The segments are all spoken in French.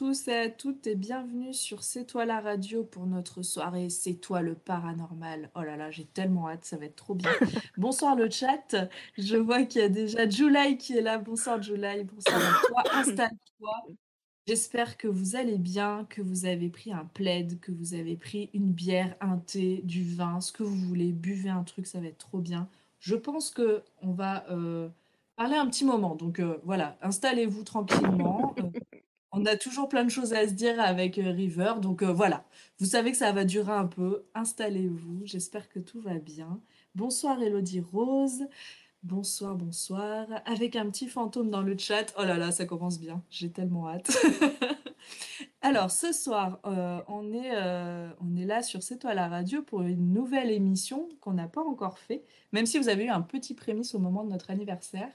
tous et à toutes et bienvenue sur C'est toi la radio pour notre soirée C'est toi le paranormal. Oh là là, j'ai tellement hâte, ça va être trop bien. Bonsoir le chat, je vois qu'il y a déjà July qui est là. Bonsoir July, bonsoir à toi, installe-toi. J'espère que vous allez bien, que vous avez pris un plaid, que vous avez pris une bière, un thé, du vin, ce que vous voulez, buvez un truc, ça va être trop bien. Je pense que on va euh, parler un petit moment. Donc euh, voilà, installez-vous tranquillement. Euh, on a toujours plein de choses à se dire avec euh, River. Donc euh, voilà, vous savez que ça va durer un peu. Installez-vous. J'espère que tout va bien. Bonsoir Elodie Rose. Bonsoir, bonsoir. Avec un petit fantôme dans le chat. Oh là là, ça commence bien. J'ai tellement hâte. Alors, ce soir, euh, on est, on est là sur C'est toi la radio pour une nouvelle émission qu'on n'a pas encore fait, même si vous avez eu un petit prémisse au moment de notre anniversaire.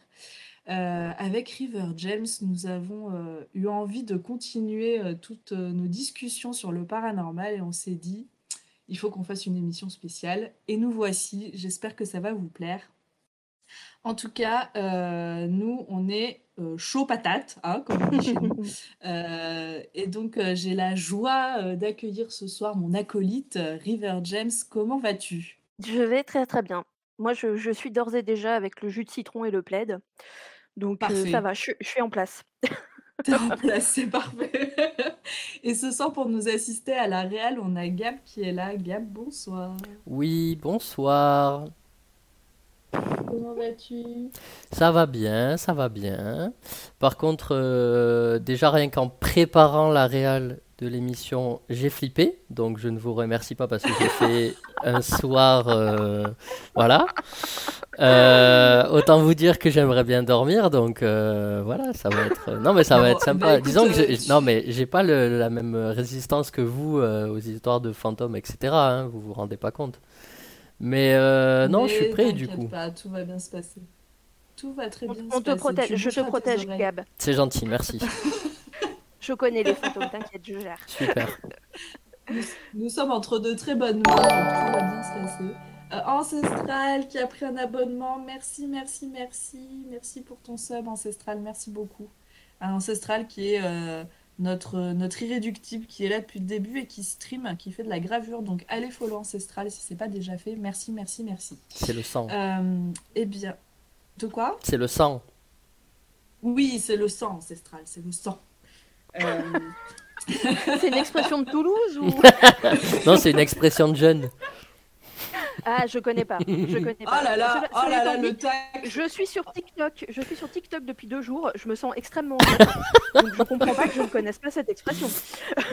Euh, avec River James, nous avons euh, eu envie de continuer euh, toutes nos discussions sur le paranormal et on s'est dit, il faut qu'on fasse une émission spéciale. Et nous voici, j'espère que ça va vous plaire. En tout cas, nous, on est chaud patate, hein, comme on dit chez nous. Et donc, j'ai la joie d'accueillir ce soir mon acolyte, River James. Comment vas-tu? Je vais très très bien. Moi, je, je suis d'ores et déjà avec le jus de citron et le plaid. Donc, euh, ça va, je, je suis en place. T'es en place, c'est parfait. Et ce soir, pour nous assister à la réal, on a Gab qui est là. Gab, bonsoir. Oui, bonsoir. Comment vas-tu? Ça va bien, ça va bien. Par contre, euh, déjà rien qu'en préparant la réal de l'émission, j'ai flippé. Donc je ne vous remercie pas parce que j'ai fait un soir, euh, voilà. Euh, autant vous dire que j'aimerais bien dormir. Donc euh, voilà, ça va être. Non mais ça va être bah sympa. écoute, Disons que non mais j'ai pas le- la même résistance que vous euh, aux histoires de fantômes, etc. hein, vous vous rendez pas compte. Mais euh, non, je suis prêt du coup. pas, tout va bien se passer. Tout va très On, bien on se te passer. protège, je te protège. Gab. C'est gentil, merci. Je connais les fantômes, t'inquiète, je gère. Super. Nous, nous sommes entre de très bonnes mains, donc tout va bien se passer. Euh, Ancestral qui a pris un abonnement, merci, merci, merci, merci pour ton sub Ancestral, merci beaucoup. Un Ancestral qui est euh, notre, notre irréductible, qui est là depuis le début et qui stream, qui fait de la gravure. Donc allez follow Ancestral si c'est pas déjà fait. Merci, merci, merci. C'est le sang. Euh, eh bien, de quoi? C'est le sang. Oui, c'est le sang Ancestral, c'est le sang. Euh, C'est une expression de Toulouse ou... Non, c'est une expression de jeune. Ah, je connais pas. Je connais Oh pas. là là, Cela- oh là là, le tac. je suis sur TikTok. Je suis sur TikTok depuis deux jours. Je me sens extrêmement. Donc je comprends pas que je ne connaisse pas cette expression.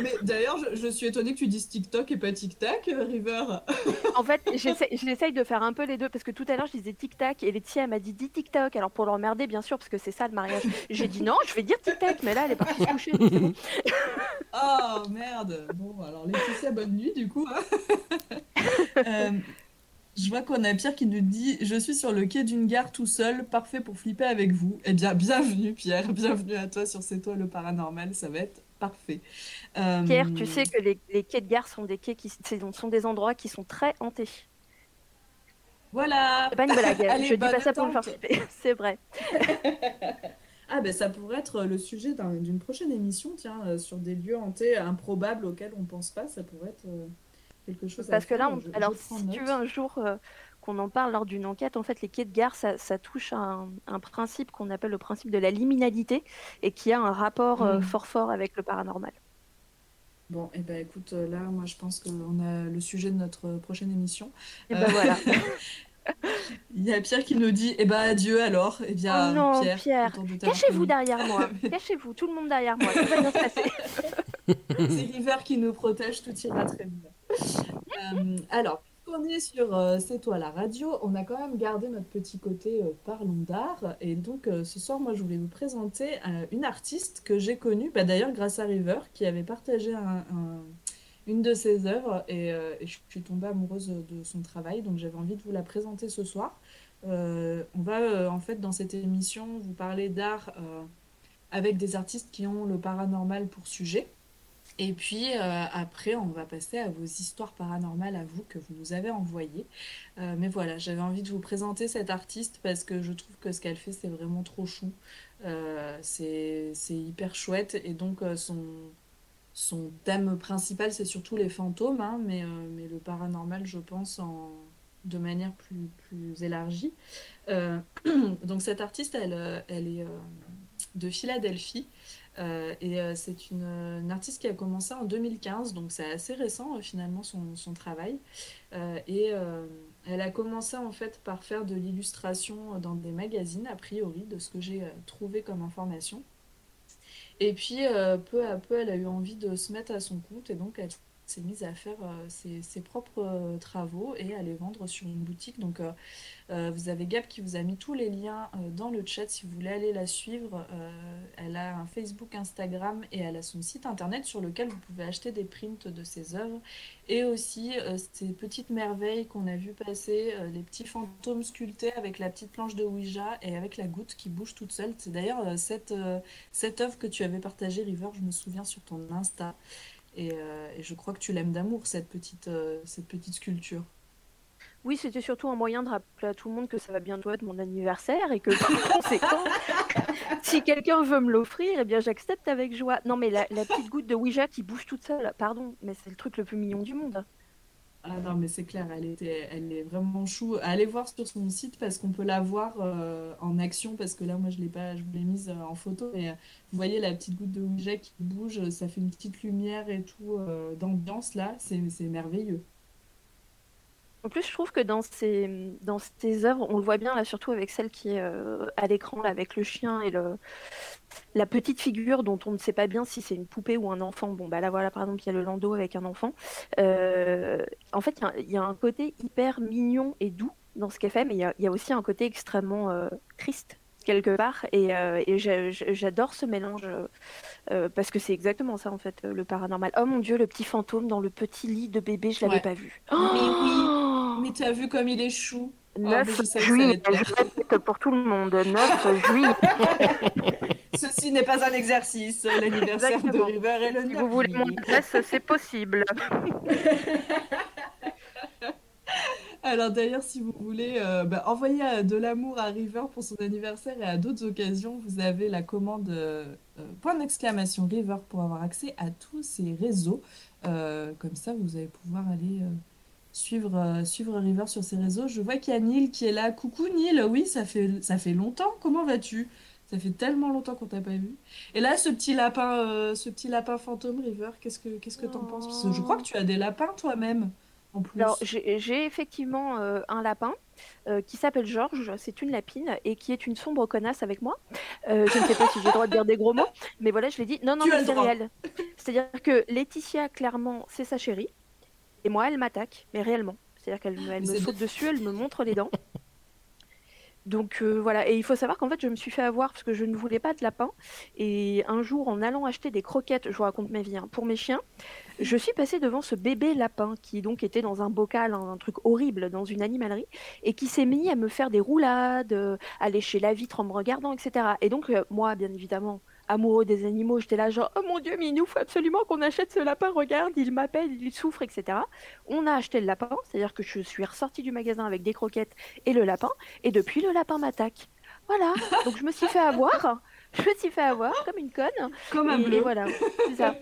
Mais d'ailleurs, je, je suis étonnée que tu dises TikTok et pas euh, River. En fait, j'essaye de faire un peu les deux parce que tout à l'heure je disais tic tac et Laetitia m'a dit dis TikTok. Alors pour l'emmerder bien sûr parce que c'est ça le mariage. J'ai dit non, je vais dire tic tac, mais là elle est partie se coucher. bon. Oh merde. Bon, alors Laetitia, bonne nuit du coup. hein. Euh, je vois qu'on a Pierre qui nous dit Je suis sur le quai d'une gare tout seul, parfait pour flipper avec vous. Eh bien, bienvenue Pierre, bienvenue à toi sur C'est toi le paranormal, ça va être parfait. Euh, Pierre, tu sais que les, les quais de gare sont des quais qui sont des endroits qui sont très hantés. Voilà. C'est pas une blague. Allez, je dis pas ça pour le faire flipper. C'est vrai. Ah ben ça pourrait être le sujet d'un- d'une prochaine émission, tiens, euh, sur des lieux hantés improbables auxquels on pense pas, ça pourrait être euh, quelque chose à Parce que là, on- je- alors si tu veux un jour euh, qu'on en parle lors d'une enquête, en fait, les quais de gare, ça, ça touche à un, un principe qu'on appelle le principe de la liminalité et qui a un rapport euh, Mm. fort fort avec le paranormal. Bon, et ben écoute, euh, là, moi je pense qu'on a le sujet de notre prochaine émission. Et Euh, ben voilà. Il y a Pierre qui nous dit, eh ben adieu alors. Eh bien, Oh non, Pierre, Cachez-vous derrière moi. Cachez-vous, tout le monde derrière moi. Tout va bien se passer. C'est River qui nous protège, tout ira très bien. Euh, alors, puisqu'on est sur euh, C'est toi la radio, on a quand même gardé notre petit côté euh, parlons d'art. Et donc, ce soir, moi, je voulais vous présenter une artiste que j'ai connue, bah, d'ailleurs grâce à River, qui avait partagé un- un- une de ses œuvres. Et, je suis tombée amoureuse de son travail, donc j'avais envie de vous la présenter ce soir. On va, en fait, dans cette émission, vous parler d'art avec des artistes qui ont le paranormal pour sujet. Et puis euh, après, on va passer à vos histoires paranormales à vous que vous nous avez envoyées. Euh, mais voilà, j'avais envie de vous présenter cette artiste parce que je trouve que ce qu'elle fait, c'est vraiment trop chou. Euh, c'est hyper chouette. Et donc, euh, son, son thème principal, c'est surtout les fantômes, hein, mais, mais le paranormal, je pense, en, de manière plus, plus élargie. Donc cette artiste, elle, elle est de Philadelphie. Euh, et euh, c'est une, une artiste qui a commencé en 2015, donc c'est assez récent euh, finalement son, son travail. Euh, et euh, elle a commencé en fait par faire de l'illustration dans des magazines, a priori, de ce que j'ai euh, trouvé comme information. Et puis, euh, peu à peu, elle a eu envie de se mettre à son compte et donc elle s'est mise à faire euh, ses, propres euh, travaux et à les vendre sur une boutique. Donc, euh, vous avez Gab qui vous a mis tous les liens dans le chat si vous voulez aller la suivre. Elle a un Facebook, Instagram et elle a son site internet sur lequel vous pouvez acheter des prints de ses œuvres et aussi ces petites merveilles qu'on a vu passer, les petits fantômes sculptés avec la petite planche de Ouija et avec la goutte qui bouge toute seule. C'est d'ailleurs cette, cette œuvre que tu avais partagée, River, je me souviens sur ton Insta. Et, euh, et je crois que tu l'aimes d'amour, cette petite, euh, cette petite sculpture. Oui, c'était surtout un moyen de rappeler à tout le monde que ça va bientôt être mon anniversaire et que par conséquent, si quelqu'un veut me l'offrir, eh bien j'accepte avec joie. Non, mais la, la petite goutte de Ouija qui bouge toute seule, pardon, mais c'est le truc le plus mignon du monde. Ah non, mais c'est clair, elle était, elle est vraiment chou. Allez voir sur son site parce qu'on peut la voir euh, en action parce que là, moi, je l'ai pas, je vous l'ai mise euh, en photo. Mais euh, vous voyez la petite goutte de Ouija qui bouge, ça fait une petite lumière et tout d'ambiance là. C'est merveilleux. En plus, je trouve que dans ces, dans ces œuvres, on le voit bien là, surtout avec celle qui est euh, à l'écran, là, avec le chien et le, la petite figure dont on ne sait pas bien si c'est une poupée ou un enfant. Bon, bah là, voilà, par exemple, il y a le landau avec un enfant. Euh, en fait, il y a, il y a un côté hyper mignon et doux dans ce qu'elle fait, mais il y a, il y a aussi un côté extrêmement euh, triste quelque part et, et j'a- j'a- j'adore ce mélange parce que c'est exactement ça en fait le paranormal. Oh mon Dieu, le petit fantôme dans le petit lit de bébé, je l'avais Ouais. pas vu. Mais oui, Oh mais tu as vu comme il est chou. Oh, mais 9 je savais que ça allait juillet, je répète pour tout le monde, 9 juillet. Ceci n'est pas un exercice. L'anniversaire de. River est le Si 9 vous voulez mon adresse, c'est possible. Alors d'ailleurs, si vous voulez euh, bah, envoyer euh, de l'amour à River pour son anniversaire et à d'autres occasions, vous avez la commande euh, point d'exclamation River pour avoir accès à tous ces réseaux. Euh, comme ça, vous allez pouvoir aller suivre, euh, suivre River sur ses réseaux. Je vois qu'il y a Neil qui est là. Coucou Neil, oui, ça fait, ça fait longtemps. Comment vas-tu? Ça fait tellement longtemps qu'on t'a pas vu. Et là, ce petit lapin, euh, ce petit lapin fantôme, River, qu'est-ce que qu'est-ce que t'en penses? Parce que je crois que tu as des lapins toi-même, en plus. Alors, j'ai effectivement euh, un lapin qui s'appelle Georges, c'est une lapine, et qui est une sombre connasse avec moi. Je ne sais pas si j'ai le droit de dire des gros mots, mais voilà, je l'ai dit. Non, non, c'est réel. C'est-à-dire que Laetitia, clairement, c'est sa chérie, et moi, elle m'attaque, mais réellement. C'est-à-dire qu'elle me- elle me saute dessus, elle me montre les dents. Donc euh, voilà, et il faut savoir qu'en fait je me suis fait avoir parce que je ne voulais pas de lapin. Et un jour, en allant acheter des croquettes, je vous raconte ma vie, hein, pour mes chiens, je suis passée devant ce bébé lapin qui donc était dans un bocal, un, un truc horrible, dans une animalerie, et qui s'est mis à me faire des roulades, euh, à lécher la vitre en me regardant, etc. Et donc euh, moi, bien évidemment, amoureux des animaux, j'étais là genre oh mon Dieu, mais il nous faut absolument qu'on achète ce lapin. Regarde, il m'appelle, il souffre, etc. On a acheté le lapin, c'est-à-dire que je suis ressortie du magasin avec des croquettes et le lapin, et depuis le lapin m'attaque. Voilà, donc je me suis fait avoir, je me suis fait avoir comme une conne, Comme un et, et bleu. voilà, c'est ça,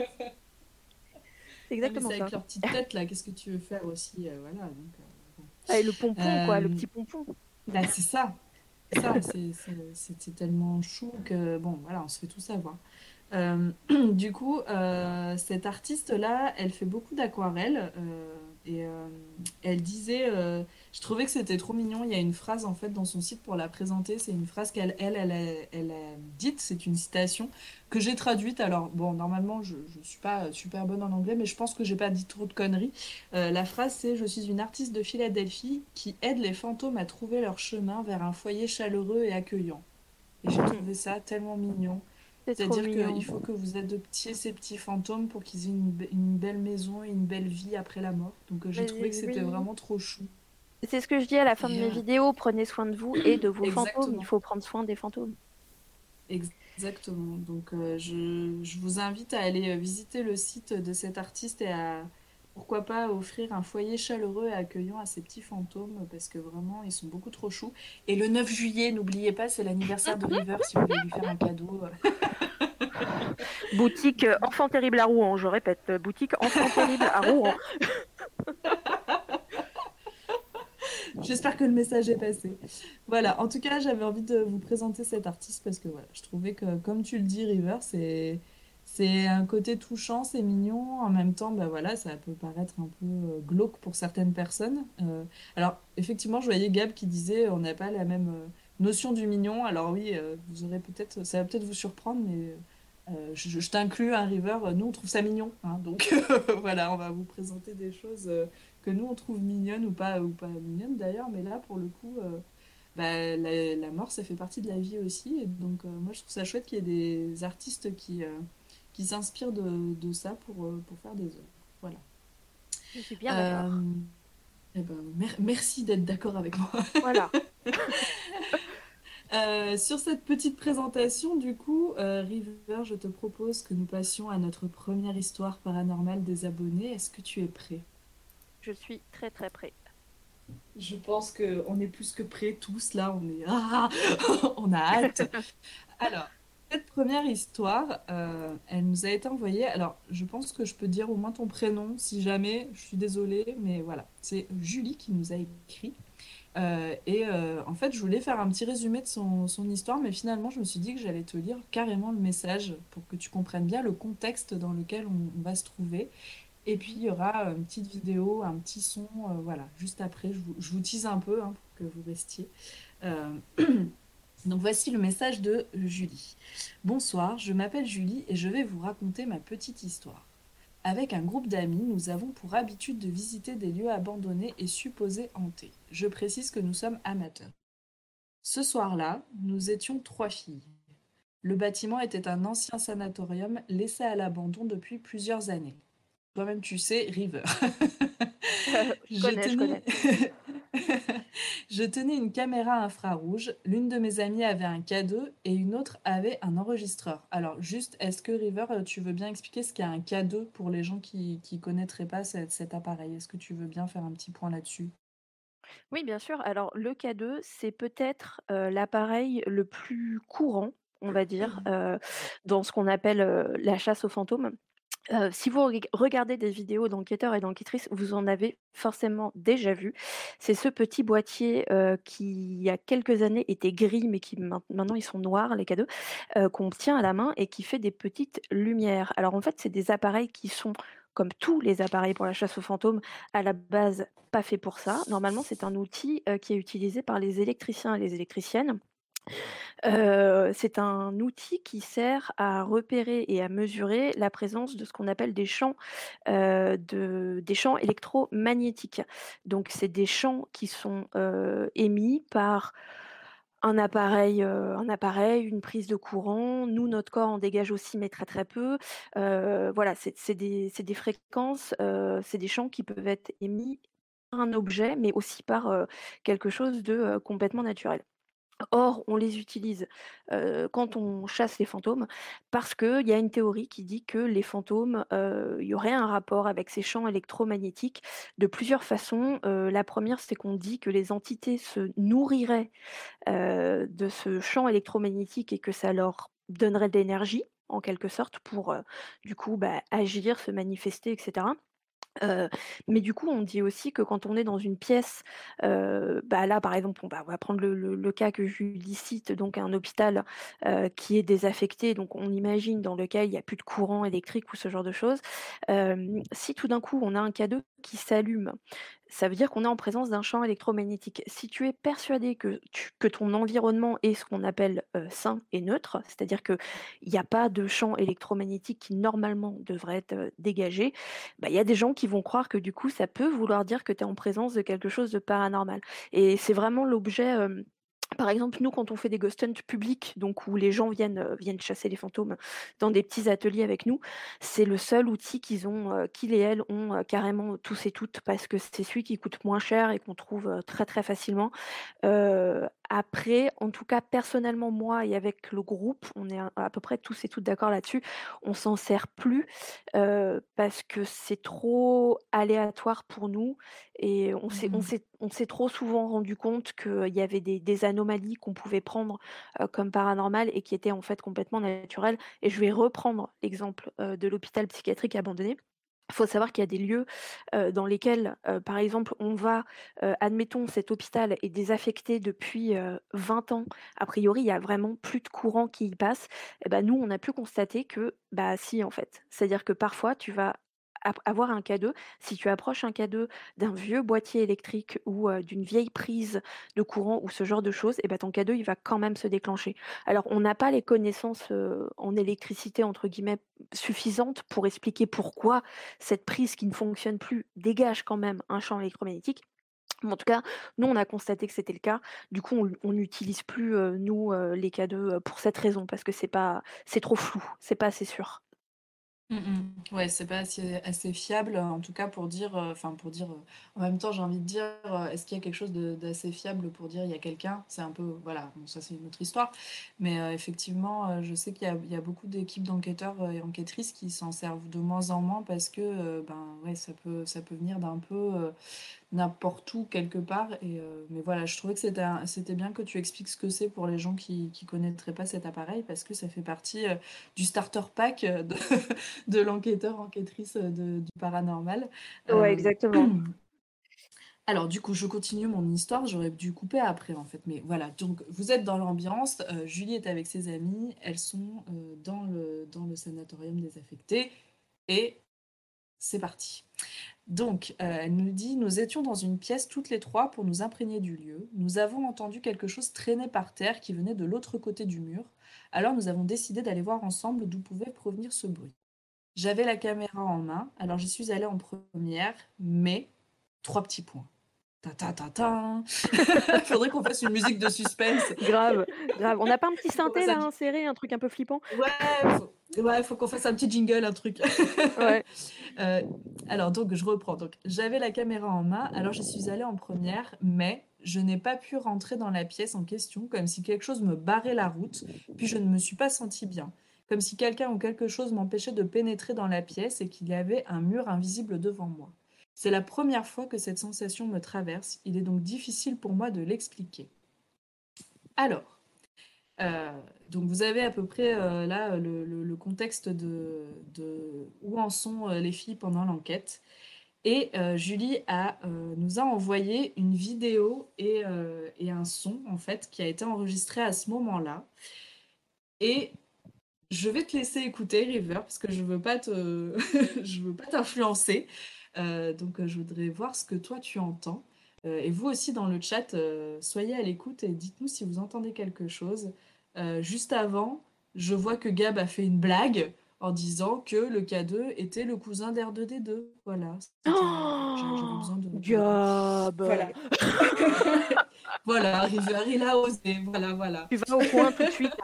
c'est Ah, exactement c'est ça. avec leur petite tête là, qu'est-ce que tu veux faire aussi euh, voilà, donc, euh, bon. Ah, et le pompon, quoi, le Euh, petit pompon. Bah, c'est ça. Ça, c'est tellement chou que bon, voilà, on se fait tout savoir. Euh, du coup, euh, cette artiste-là, elle fait beaucoup d'aquarelles euh, et elle disait, je trouvais que c'était trop mignon. Il y a une phrase en fait dans son site pour la présenter. C'est une phrase qu'elle, elle, elle, a, elle a dite. C'est une citation que j'ai traduite. Alors bon, normalement, je, je suis pas super bonne en anglais, mais je pense que j'ai pas dit trop de conneries. La phrase c'est Je suis une artiste de Philadelphie qui aide les fantômes à trouver leur chemin vers un foyer chaleureux et accueillant. Et j'ai trouvé ça tellement mignon. C'est-à-dire qu'il faut que vous adoptiez ces petits fantômes pour qu'ils aient une, be- une belle maison et une belle vie après la mort. Donc euh, j'ai trouvé que c'était oui. vraiment trop chou. C'est ce que je dis à la fin de mes euh, vidéos, prenez soin de vous et de vos fantômes. Il faut prendre soin des fantômes. Exactement. Donc, euh, je, je vous invite à aller euh, visiter le site de cet artiste et à, pourquoi pas, offrir un foyer chaleureux et accueillant à ces petits fantômes parce que vraiment, ils sont beaucoup trop choux. Et le 9 juillet, n'oubliez pas, c'est l'anniversaire de River si vous voulez lui faire un cadeau. Boutique euh, Enfant Terrible à Rouen, je répète, euh, boutique Enfant Terrible à Rouen. J'espère que le message est passé. Voilà, en tout cas, j'avais envie de vous présenter cet artiste parce que voilà, je trouvais que, comme tu le dis, River, c'est c'est un côté touchant, c'est mignon. En même temps, bah voilà, ça peut paraître un peu euh, glauque pour certaines personnes. Alors, effectivement, je voyais Gab qui disait on n'a pas la même notion du mignon. Alors oui, vous aurez peut-être, ça va peut-être vous surprendre, mais euh, je, je t'inclus, un River. Nous, on trouve ça mignon. hein. donc voilà, on va vous présenter des choses euh, que nous on trouve mignonnes ou pas ou pas mignonnes d'ailleurs. Mais là, pour le coup. euh, bah, la, la mort, ça fait partie de la vie aussi. Et donc, moi, je trouve ça chouette qu'il y ait des artistes qui, qui s'inspirent de, de ça pour, pour faire des œuvres. Voilà. Je suis bien d'accord. Eh ben, mer- merci d'être d'accord avec moi. Voilà. Euh, sur cette petite présentation, du coup, euh, River, je te propose que nous passions à notre première histoire paranormale des abonnés. Est-ce que tu es prêt? Je suis très très près. Je pense qu'on est plus que prêts tous là, on est ah, on a hâte. Alors, cette première histoire, euh, elle nous a été envoyée. Alors, je pense que je peux dire au moins ton prénom, si jamais, je suis désolée, mais voilà, c'est Julie qui nous a écrit. Euh, et euh, en fait, je voulais faire un petit résumé de son, histoire, mais finalement, je me suis dit que j'allais te lire carrément le message pour que tu comprennes bien le contexte dans lequel on, va se trouver. Et puis, il y aura une petite vidéo, un petit son, euh, voilà, juste après. Je vous, tease un peu hein, pour que vous restiez. Euh, Donc, voici le message de Julie. Bonsoir, je m'appelle Julie et je vais vous raconter ma petite histoire. Avec un groupe d'amis, nous avons pour habitude de visiter des lieux abandonnés et supposés hantés. Je précise que nous sommes amateurs. Ce soir-là, nous étions trois filles. Le bâtiment était un ancien sanatorium laissé à l'abandon depuis plusieurs années. Toi-même, tu sais, River. je connais, je connais. Je tenais une caméra infrarouge, l'une de mes amies avait un K2 et une autre avait un enregistreur. Alors juste, est-ce que River, euh, tu veux bien expliquer ce qu'est un K2 pour les gens qui qui connaîtraient pas cet, cet appareil? Est-ce que tu veux bien faire un petit point là-dessus? Oui, bien sûr. Alors, le K2, c'est peut-être euh, l'appareil le plus courant, on va dire, euh, dans ce qu'on appelle euh, la chasse aux fantômes. Si vous reg- regardez des vidéos d'enquêteurs et d'enquêtrices, vous en avez forcément déjà vu. C'est ce petit boîtier qui, il y a quelques années, était gris, mais qui main- maintenant ils sont noirs, les K2, euh, qu'on tient à la main et qui fait des petites lumières. Alors en fait, c'est des appareils qui sont comme tous les appareils pour la chasse aux fantômes, à la base pas fait pour ça. Normalement, c'est un outil qui est utilisé par les électriciens et les électriciennes. Euh, c'est un outil qui sert à repérer et à mesurer la présence de ce qu'on appelle des champs, euh, de, des champs électromagnétiques. Donc, c'est des champs qui sont euh, émis par un appareil, un appareil, une prise de courant. Nous, notre corps en dégage aussi, mais très très peu. Voilà, c'est des, fréquences, c'est des champs qui peuvent être émis par un objet, mais aussi par quelque chose de complètement naturel. Or, on les utilise quand on chasse les fantômes parce qu'il y a une théorie qui dit que les fantômes, il y aurait un rapport avec ces champs électromagnétiques de plusieurs façons. La première, c'est qu'on dit que les entités se nourriraient de ce champ électromagnétique et que ça leur donnerait de l'énergie, en quelque sorte, pour du coup bah, agir, se manifester, etc. Mais du coup, on dit aussi que quand on est dans une pièce, bah, là, par exemple, on va prendre le cas que Julie cite, donc un hôpital, qui est désaffecté, donc on imagine dans lequel il y a plus de courant électrique ou ce genre de choses. Si tout d'un coup, on a un K2 qui s'allume, ça veut dire qu'on est en présence d'un champ électromagnétique. Si tu es persuadé que ton environnement est ce qu'on appelle, sain et neutre, c'est-à-dire qu'il y a pas de champ électromagnétique qui normalement devrait être, dégagé, bah, il y a des gens qui vont croire que du coup, ça peut vouloir dire que tu es en présence de quelque chose de paranormal et c'est vraiment l'objet, par exemple, nous, quand on fait des ghost hunts publics, donc où les gens viennent, heu, viennent chasser les fantômes dans des petits ateliers avec nous, c'est le seul outil qu'ils ont, heu, qu'ils et elles ont, heu, carrément tous et toutes parce que c'est celui qui coûte moins cher et qu'on trouve, très, très facilement. Après, en tout cas, personnellement, moi et avec le groupe, on est à, peu près tous et toutes d'accord là-dessus. On s'en sert plus euh, parce que c'est trop aléatoire pour nous et on s'est, on s'est, on s'est trop souvent rendu compte qu'il y avait des, des anomalies qu'on pouvait prendre euh, comme paranormales et qui étaient en fait complètement naturelles. Et je vais reprendre l'exemple euh, de l'hôpital psychiatrique abandonné. Il faut savoir qu'il y a des lieux dans lesquels, par exemple, on va, admettons, cet hôpital est désaffecté depuis euh, 20 ans. A priori, il y a vraiment plus de courant qui y passe. Et ben, nous, on a pu constater que, bah, si, en fait. C'est-à-dire que parfois, tu vas avoir un K2. Si tu approches un K2 d'un vieux boîtier électrique ou d'une vieille prise de courant ou ce genre de choses, et ben, ton K2, il va quand même se déclencher. Alors, on n'a pas les connaissances en électricité, entre guillemets, suffisantes pour expliquer pourquoi cette prise qui ne fonctionne plus dégage quand même un champ électromagnétique. En tout cas, nous, on a constaté que c'était le cas. Du coup, on n'utilise plus, nous, les K2 euh, pour cette raison, parce que c'est pas, c'est trop flou, c'est pas assez sûr. Mhm. Ouais, c'est pas assez, assez fiable, en tout cas pour dire, euh, enfin pour dire, euh, en même temps j'ai envie de dire, euh, est-ce qu'il y a quelque chose d'assez fiable pour dire il y a quelqu'un? C'est un peu, voilà, bon, ça c'est une autre histoire, mais effectivement, je sais qu'il y a, beaucoup d'équipes d'enquêteurs et enquêtrices qui s'en servent de moins en moins parce que, ben ouais, ça peut, ça peut venir d'un peu n'importe où quelque part, et, euh, mais voilà, je trouvais que c'était, un- c'était bien que tu expliques ce que c'est pour les gens qui, qui connaîtraient pas cet appareil parce que ça fait partie euh, du starter pack euh, de de l'enquêteur, enquêtrice euh, de- du paranormal. Ouais, Euh, exactement. alors, du coup, je continue mon histoire. J'aurais dû couper après, en fait. Mais voilà, donc vous êtes dans l'ambiance. euh, Julie est avec ses amies. Elles sont euh, dans le, dans le sanatorium désaffecté. Et c'est parti. Donc, euh, elle nous dit, nous étions dans une pièce toutes les trois pour nous imprégner du lieu. Nous avons entendu quelque chose traîner par terre qui venait de l'autre côté du mur. Alors nous avons décidé d'aller voir ensemble d'où pouvait provenir ce bruit. J'avais la caméra en main, alors j'y suis allée en première, mais trois petits points. Ta ta ta ta. Faudrait qu'on fasse une musique de suspense. Grave, grave. On n'a pas un petit synthé là inséré, un truc un peu flippant? Ouais, faut, ouais, faut qu'on fasse un petit jingle, un truc. Ouais. Euh, alors, donc, je reprends. Donc, j'avais la caméra en main, alors j'y suis allée en première, mais je n'ai pas pu rentrer dans la pièce en question, comme si quelque chose me barrait la route, puis je ne me suis pas sentie bien. Comme si quelqu'un ou quelque chose m'empêchait de pénétrer dans la pièce et qu'il y avait un mur invisible devant moi. C'est la première fois que cette sensation me traverse, il est donc difficile pour moi de l'expliquer. Alors, donc vous avez à peu près euh, là le, contexte de, où en sont euh, les filles pendant l'enquête. Et euh, Julie euh, nous a envoyé une vidéo et, euh, un son en fait qui a été enregistré à ce moment-là. Et je vais te laisser écouter River parce que je veux pas te, je veux pas t'influencer. Euh, donc euh, je voudrais voir ce que toi tu entends. Euh, et vous aussi dans le chat, euh, soyez à l'écoute et dites-nous si vous entendez quelque chose. Euh, juste avant, je vois que Gab a fait une blague en disant que le K2 était le cousin d'R2D2. Voilà. J'a- J'avais besoin de... Gab Voilà. voilà, River, il a osé. Voilà, voilà. Tu vas au coin tout de suite.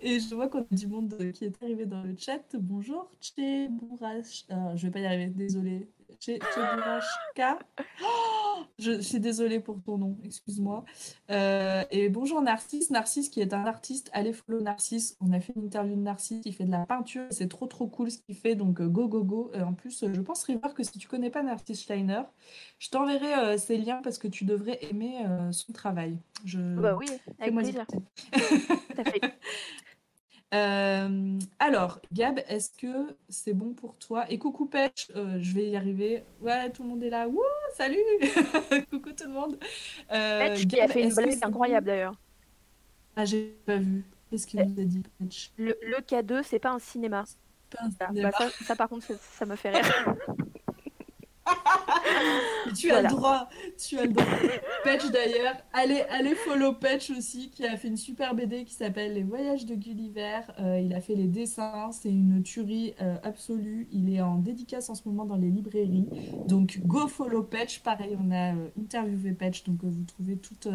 Et je vois qu'on a du monde qui est arrivé dans le chat. Bonjour, Tché Bourach. Euh, je vais pas y arriver, désolé. Oh, je suis désolée pour ton nom, excuse-moi. Euh, et bonjour Narcisse. Narcisse qui est un artiste. Allez follow Narcisse. On a fait une interview de Narcisse. Il fait de la peinture. C'est trop trop cool ce qu'il fait. Donc euh, go go go. Et en plus, euh, je pense River que si tu connais pas Narcisse Steiner, je t'enverrai euh, ses liens parce que tu devrais aimer euh, son travail. Je... Bah oui, avec plaisir. fait. Euh, alors, Gab, est-ce que c'est bon pour toi? Et coucou Pêche, euh, je vais y arriver. Ouais, tout le monde est là. Wouh, salut! Coucou tout le monde. Euh, qui a fait une blague c'est incroyable d'ailleurs. Ah, j'ai pas vu. Qu'est-ce qu'il nous a dit, Petch? Le, le K2, c'est pas un cinéma. Pas un Ah, bah ça, ça, par contre, ça, ça me fait rire. Tu as le droit, tu as le droit. Patch d'ailleurs, allez, allez follow Patch aussi, qui a fait une super BD qui s'appelle Les Voyages de Gulliver. Euh, il a fait les dessins, c'est une tuerie euh, absolue. Il est en dédicace en ce moment dans les librairies. Donc go follow Patch. Pareil, on a euh, interviewé Patch, donc vous trouvez toutes,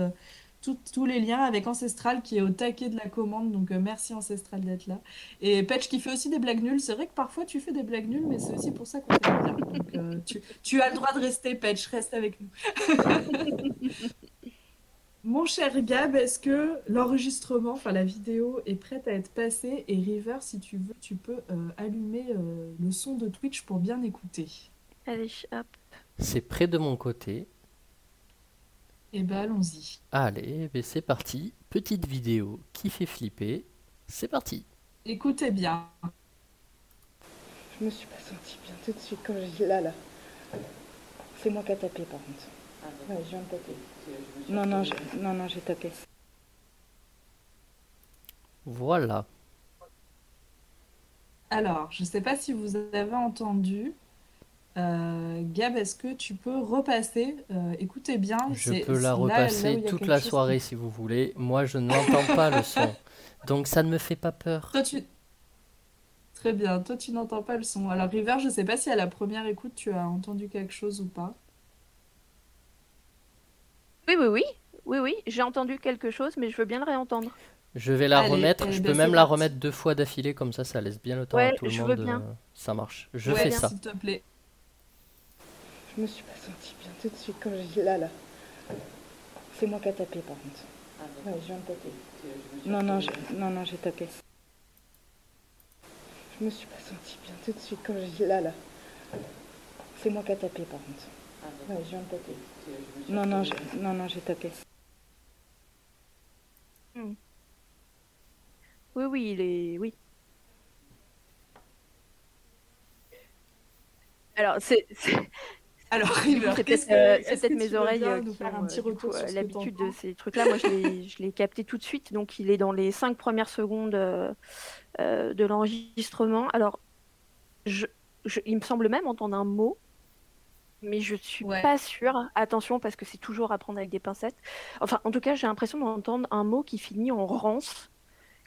euh, tous les liens avec Ancestral qui est au taquet de la commande. Donc, merci Ancestral d'être là. Et Patch qui fait aussi des blagues nulles. C'est vrai que parfois tu fais des blagues nulles, mais c'est aussi pour ça qu'on fait bien. Donc, tu, tu, as le droit de rester, Patch. Reste avec nous. Mon cher Gab, est-ce que l'enregistrement, enfin la vidéo est prête à être passée? Et River, si tu veux, tu peux euh, allumer euh, le son de Twitch pour bien écouter. Allez, hop. C'est près de mon côté. Eh ben allons-y. Allez, ben c'est parti. Petite vidéo qui fait flipper. C'est parti. Écoutez bien. Je me suis pas sentie bien tout de suite quand j'ai dit là là. C'est moi qui a tapé par contre. Ah, ouais, je viens de taper. Non, non, non, non, j'ai tapé. Voilà. Alors, je ne sais pas si vous avez entendu. Euh, Gab, est-ce que tu peux repasser euh, Écoutez bien. Je peux la repasser toute la soirée si vous voulez. Moi, je n'entends pas le son. Donc, ça ne me fait pas peur. Toi, tu... Très bien. Toi, tu n'entends pas le son. Alors, River, je ne sais pas si à la première écoute, tu as entendu quelque chose ou pas. Oui, oui, oui. Oui, oui, j'ai entendu quelque chose, mais je veux bien le réentendre. Je vais la remettre. Eh je peux ben, même la remettre deux fois d'affilée, comme ça, ça laisse bien le temps à tout le je monde. Veux bien. Ça marche. Je fais ça. S'il te plaît. Je me suis pas sentie bien tout de suite quand j'ai dit là, là. C'est moi qui a tapé, par contre. Ah, ouais, je viens de taper. Non, non, non, non, j'ai tapé. Je me suis pas sentie bien tout de suite quand j'ai dit là, là. C'est moi qui a tapé, par contre. Ah, ouais, je viens de taper. Non, non, non, non, j'ai tapé. Hmm. Oui, oui, il est. Oui. Alors, c'est. Alors, c'est peut-être mes oreilles euh, qui ont un petit retour euh, l'habitude de ces trucs-là. Moi, je l'ai capté tout de suite. Donc, il est dans les cinq premières secondes euh, de l'enregistrement. Alors, je, il me semble même entendre un mot mais je suis pas sûre. Attention, parce que c'est toujours à prendre avec des pincettes. Enfin, en tout cas, j'ai l'impression d'entendre un mot qui finit en rance,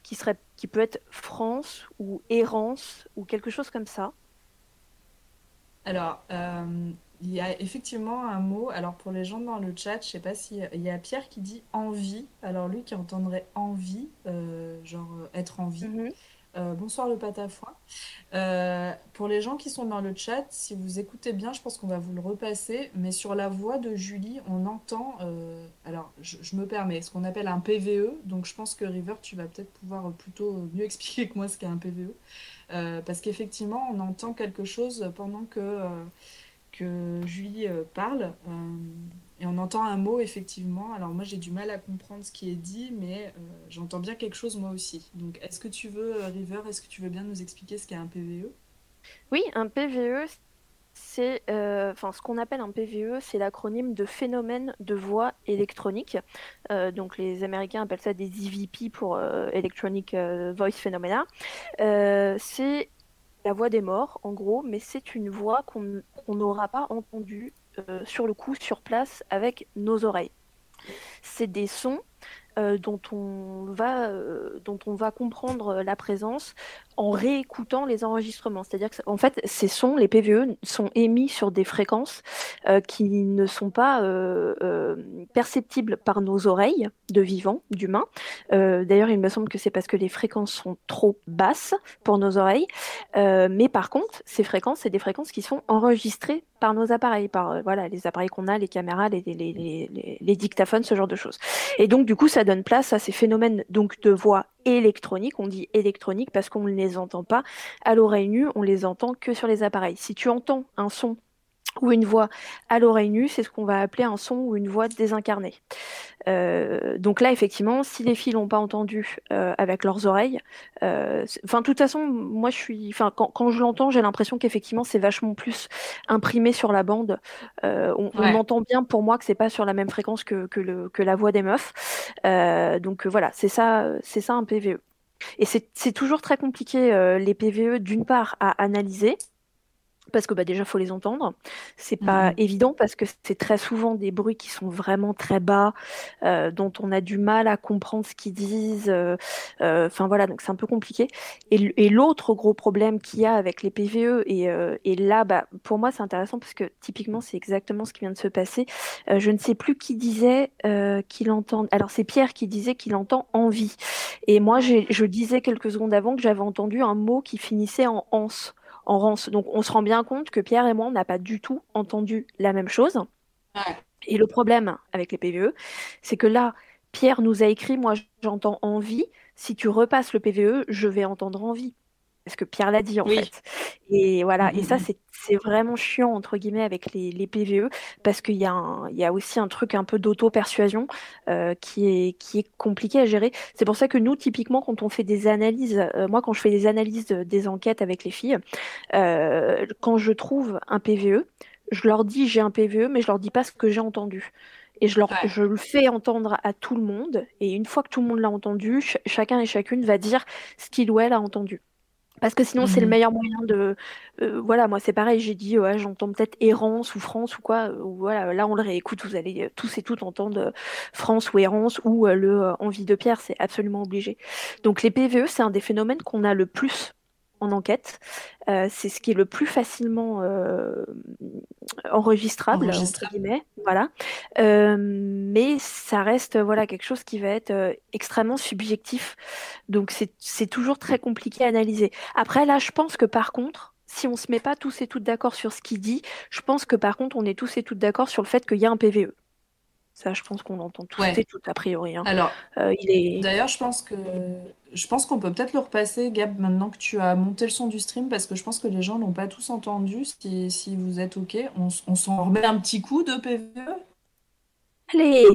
qui serait, qui peut être France ou errance ou quelque chose comme ça. Alors, euh, il y a effectivement un mot. Alors, pour les gens dans le chat, je sais pas si il y a Pierre qui dit envie. Alors lui qui entendrait envie, euh, genre euh, être en vie. Mhm. Euh, bonsoir le pâte à foin. Euh, pour les gens qui sont dans le chat, si vous écoutez bien, je pense qu'on va vous le repasser, mais sur la voix de Julie, on entend, alors je, me permets, ce qu'on appelle un PVE, donc je pense que River, tu vas peut-être pouvoir plutôt mieux expliquer que moi ce qu'est un PVE, parce qu'effectivement, on entend quelque chose pendant que, que Julie parle. Et on entend un mot, effectivement. Alors moi, j'ai du mal à comprendre ce qui est dit, mais euh, j'entends bien quelque chose moi aussi. Donc, est-ce que tu veux, euh, River, est-ce que tu veux bien nous expliquer ce qu'est un PVE Oui, un PVE, c'est, euh, enfin, ce qu'on appelle un PVE, c'est l'acronyme de phénomène de voix électronique. donc, les Américains appellent ça des EVP pour Electronic Voice Phenomena. c'est la voix des morts, en gros, mais c'est une voix qu'on n'aura pas entendue euh, sur le coup, sur place, avec nos oreilles. C'est des sons euh, euh, dont on va comprendre la présence en réécoutant les enregistrements. C'est-à-dire que, en fait, ces sons, les PVE, sont émis sur des fréquences euh, qui ne sont pas euh, euh, perceptibles par nos oreilles de vivants, d'humains. D'ailleurs, il me semble que c'est parce que les fréquences sont trop basses pour nos oreilles. mais par contre, ces fréquences, c'est des fréquences qui sont enregistrées par nos appareils, par voilà, les appareils qu'on a, les caméras, les, les, les, les, dictaphones, ce genre de choses. Et donc, du coup, ça donne place à ces phénomènes donc de voix électroniques. On dit électronique parce qu'on ne les entend pas à l'oreille nue, on les entend que sur les appareils. Si tu entends un son ou une voix à l'oreille nue, c'est ce qu'on va appeler un son ou une voix désincarnée. Euh, donc là, effectivement, si les filles l'ont pas entendu euh, avec leurs oreilles, euh, enfin, de toute façon, moi, je suis, enfin, quand, je l'entends, j'ai l'impression qu'effectivement, c'est vachement plus imprimé sur la bande. On, entend bien, pour moi, que c'est pas sur la même fréquence que, que, le, que la voix des meufs. donc voilà, c'est ça, c'est ça un PVE. Et c'est toujours très compliqué, les PVE, d'une part, à analyser, parce que bah, déjà faut les entendre. C'est pas Mhm. évident parce que c'est très souvent des bruits qui sont vraiment très bas, euh, dont on a du mal à comprendre ce qu'ils disent. euh, euh, Enfin voilà, donc c'est un peu compliqué. Et, l'autre gros problème qu'il y a avec les PVE, et, euh, et là, bah, pour moi c'est intéressant parce que typiquement c'est exactement ce qui vient de se passer. Euh, je ne sais plus qui disait euh, qu'il entend. Alors c'est Pierre qui disait qu'il entend envie. Et moi je disais quelques secondes avant que j'avais entendu un mot qui finissait en anse en rance. Donc on se rend bien compte que Pierre et moi, on n'a pas du tout entendu la même chose. Ouais. Et le problème avec les PVE, c'est que là, Pierre nous a écrit, moi j'entends envie. Si tu repasses le PVE, je vais entendre envie. Parce que Pierre l'a dit en Oui. fait. Et voilà, et ça Mhm. c'est c'est vraiment chiant entre guillemets avec les, les PVE parce qu'il y, a un- il y a aussi un truc un peu d'auto-persuasion euh, qui, est, qui est compliqué à gérer. C'est pour ça que nous, typiquement, quand on fait des analyses, euh, moi quand je fais des analyses de- des enquêtes avec les filles, euh, quand je trouve un PVE, je leur dis j'ai un PVE, mais je leur dis pas ce que j'ai entendu. Et je, leur, Ouais. je le fais entendre à tout le monde. Et une fois que tout le monde l'a entendu, ch- chacun et chacune va dire ce qu'il ou elle a entendu. Parce que sinon, c'est le Mhm. meilleur moyen de. euh, voilà, moi, c'est pareil, j'ai dit, ouais, j'entends peut-être errance ou France ou quoi. euh, ou voilà, là, on le réécoute, vous allez euh, tous et toutes entendre France ou errance ou euh, le euh, envie de Pierre, c'est absolument obligé. Donc, les PVE, c'est un des phénomènes qu'on a le plus en enquête. Euh, c'est ce qui est le plus facilement euh, enregistrable, entre guillemets. Voilà. Euh, mais ça reste voilà, quelque chose qui va être extrêmement subjectif. Donc c'est c'est toujours très compliqué à analyser. Après, là, je pense que par contre, si on se met pas tous et toutes d'accord sur ce qu'il dit, je pense que par contre, on est tous et toutes d'accord sur le fait qu'il y a un PVE. Ça, je pense qu'on l'entend tous Ouais. et toutes, a priori. hein. Alors, Euh, il est... d'ailleurs, je pense que je pense qu'on peut peut-être le repasser, Gab, maintenant que tu as monté le son du stream, parce que je pense que les gens l'ont pas tous entendu. Si, si vous êtes OK, on, on s'en remet un petit coup de PVE. Allez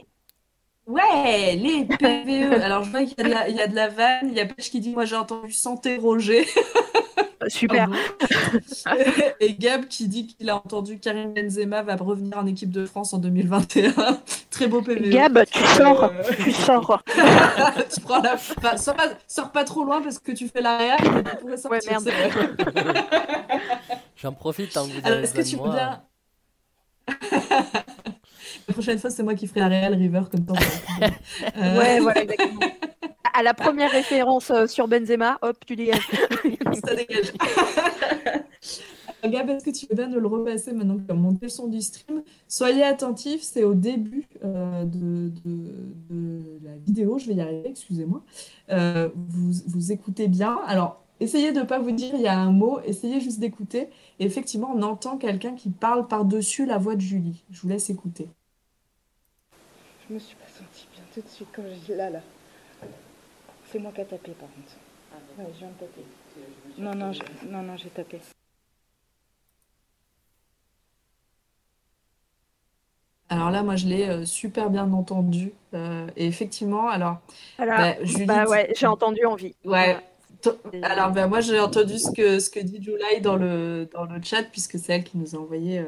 Ouais, les PVE. Alors, je vois qu'il y a de la, il y a de la vanne. Il y a Pêche qui dit, moi j'ai entendu s'interroger. Super. Et Gab qui dit qu'il a entendu Karim Benzema va revenir en équipe de France en 2021. Très beau PVE. Gab, tu sors, Euh, tu sors. tu prends la... enfin, sors, pas, sors pas trop loin parce que tu fais la réal, mais tu pourrais sortir. Ouais, merde. J'en profite tant que vous Alors, est-ce que tu de peux moi. bien... La prochaine fois, c'est moi qui ferai la réal River comme bien. Euh, Ouais, voilà, exactement. À la première référence euh, sur Benzema, hop, tu dégages. ça dégage. Gab, est-ce que tu veux bien nous le repasser maintenant que tu as monté le son du stream? Soyez attentifs, c'est au début euh, de, de- de la vidéo, je vais y arriver, excusez-moi. Euh, vous, vous écoutez bien. Alors, essayez de ne pas vous dire il y a un mot, essayez juste d'écouter. Et effectivement, on entend quelqu'un qui parle par-dessus la voix de Julie. Je vous laisse écouter. Je me suis pas sentie bien tout de suite quand j'ai là là. C'est moi qui a tapé par contre. Ouais, je viens de taper. Non, non, j'ai- non, non, j'ai tapé. Alors là, moi, je l'ai euh, super bien entendu. Euh, et effectivement, alors, bah, Julie, Bah ouais, j'ai entendu envie. Ouais. Voilà. Alors, ben, moi, j'ai entendu ce que, ce que dit July dans le, dans le chat, puisque c'est elle qui nous a envoyé. euh,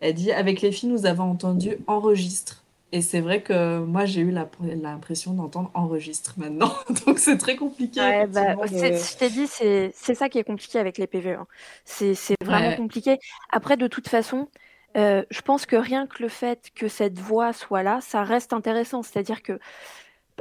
elle dit Avec les filles, nous avons entendu enregistre. Et c'est vrai que moi, j'ai eu l'impression d'entendre enregistre maintenant. Donc, c'est très compliqué. Ouais, bah, de- je t'ai dit, c'est ça qui est compliqué avec les PVE. hein. C'est c'est vraiment Ouais. compliqué. Après, de toute façon, euh, je pense que rien que le fait que cette voix soit là, ça reste intéressant. C'est-à-dire que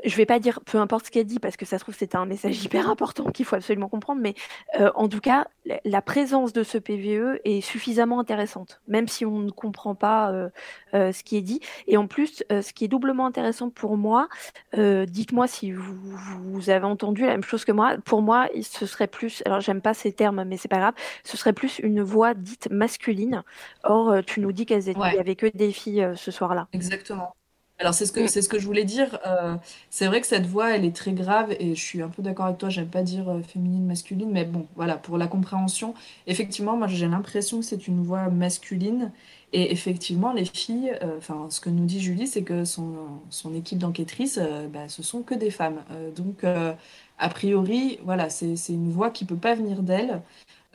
je vais pas dire peu importe ce qu'elle dit parce que ça se trouve c'était un message hyper important qu'il faut absolument comprendre, mais euh, en tout cas la, présence de ce PVE est suffisamment intéressante, même si on ne comprend pas euh, euh, ce qui est dit. Et en plus, ce qui est doublement intéressant pour moi, dites-moi si vous, vous avez entendu la même chose que moi. Pour moi, ce serait plus, alors j'aime pas ces termes, mais c'est pas grave, ce serait plus une voix dite masculine. Or, tu nous dis qu'elles étaient, Ouais. que des filles ce soir-là. Exactement. Alors, c'est ce que, Mm. c'est ce que je voulais dire. Euh, c'est vrai que cette voix, elle est très grave et je suis un peu d'accord avec toi. J'aime pas dire euh, féminine, masculine, mais bon, voilà, pour la compréhension, effectivement, moi j'ai l'impression que c'est une voix masculine. Et effectivement, les filles, euh, enfin, ce que nous dit Julie, c'est que son, son équipe d'enquêtrices, euh, bah, ce sont que des femmes. Euh, donc, euh, a priori, voilà, c'est, c'est une voix qui peut pas venir d'elle.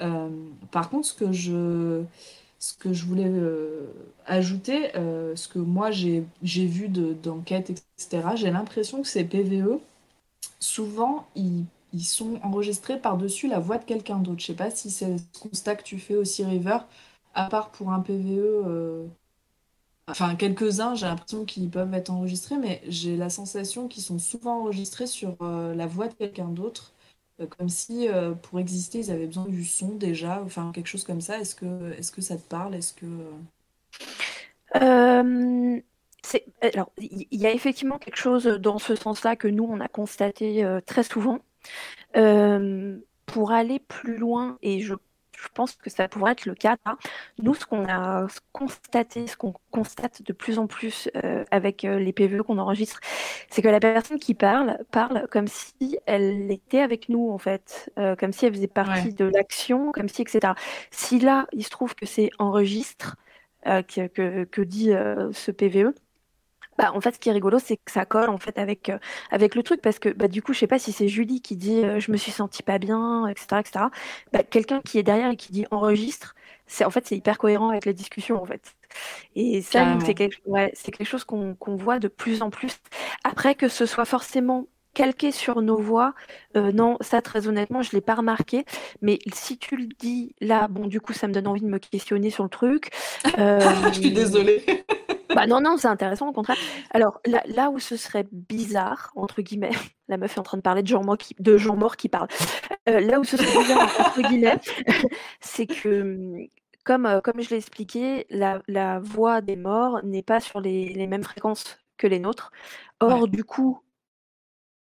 Euh, par contre, ce que je, ce que je voulais euh, ajouter, euh, ce que moi j'ai vu de- d'enquêtes, etc., j'ai l'impression que ces PVE, souvent, ils, sont enregistrés par-dessus la voix de quelqu'un d'autre. Je sais pas si c'est ce constat que tu fais aussi, River, à part pour un PVE. euh, Enfin, quelques-uns, j'ai l'impression qu'ils peuvent être enregistrés, mais j'ai la sensation qu'ils sont souvent enregistrés sur la voix de quelqu'un d'autre, comme si euh, pour exister, ils avaient besoin du son déjà, enfin quelque chose comme ça. Est-ce que, est-ce que ça te parle? Est-ce que... Euh, alors, il y, a effectivement quelque chose dans ce sens-là que nous, on a constaté euh, très souvent. Euh, pour aller plus loin, et je, je pense que ça pourrait être le cas là, nous, ce qu'on a constaté, ce qu'on constate de plus en plus euh, avec euh, les PVE qu'on enregistre, c'est que la personne qui parle, parle comme si elle était avec nous, en fait, euh, comme si elle faisait partie Ouais. de l'action, comme si, etc. Si là, il se trouve que c'est enregistre, euh, que, que, que dit ce PVE, bah, en fait, ce qui est rigolo, c'est que ça colle en fait avec, euh, avec le truc parce que bah, du coup, je sais pas si c'est Julie qui dit euh, je me suis sentie pas bien, etc., etc. Bah, quelqu'un qui est derrière et qui dit enregistre, c'est en fait c'est hyper cohérent avec la discussion en fait. Et ça, c'est quelque, ouais, c'est quelque chose qu'on qu'on voit de plus en plus. Après que ce soit forcément calqué sur nos voix, euh, non, ça très honnêtement, je l'ai pas remarqué. Mais si tu le dis là, bon, du coup, ça me donne envie de me questionner sur le truc. Euh, Je suis désolée. bah non, non, c'est intéressant au contraire. Alors là, là où ce serait bizarre, entre guillemets, la meuf est en train de parler de gens morts qui, de gens morts qui parlent. Euh, là où ce serait bizarre, entre guillemets, c'est que, hum, comme, euh, comme je l'ai expliqué, la, la voix des morts n'est pas sur les, les mêmes fréquences que les nôtres. Ouais. Or, du coup,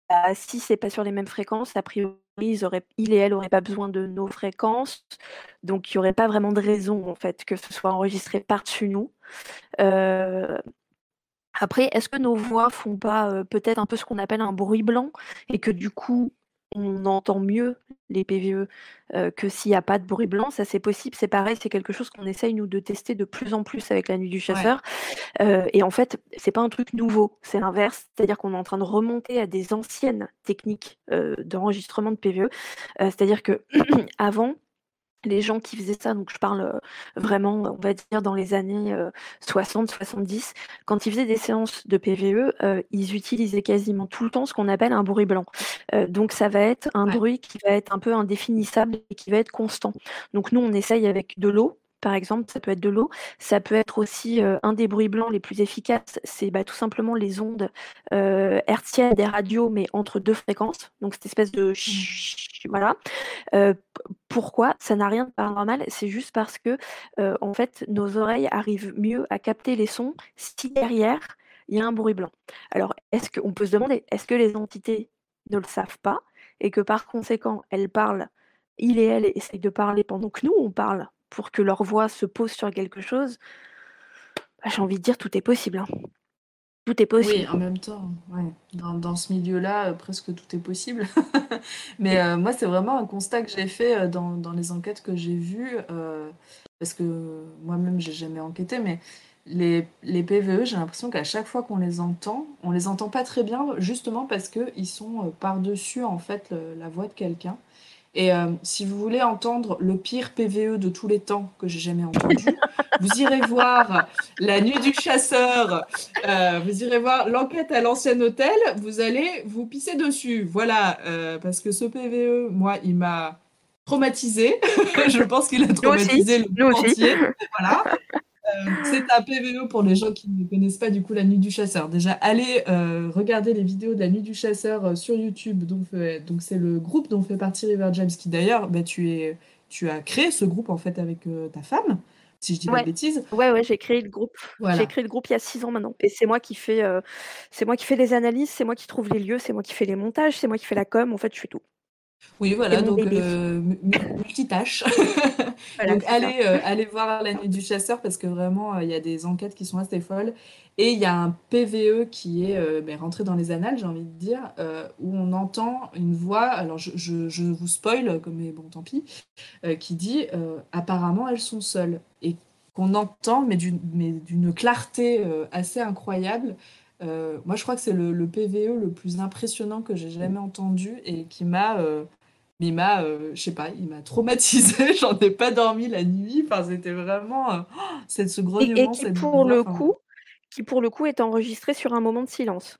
bah, si c'est pas sur les mêmes fréquences, a priori, ils il et elle n'auraient pas besoin de nos fréquences. Donc, il n'y aurait pas vraiment de raison, en fait, que ce soit enregistré par-dessus nous. Euh, après, est-ce que nos voix font pas euh, peut-être un peu ce qu'on appelle un bruit blanc et que du coup, on entend mieux les PVE euh, que s'il n'y a pas de bruit blanc? Ça, c'est possible. C'est pareil, c'est quelque chose qu'on essaye, nous, de tester de plus en plus avec la nuit du Ouais. chasseur. Euh, et en fait, c'est pas un truc nouveau, c'est l'inverse. C'est-à-dire qu'on est en train de remonter à des anciennes techniques euh, d'enregistrement de PVE. C'est-à-dire que avant, les gens qui faisaient ça, donc je parle euh, vraiment, on va dire, dans les années 60-70, quand ils faisaient des séances de PVE, euh, ils utilisaient quasiment tout le temps ce qu'on appelle un bruit blanc. Euh, donc ça va être un Ouais. bruit qui va être un peu indéfinissable et qui va être constant. Donc nous, on essaye avec de l'eau. Par exemple, ça peut être de l'eau. Ça peut être aussi euh, un des bruits blancs les plus efficaces, c'est bah, tout simplement les ondes euh, hertziennes des radios, mais entre deux fréquences. Donc cette espèce de chut, voilà. Euh, pourquoi Ça n'a rien de paranormal, c'est juste parce que euh, en fait nos oreilles arrivent mieux à capter les sons si derrière il y a un bruit blanc. Alors est-ce qu'on peut se demander, est-ce que les entités ne le savent pas et que par conséquent elles parlent, il et elle essayent de parler pendant que nous on parle? Pour que leur voix se pose sur quelque chose Bah, J'ai envie de dire tout est possible. hein. Tout est possible. Oui, en même temps, ouais. Dans, dans ce milieu-là, euh, presque tout est possible. Mais euh, moi, c'est vraiment un constat que j'ai fait euh, dans, dans les enquêtes que j'ai vues, euh, parce que moi-même, j'ai jamais enquêté, mais les, les PVE, j'ai l'impression qu'à chaque fois qu'on les entend, on les entend pas très bien, justement parce qu'ils sont par-dessus, en fait, le- la voix de quelqu'un. Et euh, si vous voulez entendre le pire PVE de tous les temps que j'ai jamais entendu, vous irez voir La Nuit du Chasseur, euh, vous irez voir l'enquête à l'ancien hôtel, vous allez vous pisser dessus. Voilà, euh, parce que ce PVE, moi, il m'a traumatisé. Je pense qu'il a aussi, traumatisé le monde entier. Voilà. Euh, c'est un PVE pour les gens qui ne connaissent pas du coup la nuit du chasseur. Déjà, allez euh, regarder les vidéos de la nuit du chasseur euh, sur YouTube. Donc, donc c'est le groupe dont fait partie River James, qui d'ailleurs, bah, tu es, tu as créé ce groupe en fait avec euh, ta femme, si je dis pas de bêtises. Ouais, ouais, j'ai créé le groupe. Voilà. J'ai créé le groupe il y a six ans maintenant. Et c'est moi qui fais, c'est moi qui fais les analyses, c'est moi qui trouve les lieux, c'est moi qui fais les montages, c'est moi qui fais la com. En fait, je fais tout. Oui, voilà, donc euh, mu- mu- multitâche. Voilà, donc allez, euh, allez voir la nuit du chasseur parce que vraiment euh, il y a des enquêtes qui sont assez folles et il y a un PVE qui est euh, ben, rentré dans les annales, j'ai envie de dire, où on entend une voix. Alors je, je- je vous spoil, comme mais bon tant pis, qui dit apparemment elles sont seules et qu'on entend mais d'une clarté assez incroyable. Euh, moi, je crois que c'est le, le PVE le plus impressionnant que j'ai jamais entendu et qui m'a, euh, mais m'a, euh, je sais pas, il m'a traumatisé. J'en ai pas dormi la nuit. Enfin, c'était vraiment, euh, oh, c'est ce Et, et grognement, qui cette pour le. Enfin, coup, qui pour le coup est enregistré sur un moment de silence.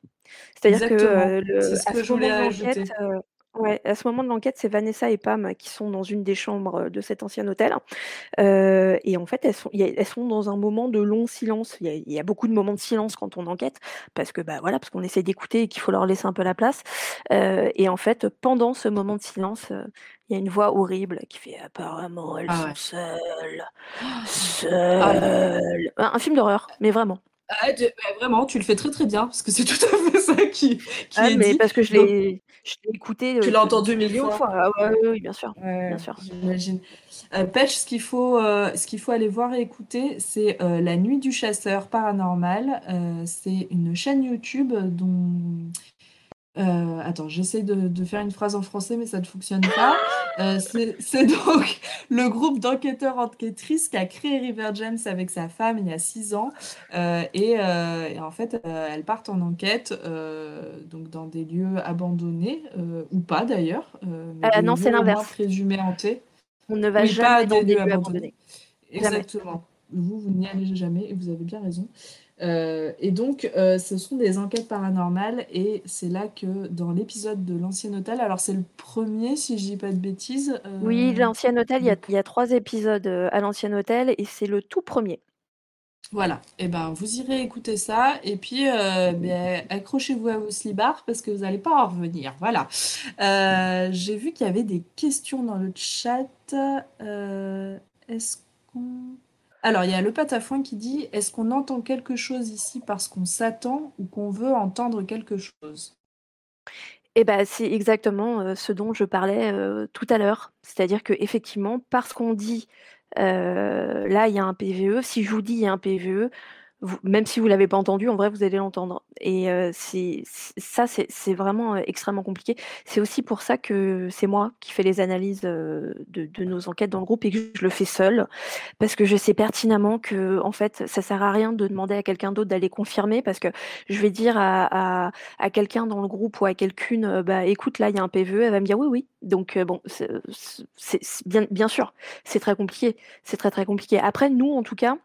C'est-à-dire que le- C'est ce à que ce je voulais moment euh, Ouais, à ce moment de l'enquête, c'est Vanessa et Pam qui sont dans une des chambres, de cet ancien hôtel, heu et en fait, elles sont il y a elles sont dans un moment de long silence. Il y a il y a beaucoup de moments de silence quand on enquête parce que, bah, voilà, parce qu'on essaie d'écouter et qu'il faut leur laisser un peu la place, heu et en fait, pendant ce moment de silence, heu, il y a une voix horrible qui fait: «Apparemment, elles Ah sont ouais. seules, Ah seules». Un un film d'horreur, mais vraiment. Ah tu vraiment, tu le fais très, très bien parce que c'est tout à fait ça qui qui Ah est mais dit. parce que je l'ai je l'ai écouté, tu heu, l'as entendu des 1000 millions de fois? fois. Ah ouais, oui, bien sûr, bien Ouais, sûr. j'imagine. Petch, ce qu'il faut, ce qu'il faut aller voir et écouter, c'est, heu, La Nuit du chasseur paranormal. C'est une chaîne YouTube dont heu, attends, j'essaie de de faire une phrase en français, mais ça ne fonctionne pas. Heu, c'est donc le groupe d'enquêteurs enquêtrices qui a créé River James avec sa femme il y a 6 ans. Heu et en fait, elles partent en enquête, donc dans des lieux abandonnés, ou pas d'ailleurs, non, c'est l'inverse. présumés hantés. On ne va Oui, pas jamais dans des lieux abandonnés. Jamais. Exactement. Vous, vous n'y allez jamais et vous avez bien raison. Heu et donc heu, ce sont des enquêtes paranormales et c'est là que dans l'épisode de l'ancien hôtel alors c'est le 1er si je dis pas de bêtises, Oui, heu, l'ancien hôtel, il y a y 3 épisodes, à l'ancien hôtel et c'est le tout 1er. Voilà et ben, vous irez écouter ça et puis, beh, accrochez-vous à vos slibards parce que vous allez pas en revenir, voilà. J'ai vu qu'il y avait des questions dans le chat, est-ce qu'on alors il y a le Patafouin qui dit: «Est-ce qu'on entend quelque chose ici parce qu'on s'attend ou qu'on veut entendre quelque chose?» Et bah, c'est exactement, heu, ce dont je parlais, heu, tout à l'heure. C'est-à-dire qu'effectivement, parce qu'on dit, heu: «Là, il y a un PVE», si je vous dis: «Il y a un PVE», vous même si vous l'avez pas entendu, en vrai, vous allez l'entendre et heu, c'est ça, c'est vraiment, heu, extrêmement compliqué. C'est aussi pour ça que c'est moi qui fais les analyses, heu, de de nos enquêtes dans le groupe et que je le fais seule. Parce que je sais pertinemment qu'en fait, ça sert à rien de demander à quelqu'un d'autre d'aller confirmer parce que je vais dire à à à quelqu'un dans le groupe ou à quelqu'une, heu: «Bah, écoute, là, il y a un PVE», elle va me dire: «Oui, oui». Donc bon, ce ce c'est bien bien sûr, c'est très compliqué, c'est très, très compliqué. Après, nous, en tout cas,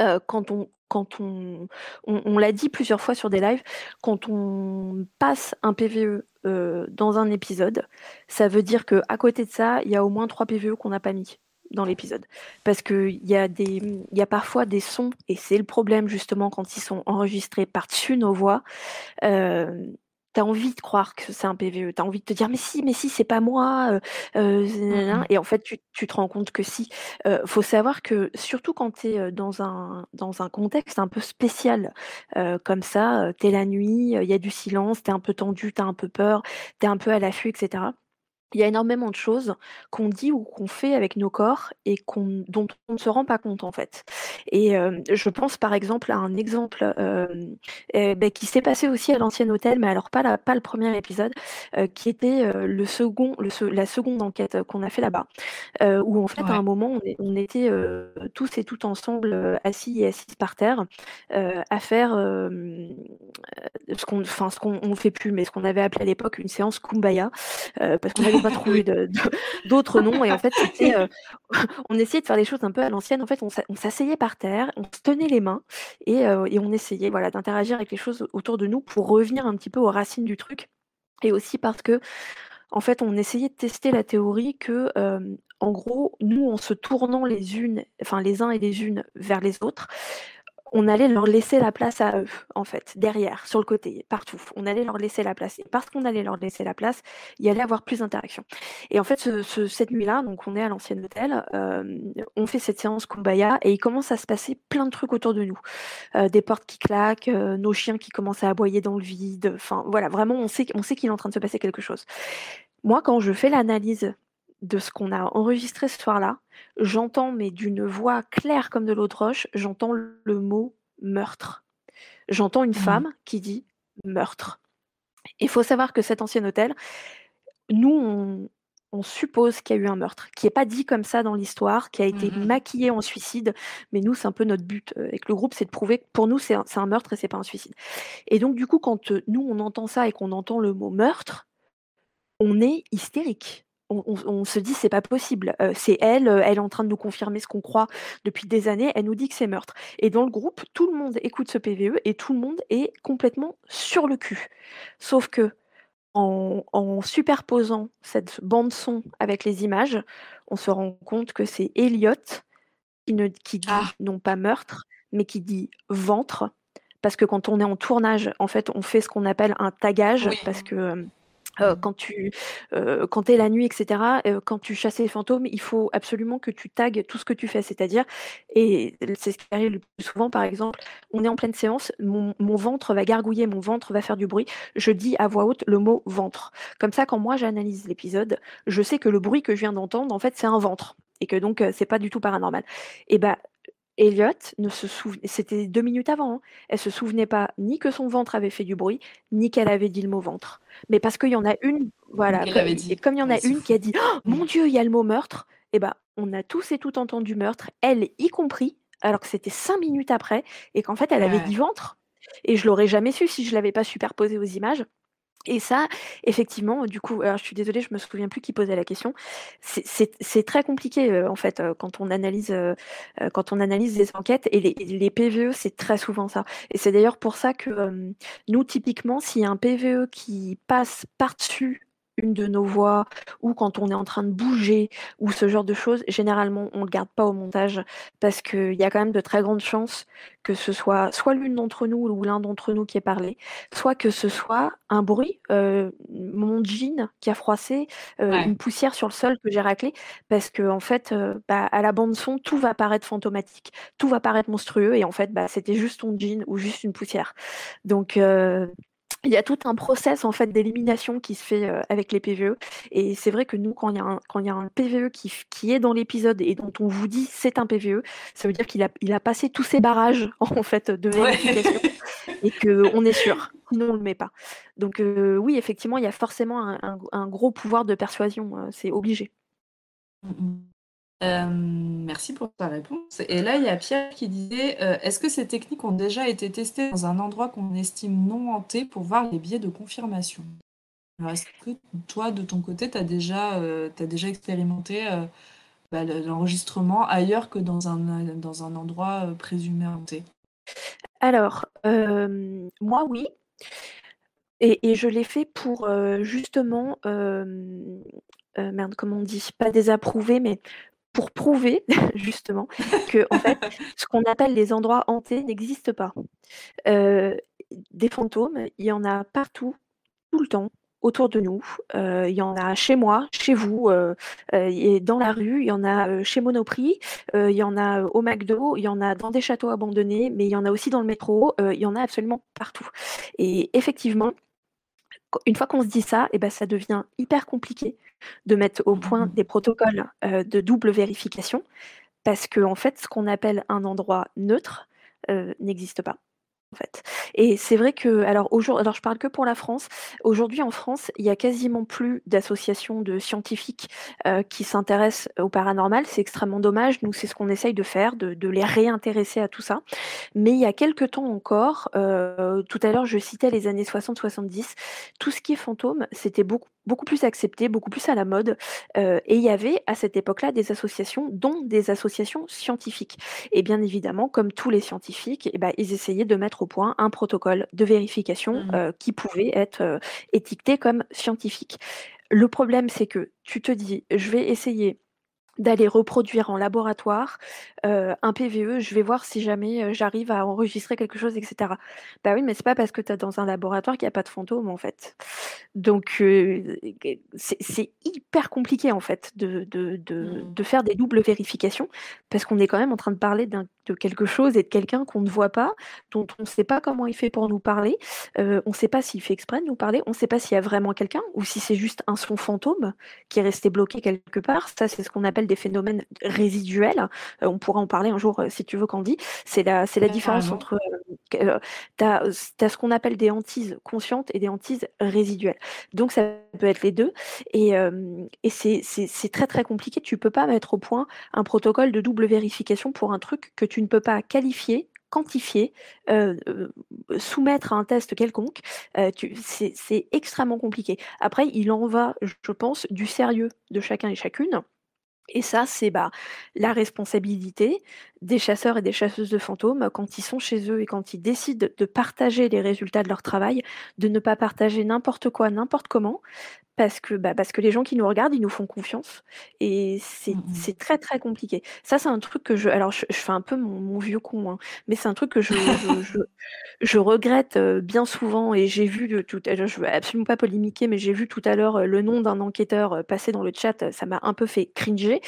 heu, quand on quand on l'a dit plusieurs fois sur des lives, quand on passe un PVE, heu, dans un épisode, ça veut dire qu'à côté de ça, il y a au moins 3 PVE qu'on n'a pas mis dans l'épisode. Parce qu'il y a y a parfois des sons et c'est le problème justement quand ils sont enregistrés par-dessus nos voix, hem, tu as envie de croire que c'est un PVE. Tu as envie de te dire: «Mais si, mais si, c'est pas moi, heu, z Mmh nin nin» mh. et en fait, tu tu te rends compte que si. Heu, faut savoir que surtout quand tu es, dans un dans un contexte un peu spécial, comme ça, tu es la nuit, il y a du silence, tu es un peu tendu, tu as un peu peur, tu es un peu à l'affût et cetera. Il y a énormément de choses qu'on dit ou qu'on fait avec nos corps et qu'on dont on ne se rend pas compte, en fait et hem, je pense par exemple à un exemple, et beh, qui s'est passé aussi à l'ancien hôtel, mais alors pas la pas le 1er épisode, qui était, le second le la seconde enquête qu'on a fait là-bas. Où en fait, à un moment, on é on était, tous et toutes ensemble, assis et assises par terre, à faire, ce qu'on enfin, ce qu'on on fait plus, mais ce qu'on avait appelé à l'époque une séance Kumbaya, parce qu'on n'avait pas trouvé d'autres noms et en fait, heu, on essayait de faire les choses un peu à l'ancienne. En fait, on s'a on s'asseyait par terre, on se tenait les mains et et on essayait, voilà, d'interagir avec les choses autour de nous pour revenir un petit peu aux racines du truc et aussi parce qu'en fait, on essayait de tester la théorie que, hem, en gros, nous, en se tournant les unes enfin, les uns et les unes vers les autres, on allait leur laisser la place à eux, en fait, derrière, sur le côté, partout. On allait leur laisser la place et parce qu'on allait leur laisser la place, il y allait avoir plus d'interaction et en fait, ce ce cette nuit-là, donc on est à l'ancien hôtel, hem, on fait cette séance Kumbaya et il commence à se passer plein de trucs autour de nous. Heu, des portes qui claquent, heu, nos chiens qui commencent à aboyer dans le vide, enfin, voilà, vraiment, on sait qu'il est en train de se passer quelque chose. Moi, quand je fais l'analyse de ce qu'on a enregistré ce soir-là, j'entends, mais d'une voix claire comme de l'eau de roche, j'entends le mot «meurtre». J'entends une Mmh. femme qui dit: «meurtre» il faut savoir que cet ancien hôtel, nous, on on suppose qu'il y a eu un meurtre, qui est pas dit comme ça dans l'histoire, qui a Mmh été mh mh. maquillé en suicide, mais nous, c'est un peu notre but, heu, avec le groupe, c'est de prouver que pour nous, c'est un meurtre et c'est pas un suicide et donc du coup, quand, heu, nous, on entend ça et qu'on entend le mot «meurtre», on est hystériques. On on on se dit: «C'est pas possible, heu, c'est elle, heu, elle est en train de nous confirmer ce qu'on croit depuis des années, elle nous dit que c'est meurtre» et dans le groupe, tout le monde écoute ce PVE et tout le monde est complètement sur le cul. Sauf que en, superposant cette bande son avec les images, on se rend compte que c'est Elliot qui, ne, qui dit ah. non pas meurtre, mais qui dit ventre. Parce que quand on est en tournage, en fait, on fait ce qu'on appelle un tagage, parce que euh, quand tu euh, quand es la nuit, etc., euh, quand tu chasses les fantômes, il faut absolument que tu tagues tout ce que tu fais. C'est-à-dire, et c'est ce qui arrive le plus souvent, par exemple, on est en pleine séance, mon, mon, ventre va gargouiller, mon ventre va faire du bruit. Je dis à voix haute le mot ventre. Comme ça, quand moi j'analyse l'épisode, je sais que le bruit que je viens d'entendre, en fait, c'est un ventre. Et que donc, c'est pas du tout paranormal. Et bah, Elliot ne se souvenait, c'était deux minutes avant, hein. elle se souvenait pas ni que son ventre avait fait du bruit, ni qu'elle avait dit le mot ventre. Mais parce qu'il y en a une, voilà, comme, et comme il y en a une qui a dit «Oh, Mon Dieu, il y a le mot meurtre, et eh ben on a tous et toutes entendu meurtre, elle y compris, alors que c'était cinq minutes après, et qu'en fait elle avait dit ventre. Et je l'aurais jamais su si je l'avais pas superposé aux images. Et ça, effectivement, du coup, je suis désolée, je me souviens plus qui posait la question. C'est très compliqué euh, en fait euh, quand on analyse euh, quand on analyse les enquêtes et les, les PVE, c'est très souvent ça. Et c'est d'ailleurs pour ça que nous, typiquement, s'il y a un PVE qui passe par-dessus une de nos voix ou quand on est en train de bouger ou ce genre de choses, généralement on ne le garde pas au montage parce qu'il y a quand même de très grandes chances que ce soit soit l'une d'entre nous ou l'un d'entre nous qui ait parlé, soit que ce soit un bruit, euh, mon jean qui a froissé, euh, une poussière sur le sol que j'ai raclé, parce que en fait, euh, bah, à la bande son, tout va paraître fantomatique, tout va paraître monstrueux, et en fait, bah, c'était juste ton jean ou juste une poussière. Donc il y a tout un process en fait d'élimination qui se fait euh, avec les PVE et c'est vrai que nous quand il y a un, quand il y a un PVE qui, qui est dans l'épisode et dont on vous dit c'est un PVE ça veut dire qu'il a, il a passé tous ses barrages en fait de vérification et que on est sûr sinon on le met pas. Donc euh, oui effectivement il y a forcément un, un, gros pouvoir de persuasion euh, c'est obligé. Mmh, mmh. Euh, merci pour ta réponse. Et là, il y a Pierre qui disait euh, Est-ce que ces techniques ont déjà été testées dans un endroit qu'on estime non hanté pour voir les biais de confirmation? Est-ce que toi, de ton côté, tu as, déjà, euh, déjà expérimenté bah, l'enregistrement ailleurs que dans un, dans un endroit présumé hanté? Alors, moi, oui. Et je l'ai fait pour justement. merde, comment on dit? Pas désapprouver, mais pour prouver justement que en fait, ce qu'on appelle les endroits hantés n'existe pas. Euh, des fantômes, il y en a partout, tout le temps, autour de nous. Euh, il y en a chez moi, chez vous, euh, et dans la rue, il y en a chez Monoprix, il y en a au McDo, il y en a dans des châteaux abandonnés, mais il y en a aussi dans le métro, il y en a absolument partout. Et effectivement, une fois qu'on se dit ça, et eh ben, ça devient hyper compliqué de mettre au point mmh. des protocoles euh, de double vérification, parce que en fait, ce qu'on appelle un endroit neutre euh, n'existe pas fait. Et c'est vrai que, alors aujourd'hui, alors je parle que pour la France. Aujourd'hui en France, il y a quasiment plus d'associations de scientifiques euh, qui s'intéressent au paranormal. C'est extrêmement dommage. Nous, c'est ce qu'on essaye de faire, de, les réintéresser à tout ça. Mais il y a quelques temps encore, euh, tout à l'heure, je citais les années 60-70. Tout ce qui est fantôme, c'était beaucoup beaucoup plus accepté, beaucoup plus à la mode. Euh, et il y avait à cette époque-là des associations, dont des associations scientifiques. Et bien évidemment, comme tous les scientifiques, eh ben, ils essayaient de mettre au point un protocole de vérification mmh. euh, qui pouvait être euh, étiqueté comme scientifique. Le problème, c'est que tu te dis, je vais essayer d'aller reproduire en laboratoire euh, un PVE, je vais voir si jamais j'arrive à enregistrer quelque chose, etc. Bah oui, mais c'est pas parce que tu es dans un laboratoire qu'il n'y a pas de fantômes, en fait. Donc, euh, c'est hyper compliqué, en fait, de, de, de, mmh. de, faire des doubles vérifications, parce qu'on est quand même en train de parler de quelque chose et de quelqu'un qu'on ne voit pas, dont on ne sait pas comment il fait pour nous parler, on ne sait pas s'il fait exprès de nous parler, on ne sait pas s'il y a vraiment quelqu'un, ou si c'est juste un son fantôme qui est resté bloqué quelque part. Ça, c'est ce qu'on appelle des phénomènes résiduels. on pourra en parler un jour euh, si tu veux, Candy. C'est la, c'est la différence entre. Euh, tu as, ce qu'on appelle des hantises conscientes et des hantises résiduelles. Donc ça peut être les deux. Et, euh, et c'est, c'est, c'est très très compliqué. Tu peux pas mettre au point un protocole de double vérification pour un truc que tu ne peux pas qualifier quantifier, soumettre à un test quelconque, c'est extrêmement compliqué. Après, il en va, je pense, du sérieux de chacun et chacune Et ça, c'est bah, la responsabilité des chasseurs et des chasseuses de fantômes quand ils sont chez eux et quand ils décident de partager les résultats de leur travail, de ne pas partager n'importe quoi, n'importe comment, parce que, bah, parce que les gens qui nous regardent, ils nous font confiance et c'est Mmh très, très compliqué. Ça, c'est un truc que je alors je je fais un peu mon mon vieux con, hein, mais c'est un truc que je je regrette, bien souvent et j'ai vu tout je veux absolument pas polémiquer, mais j'ai vu tout à l'heure, heu, le nom d'un enquêteur, passer dans le chat, ça m'a un peu fait cringer,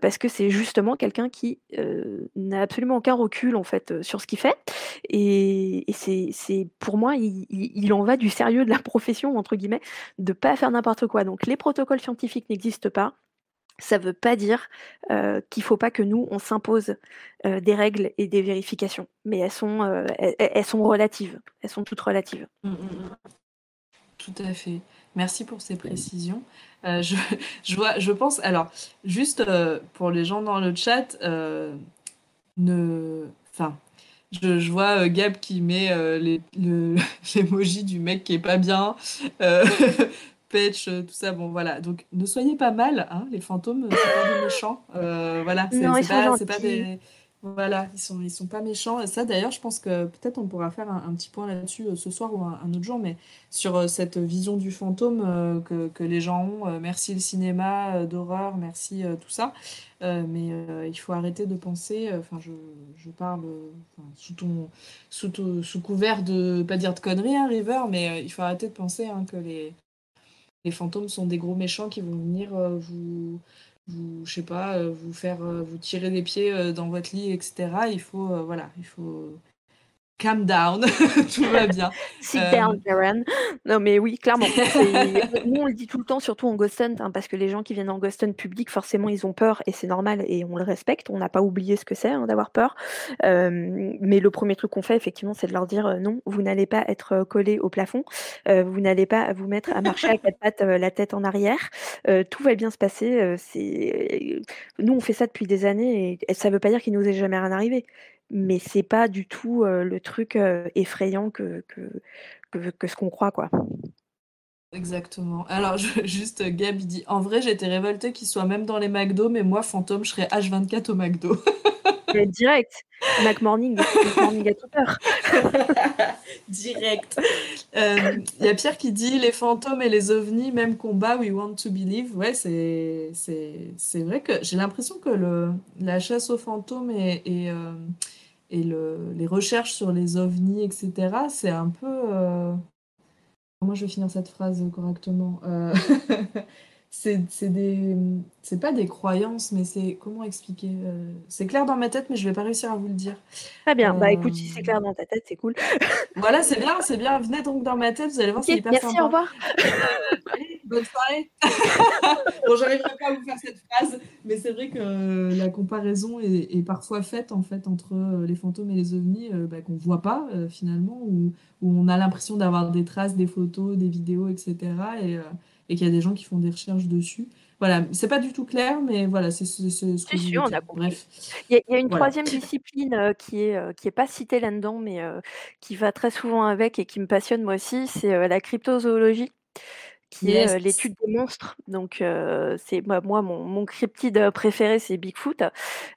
parce que c'est justement quelqu'un qui, n'a absolument aucun recul, en fait, sur ce qu'il fait et et c'est c'est pour moi, il il il en va du «sérieux de la profession» entre guillemets, de pas faire n'importe quoi. Donc les protocoles scientifiques n'existent pas. Ça veut pas dire, heu, qu'il faut pas que nous, on s'impose, heu, des règles et des vérifications, mais elles sont, heu, elles sont relatives. Elles sont toutes relatives. Mmh, mmh mh. Tout à fait. Merci pour ces précisions. Je je vois je pense alors juste, pour les gens dans le chat, ne enfin, je vois, Gab qui met, le l'emoji du mec qui est pas bien, Petch, heu, tout ça, bon voilà. Donc ne soyez pas mal, hein, les fantômes, heu, c'est pas des méchants, heu, voilà, c'est pas c'est pas des voilà, ils sont ils sont pas méchants. Et ça d'ailleurs, je pense que peut-être on pourra faire un un petit point là-dessus, ce soir ou un un autre jour, mais sur, cette vision du fantôme, que que les gens ont, merci le cinéma, d'horreur, merci, tout ça, mais il faut arrêter de penser, enfin je je parle, sous ton sous sous couvert de pas dire de conneries, hein, River, mais il faut arrêter de penser, hein, que les les fantômes sont des gros méchants qui vont venir, heu, vous je sais pas, heu, vous faire, heu, vous tirer des pieds, dans votre lit et cetera. Il faut, voilà, il faut calm down, tout va bien. Sit down, Hem Karen. Non, mais oui, clairement. Nous, on le dit tout le temps, surtout en ghost hunt, hein, parce que les gens qui viennent en ghost hunt public, forcément, ils ont peur et c'est normal et on le respecte. On n'a pas oublié ce que c'est, hein, d'avoir peur. Hem, mais le 1er truc qu'on fait, effectivement, c'est de leur dire: «Heu, non, vous n'allez pas être, heu, collés au plafond, vous n'allez pas vous mettre à marcher à 4 pattes, la tête en arrière, tout va bien se passer, heu, c'est» nous, on fait ça depuis des années et et ça veut pas dire qu'il nous est jamais rien arrivé, mais c'est pas du tout, le truc, effrayant que que que que ce qu'on croit, quoi. Exactement. Alors je juste, Gab, il dit: «En vrai, j'étais révolté qu'ils soient même dans les McDo, mais moi, fantôme, je serais H24 au McDo». Direct, McMorning, McMorning à toute heure. Direct. Il y a Pierre qui dit: «Les fantômes et les ovnis, même combat, we want to believe». Ouais, c'est c'est c'est vrai que j'ai l'impression que le la chasse aux fantômes hem et le les recherches sur les ovnis et cetera, c'est un peu, heu comment je vais finir cette phrase, correctement? Heu, c'est des, c'est pas des croyances, mais c'est comment expliquer? Heu, c'est clair dans ma tête, mais je vais pas réussir à vous le dire. Très bien, bah, écoute, si c'est clair dans ta tête, c'est cool. Voilà, c'est bien, c'est bien. Venez donc dans ma tête, vous allez voir, OK, c'est hyper merci, au sympa. revoir. Allez, bonne soirée. Bon, j'arriverai pas à vous faire cette phrase, mais c'est vrai que la comparaison est est parfois faite, en fait, entre, les fantômes et les ovnis, heu, bah, qu'on voit pas, finalement, où où on a l'impression d'avoir des traces, des photos, des vidéos et cetera et et qu'il y a des gens qui font des recherches dessus. Voilà, c'est pas du tout clair, mais voilà, c'est ce que je on a compris. Bref, Il y a il y a une voilà. 3e discipline, heu, qui est, heu, qui est pas citée là-dedans, mais heu, qui va très souvent avec et qui me passionne moi aussi, c'est, la cryptozoologie, qui est, Yes. l'étude des monstres. Donc c'est moi, mon mon cryptide, préféré, c'est Bigfoot.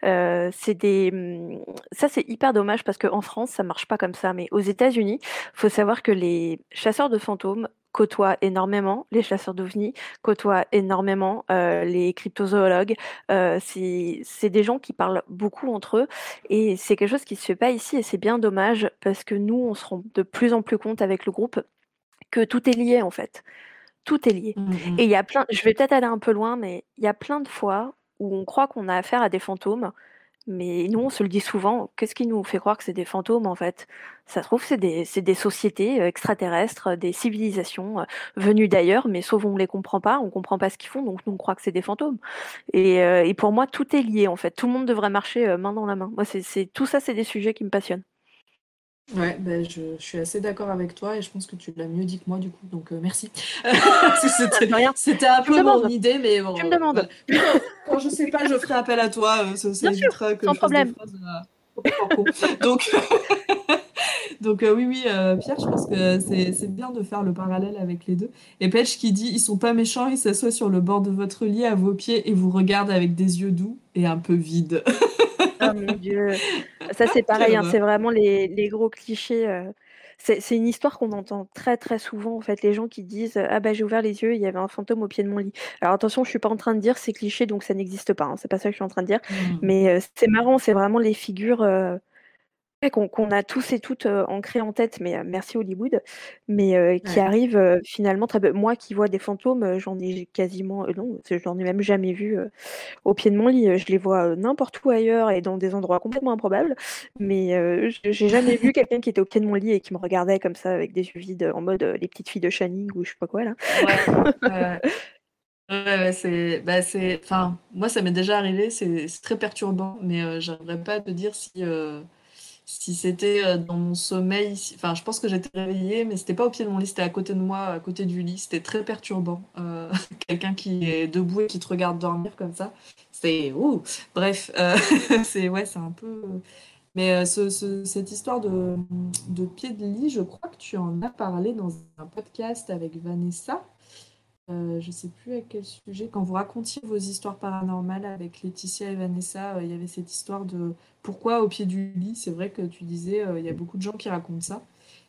C'est des, mmh, ça, c'est hyper dommage parce qu'en France, ça marche pas comme ça, mais aux États-Unis, faut savoir que les chasseurs de fantômes côtoient énormément les chasseurs d'ovnis, côtoient énormément, heu, les cryptozoologues. Heu, c'est des gens qui parlent beaucoup entre eux et c'est quelque chose qui se fait pas ici et c'est bien dommage parce que nous, on se rend de plus en plus compte avec le groupe que tout est lié, en fait. Tout est lié Mmh et mh. il y a plein je vais peut-être aller un peu loin, mais il y a plein de fois où on croit qu'on a affaire à des fantômes, mais nous, on se le dit souvent: «Qu'est-ce qui nous fait croire que c'est des fantômes, en fait? Ça se trouve, c'est des des sociétés, heu, extraterrestres, des civilisations, heu, venues d'ailleurs, mais sauf on les comprend pas, on comprend pas ce qu'ils font, donc nous, on croit que c'est des fantômes» et et pour moi, tout est lié, en fait. Tout le monde devrait marcher, main dans la main. Moi, c'est tout ça, c'est des sujets qui me passionnent. Ouais, bah, je je suis assez d'accord avec toi et je pense que tu l'as mieux dit que moi, du coup, donc heu, merci. C'était un peu mon idée, mais bon, Tu me demandes. voilà. Bon, quand je sais pas, je ferai appel à toi, ça ça Bien sûr, que sans problème. phrases, complètement con. Donc Donc oui, oui, Pierre, je pense que c'est bien de faire le parallèle avec les deux. Et Petch qui dit, ils sont pas méchants, ils s'assoient sur le bord de votre lit à vos pieds et vous regardent avec des yeux doux et un peu vides. oh mon dieu. Ça c'est pareil, hein, c'est vraiment les, les, gros clichés. C'est une histoire qu'on entend très très souvent en fait, les gens qui disent ah bah j'ai ouvert les yeux, il y avait un fantôme au pied de mon lit. Alors attention, je suis pas en train de dire c'est cliché donc ça n'existe pas. Hein, c'est pas ça que je suis en train de dire. Mmh. Mais c'est marrant, c'est vraiment les figures qu'on a tous et toutes ancré en tête, mais merci Hollywood, mais qui arrivent finalement très Moi qui vois des fantômes, j'en ai quasiment, non, j'en ai même jamais vu au pied de mon lit. Je les vois n'importe où ailleurs et dans des endroits complètement improbables, mais j'ai jamais vu quelqu'un qui était au pied de mon lit et qui me regardait comme ça avec des yeux vides en mode les petites filles de Shining ou je sais pas quoi là. Ouais. c'est, bah c'est, enfin, moi ça m'est déjà arrivé, c'est très perturbant, mais j'aimerais pas te dire si, si c'était euh, dans mon sommeil, enfin, je pense que j'étais réveillée, mais c'était pas au pied de mon lit, c'était à côté de moi, à côté du lit. C'était très perturbant. Euh, quelqu'un qui est debout et qui te regarde dormir comme ça. C'est ouh. Bref, euh, c'est ouais, un peu. Mais cette histoire de, de pied de lit, je crois que tu en as parlé dans un podcast avec Vanessa. Euh, je ne sais plus à quel sujet. Quand vous racontiez vos histoires paranormales avec Laetitia et Vanessa, euh, il y avait cette histoire de pourquoi au pied du lit. C'est vrai que tu disais, euh, il y a beaucoup de gens qui racontent ça.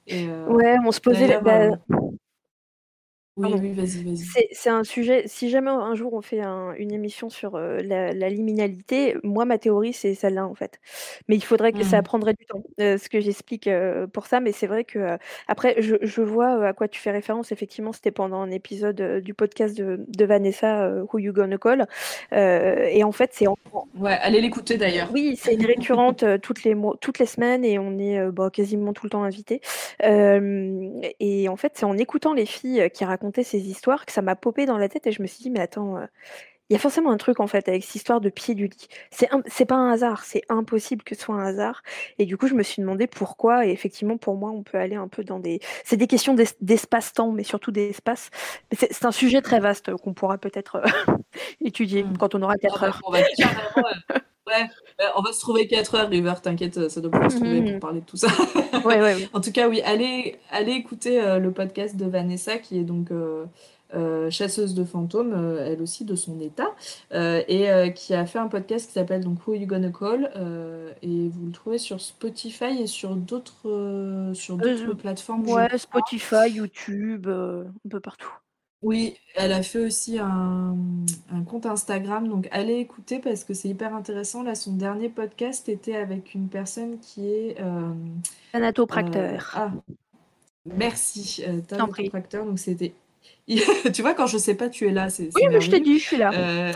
Et, ouais, on se posait la... Oui, oui, vas-y, vas-y. C'est un sujet, si jamais un jour on fait une émission sur la, liminalité, moi ma théorie c'est celle-là en fait. Mais il faudrait que ça mmh. prendrait du temps, ce que j'explique pour ça. Mais c'est vrai que après je, vois à quoi tu fais référence. Effectivement, c'était pendant un épisode du podcast de, Vanessa, Who You Gonna Call. et en fait, c'est Ouais, allez l'écouter d'ailleurs. oui, c'est une récurrente toutes les toutes les semaines et on est bah, quasiment tout le temps invité. et en fait, c'est en écoutant les filles qui racontent ces histoires que ça m'a popé dans la tête et je me suis dit, mais attends, euh, il y a forcément un truc en fait avec cette histoire de pied du lit. C'est c'est pas un hasard, c'est impossible que ce soit un hasard. Et du coup, je me suis demandé pourquoi. Et effectivement, pour moi, on peut aller un peu dans des. C'est des questions d'espace-temps, mais surtout d'espace. C'est un sujet très vaste qu'on pourra peut-être euh, étudier mmh. quand on aura 4 heures. On va, ouais, on va se trouver 4 heures, River, t'inquiète, ça doit pas se trouver pour mmh. parler de tout ça. en tout cas, oui, allez, allez écouter euh, le podcast de Vanessa, qui est donc euh, euh, chasseuse de fantômes, elle aussi de son état, et qui a fait un podcast qui s'appelle donc Who You Gonna Call, et vous le trouvez sur Spotify et sur d'autres sur d'autres plateformes. Ouais, Spotify, YouTube, un peu partout. Oui, elle a fait aussi un, compte Instagram, donc allez écouter parce que c'est hyper intéressant. Là, son dernier podcast était avec une personne qui est... Euh. Euh, ah, merci, euh. Donc c'était... tu vois, quand je sais pas, tu es là. oui, mais je t'ai dit, je suis là. Euh,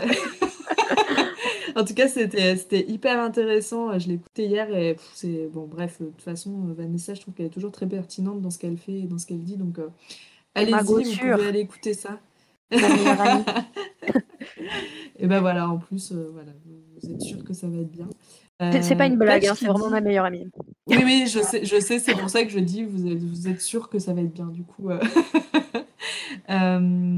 en tout cas, c'était hyper intéressant. Je l'ai écouté hier et c'est... Bon, bref, de toute façon, Vanessa, je trouve qu'elle est toujours très pertinente dans ce qu'elle fait et dans ce qu'elle dit. Donc... Allez-y, vous pouvez aller écouter ça. et ben voilà, en plus, euh, voilà, vous êtes sûr que ça va être bien. c'est pas une euh, blague, hein, c'est vraiment ma meilleure amie. Oui, oui, je sais, je sais c'est pour ça que je dis, vous êtes, vous êtes sûr que ça va être bien, du coup. Euh... euh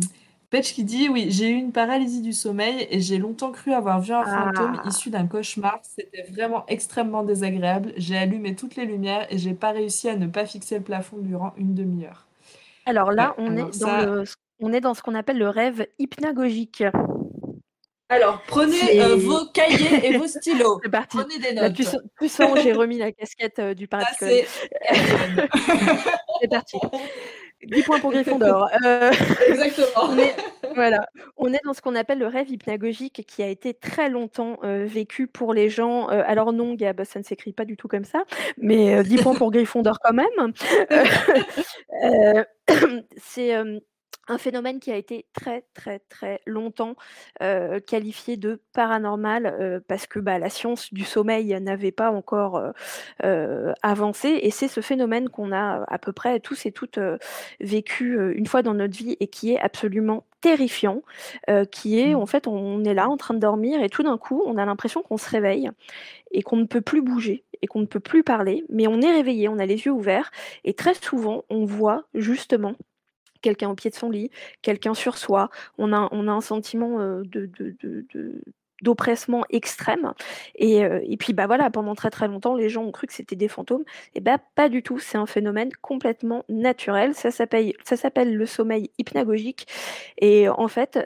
Petch qui dit Oui, j'ai eu une paralysie du sommeil et j'ai longtemps cru avoir vu un fantôme ah. issu d'un cauchemar. C'était vraiment extrêmement désagréable. J'ai allumé toutes les lumières et j'ai pas réussi à ne pas fixer le plafond durant une demi-heure. Alors là, on, est dans on est dans ce qu'on appelle le rêve hypnagogique. Alors, prenez euh, vos cahiers et vos stylos. C'est parti. Prenez des notes. plus, j'ai remis la casquette euh, du parapsychologue. C'est parti. 10 points pour Gryffondor. Euh, Exactement. On est, voilà. On est dans ce qu'on appelle le rêve hypnagogique qui a été très longtemps euh, vécu pour les gens. Euh, alors non, Gab, ça ne s'écrit pas du tout comme ça, mais 10 points pour Gryffondor quand même. c'est un phénomène qui a été très très très longtemps qualifié de paranormal parce que bah, la science du sommeil n'avait pas encore avancé et c'est ce phénomène qu'on a à peu près tous et toutes vécu une fois dans notre vie et qui est absolument terrifiant, qui est mmh. en fait on est là en train de dormir et tout d'un coup on a l'impression qu'on se réveille et qu'on ne peut plus bouger et qu'on ne peut plus parler, mais on est réveillé, on a les yeux ouverts et très souvent on voit justement quelqu'un au pied de son lit, quelqu'un sur soi. On a, un sentiment de, d'oppressement extrême. Et, euh, et, puis bah voilà, pendant très très longtemps, les gens ont cru que c'était des fantômes. Et bah pas du tout, c'est un phénomène complètement naturel. Ça s'appelle, le sommeil hypnagogique. Et en fait,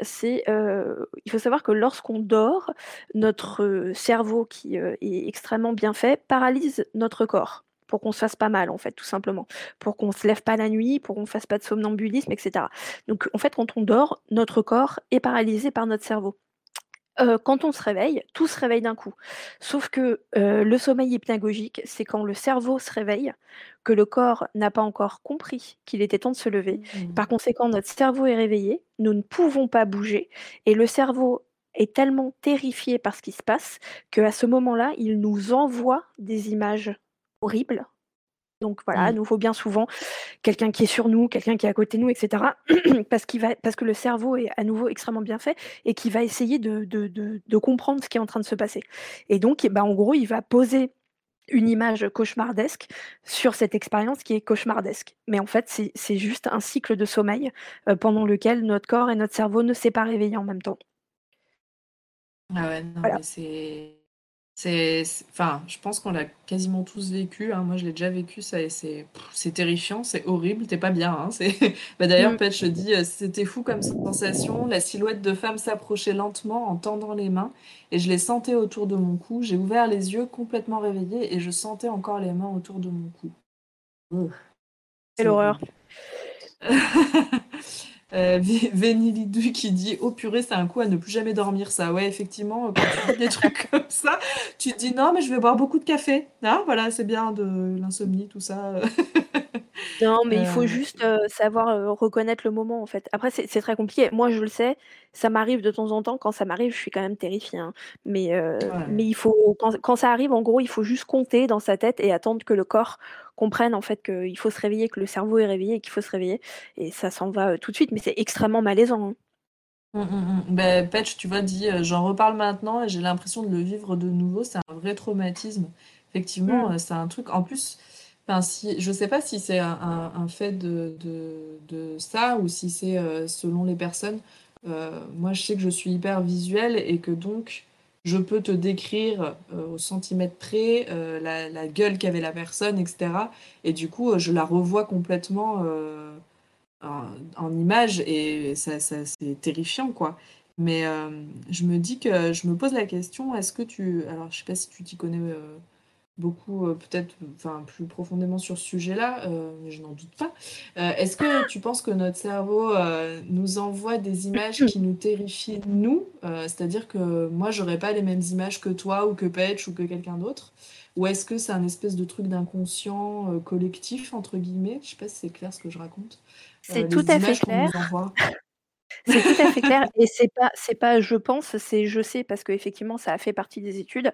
euh, il faut savoir que lorsqu'on dort, notre cerveau qui est extrêmement bien fait paralyse notre corps pour qu'on se fasse pas mal, en fait, tout simplement. Pour qu'on se lève pas la nuit, pour qu'on fasse pas de somnambulisme, etc. Donc, en fait, quand on dort, notre corps est paralysé par notre cerveau. Euh, quand on se réveille, tout se réveille d'un coup. Sauf que euh, le sommeil hypnagogique, c'est quand le cerveau se réveille, que le corps n'a pas encore compris qu'il était temps de se lever. Mmh. Par conséquent, notre cerveau est réveillé, nous ne pouvons pas bouger, et le cerveau est tellement terrifié par ce qui se passe qu'à ce moment-là, il nous envoie des images horribles donc voilà, à mmh. nouveau bien souvent, quelqu'un qui est sur nous, quelqu'un qui est à côté de nous, etc. parce, qu'il va, parce que le cerveau est à nouveau extrêmement bien fait et qui va essayer de, de, comprendre ce qui est en train de se passer. Et donc, bah, en gros, il va poser une image cauchemardesque sur cette expérience qui est cauchemardesque. Mais en fait, c'est juste un cycle de sommeil euh, pendant lequel notre corps et notre cerveau ne s'est pas réveillés en même temps. Ah ouais, non, mais c'est c'est, enfin, je pense qu'on l'a quasiment tous vécu. Hein. Moi, je l'ai déjà vécu. Ça, c'est, c'est terrifiant, c'est horrible. T'es pas bien. Hein. C'est, bah, d'ailleurs, mmh. je dis, euh, c'était fou comme sensation. La silhouette de femme s'approchait lentement en tendant les mains, et je les sentais autour de mon cou. J'ai ouvert les yeux, complètement réveillée, et je sentais encore les mains autour de mon cou. Quelle horreur. Euh, Vénilidou qui dit Oh purée, c'est un coup à ne plus jamais dormir, ça. Ouais, effectivement, quand tu dis des trucs comme ça, tu te dis Non, mais je vais boire beaucoup de café. Ah, voilà, c'est bien de l'insomnie, tout ça. Non, mais il faut euh. juste euh, savoir euh, reconnaître le moment, en fait. Après, c'est très compliqué. Moi, je le sais, ça m'arrive de temps en temps. Quand ça m'arrive, je suis quand même terrifiée. Hein. Mais, mais il faut, quand, quand ça arrive, en gros, il faut juste compter dans sa tête et attendre que le corps comprenne en fait qu'il faut se réveiller, que le cerveau est réveillé et qu'il faut se réveiller. Et ça s'en va tout de suite, mais c'est extrêmement malaisant. Hein. Mmh, mmh, mmh. Ben, Patch, tu vois, dit j'en reparle maintenant et j'ai l'impression de le vivre de nouveau. C'est un vrai traumatisme. Effectivement, c'est un truc. En plus, si, je ne sais pas si c'est un, fait de, de, ça ou si c'est euh, selon les personnes. Euh, moi, je sais que je suis hyper visuelle et que donc, je peux te décrire euh, au centimètre près la, la, gueule qu'avait la personne, etc. Et du coup, je la revois complètement en, en, image et ça, ça c'est terrifiant, quoi. Mais je me dis que je me pose la question, est-ce que tu... Alors, je sais pas si tu t'y connais beaucoup, euh, peut-être enfin, plus profondément sur ce sujet-là, euh, mais je n'en doute pas. Euh, est-ce que tu penses que notre cerveau nous envoie des images qui nous terrifient, nous? C'est-à-dire que moi, j'aurais pas les mêmes images que toi ou que Petch ou que quelqu'un d'autre Ou est-ce que c'est un espèce de truc d'inconscient collectif, entre guillemets? Je sais pas si c'est clair ce que je raconte. C'est tout à fait clair. C'est tout à fait clair et c'est pas c'est pas je pense, c'est je sais parce qu'effectivement ça a fait partie des études.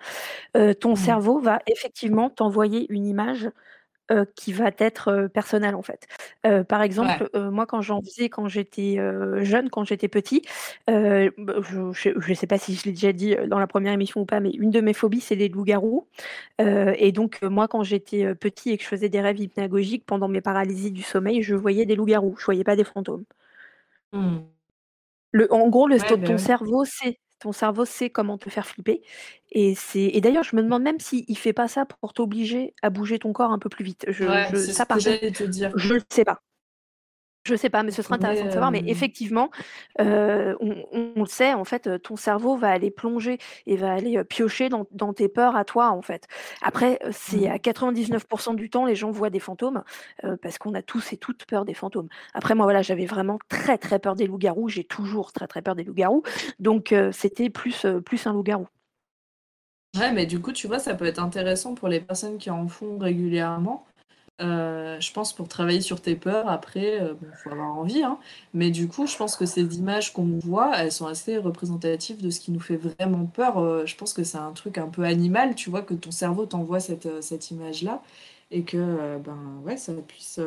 ton mmh. cerveau va effectivement t'envoyer une image, qui va être, personnelle en fait. par exemple, moi quand j'en faisais quand j'étais, jeune, quand j'étais petit, bah, je ne sais pas si je l'ai déjà dit, dans la première émission ou pas, mais une de mes phobies, c'est les loups-garous. et donc moi quand j'étais, petit et que je faisais des rêves hypnagogiques pendant mes paralysies du sommeil, je voyais des loups-garous, je voyais pas des fantômes. Mmh. Le en gros, le ton bah cerveau sait ton cerveau sait comment te faire flipper et c'est et d'ailleurs, je me demande même s'il ne fait pas ça pour t'obliger à bouger ton corps un peu plus vite. Je je ça par je le sais pas. Je sais pas, mais ce sera intéressant de savoir. Mais effectivement, euh, on, le sait, en fait, ton cerveau va aller plonger et va aller piocher dans, tes peurs à toi, en fait. Après, c'est mmh. à 99% du temps, les gens voient des fantômes parce qu'on a tous et toutes peur des fantômes. Après, moi, voilà, j'avais vraiment très, très peur des loups-garous. J'ai toujours très, très peur des loups-garous. Donc, c'était plus, plus un loup-garou. Ouais, mais du coup, tu vois, ça peut être intéressant pour les personnes qui en font régulièrement euh, je pense pour travailler sur tes peurs, après, il euh, faut avoir envie, hein. mais du coup, je pense que ces images qu'on voit, elles sont assez représentatives de ce qui nous fait vraiment peur. Euh, je pense que c'est un truc un peu animal, tu vois, que ton cerveau t'envoie cette, cette image-là, et que ben, ouais, ça puisse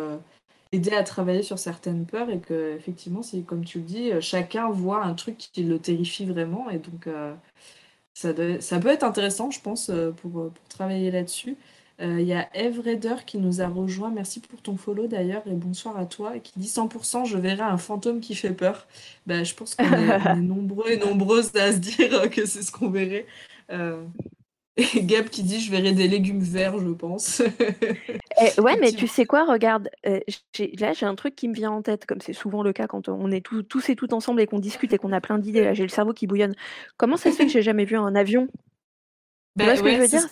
aider à travailler sur certaines peurs, et que, effectivement, c'est comme tu le dis, chacun voit un truc qui le terrifie vraiment, et donc ça, ça peut être intéressant, je pense, pour, pour travailler là-dessus. Euh, Il y a Eve Raider qui nous a rejoint. Merci pour ton follow d'ailleurs et bonsoir à toi. Qui dit 100% je verrai un fantôme qui fait peur. Bah, je pense qu'on est, nombreux et nombreuses à se dire que c'est ce qu'on verrait. Euh, et Gab qui dit je verrai des légumes verts, je pense. Eh, ouais, mais tu sais quoi, regarde, euh, là j'ai un truc qui me vient en tête, comme c'est souvent le cas quand on est tous, tous et toutes ensemble et qu'on discute et qu'on a plein d'idées. Là, j'ai le cerveau qui bouillonne. Comment ça se fait que j'ai jamais vu un avion? Tu vois ce que je veux dire?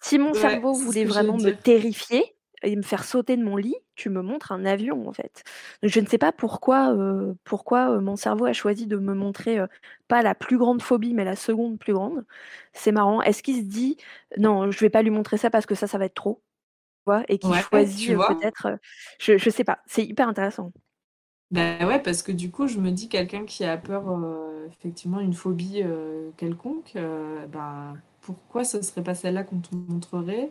Si mon ouais, cerveau voulait vraiment me terrifier et me faire sauter de mon lit, tu me montres un avion en fait. Donc, je ne sais pas pourquoi, euh, pourquoi euh, mon cerveau a choisi de me montrer euh, pas la plus grande phobie, mais la seconde plus grande. C'est marrant. Est-ce qu'il se dit non, je vais pas lui montrer ça parce que ça, ça va être trop, et qu'il Ouais, choisit peut-être. je, je sais pas. C'est hyper intéressant. Bah ouais, parce que du coup, je me dis quelqu'un qui a peur, effectivement, une phobie quelconque, ben, pourquoi ce serait pas celle-là qu'on te montrerait?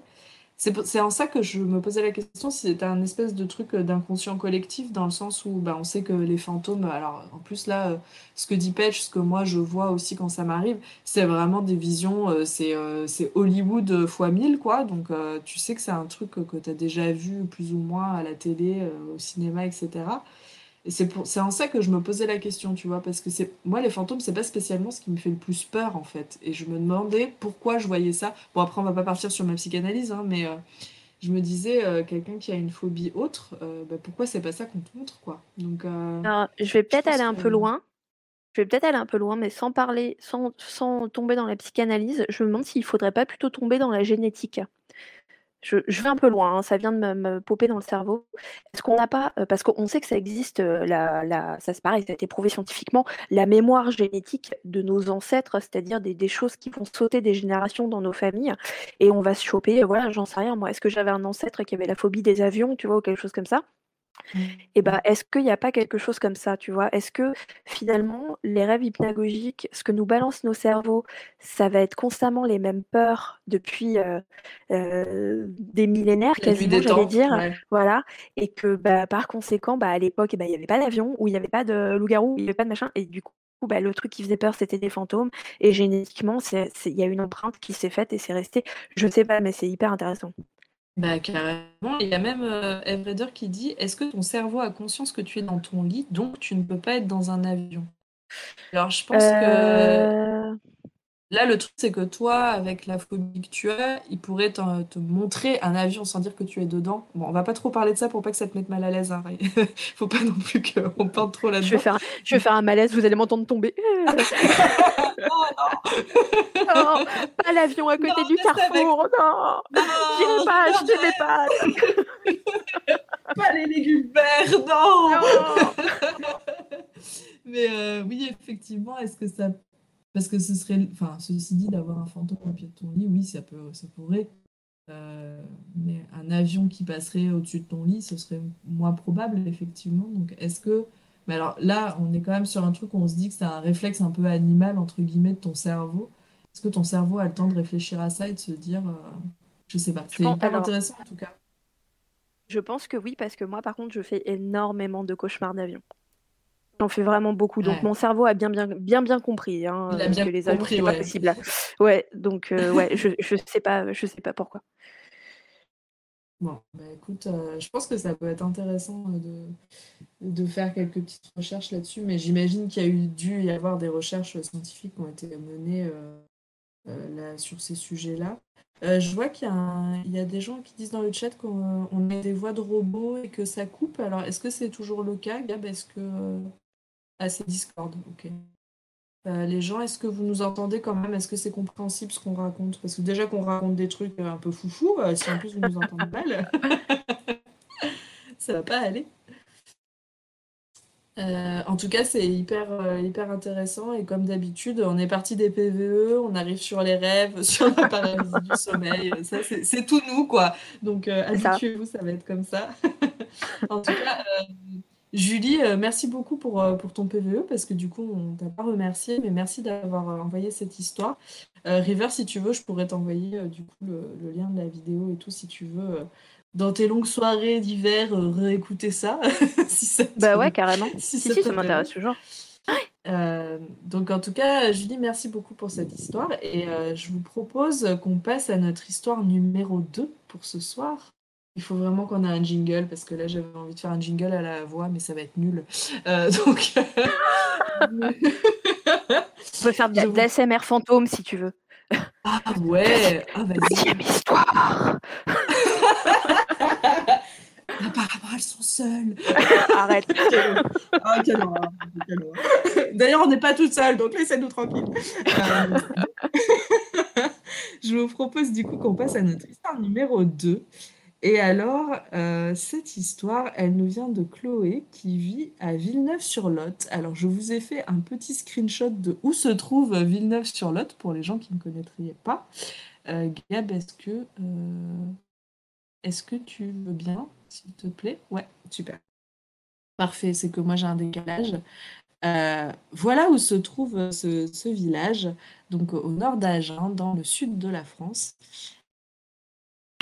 C'est en ça que je me posais la question si c'était un espèce de truc euh, d'inconscient collectif, dans le sens où ben, on sait que les fantômes, alors en plus là, euh, ce que dit Patch, ce que moi je vois aussi quand ça m'arrive, c'est vraiment des visions, euh, c'est Hollywood fois 1000 quoi, donc tu sais que c'est un truc que tu as déjà vu plus ou moins à la télé, au cinéma, etc. Et c'est en ça que je me posais la question, tu vois, parce que c'est, moi, les fantômes, c'est pas spécialement ce qui me fait le plus peur, en fait. Et je me demandais pourquoi je voyais ça. Bon, après, on va pas partir sur ma psychanalyse, hein, mais euh, je me disais, euh, quelqu'un qui a une phobie autre, euh, bah, pourquoi c'est pas ça qu'on te montre, quoi. Donc, euh, Alors, je vais peut-être aller un peu loin. Je vais peut-être aller un peu loin, mais sans parler, sans, sans tomber dans la psychanalyse, je me demande s'il faudrait pas plutôt tomber dans la génétique. Je, vais un peu loin, hein, ça vient de me, popper dans le cerveau. Est-ce qu'on n'a pas, euh, parce qu'on sait que ça existe, euh, la, ça c'est pareil, ça a été prouvé scientifiquement, la mémoire génétique de nos ancêtres, c'est-à-dire des, des choses qui vont sauter des générations dans nos familles, et on va se choper, euh, voilà, j'en sais rien, moi, est-ce que j'avais un ancêtre qui avait la phobie des avions, tu vois, ou quelque chose comme ça? Et ben, est-ce qu'il n'y a pas quelque chose comme ça, tu vois? Est-ce que finalement, les rêves hypnagogiques, ce que nous balancent nos cerveaux, ça va être constamment les mêmes peurs depuis euh, euh, des millénaires, quasiment, j'allais dire. ouais. Voilà. Et que bah, par conséquent, bah, à l'époque, eh ben, il n'y avait pas d'avion, ou il n'y avait pas de loup-garou, ou il n'y avait pas de machin. Et du coup, bah, le truc qui faisait peur, c'était des fantômes. Et génétiquement, il y a une empreinte qui s'est faite et c'est resté. Je ne sais pas, mais c'est hyper intéressant. Bah, carrément. Il y a même euh, Eve Raider qui dit, est-ce que ton cerveau a conscience que tu es dans ton lit, donc tu ne peux pas être dans un avion? Alors, je pense que Euh, Là, le truc, c'est que toi, avec la phobie que tu as, il pourrait te montrer un avion sans dire que tu es dedans. Bon, on va pas trop parler de ça pour pas que ça te mette mal à l'aise. Hein. Faut pas non plus qu'on parte trop Je vais, là-dedans. faire, je vais faire un malaise, vous allez m'entendre tomber. Non, Non, pas l'avion à côté Non, du reste avec- carrefour, non non, J'irai pas acheter mes pâtes pas les légumes verts, non! Non Mais euh, oui, effectivement, est-ce que ça... Parce que ce serait... Enfin, ceci dit, d'avoir un fantôme au pied de ton lit, oui, ça peut, ça pourrait. Euh, mais un avion qui passerait au-dessus de ton lit, ce serait moins probable, effectivement. Donc, est-ce que... Mais alors là, on est quand même sur un truc où on se dit que c'est un réflexe un peu animal, entre guillemets, de ton cerveau. Est-ce que ton cerveau a le temps de réfléchir à ça et de se dire... euh, Je sais pas. C'est hyper alors- intéressant, en tout cas. Je pense que oui, parce que moi, par contre, je fais énormément de cauchemars d'avion. J'en fais vraiment beaucoup. Donc, Ouais. mon cerveau a bien, bien, bien, bien compris hein, Il a euh, bien que les avions, c'est ouais. pas possible. Ouais, donc, euh, ouais, je, je sais pas, je sais pas pourquoi. Bon, bah écoute, euh, je pense que ça peut être intéressant euh, de, de faire quelques petites recherches là-dessus, mais j'imagine qu'il y a eu dû y avoir des recherches scientifiques qui ont été menées là, sur ces sujets-là. Je vois qu'il y a, un- il y a des gens qui disent dans le chat qu'on on a des voix de robots et que ça coupe. Alors, est-ce que c'est toujours le cas, Gab? Est-ce que... euh, Ah, c'est Discord, ok. Euh, les gens, est-ce que vous nous entendez quand même? Est-ce que c'est compréhensible ce qu'on raconte? Parce que déjà qu'on raconte des trucs euh, un peu foufou, euh, si en plus vous nous entendez mal, ça va pas aller. Euh, en tout cas, c'est hyper, hyper intéressant et comme d'habitude, on est parti des PVE, on arrive sur les rêves, sur la paralysie du sommeil. Ça, c'est tout nous, quoi. Donc, C'est ça. habituez-vous, ça va être comme ça. En tout cas, Julie, euh, merci beaucoup pour, euh, pour ton PVE parce que du coup, on t'a pas remercié, mais merci d'avoir euh, envoyé cette histoire. Euh, River, si tu veux, je pourrais t'envoyer du coup le, le lien de la vidéo et tout si tu veux. dans tes longues soirées d'hiver, réécouter ça, si ça Bah ouais, carrément. si Si, ça si, ça t'intéresse. m'intéresse toujours. Euh, donc en tout cas, Julie, merci beaucoup pour cette histoire et euh, je vous propose qu'on passe à notre histoire numéro 2 pour ce soir. Il faut vraiment qu'on ait un jingle parce que là j'avais envie de faire un jingle à la voix mais ça va être nul. Euh, donc On peut faire de vous- l'ASMR fantôme si tu veux. ah ouais, ah vas-y. Deuxième histoire. Apparemment elles sont seules. Arrête. Ah, horreur. D'ailleurs, on n'est pas toutes seules, donc laissez-nous tranquilles. Euh, Je vous propose du coup qu'on passe à notre histoire numéro 2. Et alors, euh, cette histoire, elle nous vient de Chloé qui vit à Villeneuve-sur-Lot. Alors, je vous ai fait un petit screenshot de où se trouve Villeneuve-sur-Lot pour les gens qui ne connaîtraient pas. Euh, Gab, est-ce que, euh, est-ce que tu veux bien, s'il te plaît? Ouais, super. Parfait, c'est que moi j'ai un décalage. Voilà où se trouve ce, ce village, donc au nord d'Agen, dans le sud de la France.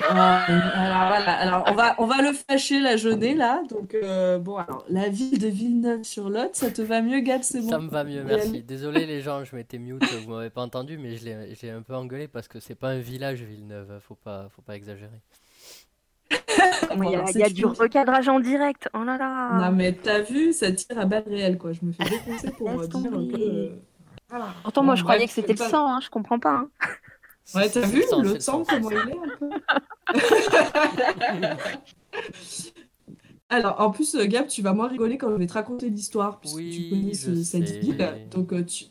Euh, alors voilà, alors on va, on va le fâcher la jeunée là. Donc euh, bon, alors la ville de Villeneuve-sur-Lot, ça te va mieux, Gab, c'est Ça bon? me va mieux, merci. Désolé les gens, je m'étais mute, vous m'avez pas entendu, mais je l'ai un peu engueulé parce que c'est pas un village Villeneuve, faut pas, faut pas exagérer. Il y a, Alors, il y a c'est du une- recadrage en direct. Oh là là. Non mais t'as vu, ça tire à balles réelles quoi. Je me fais défoncer pour euh, dire que. voilà. Pourtant, moi, Bon, je croyais que c'était le sang, hein, je comprends pas. hein. Ouais, t'as vu le c'est comment il est un peu? Alors, en plus, euh, Gab, tu vas moins rigoler quand je vais te raconter l'histoire, puisque tu connais ce- cette ville. Donc, euh, tu...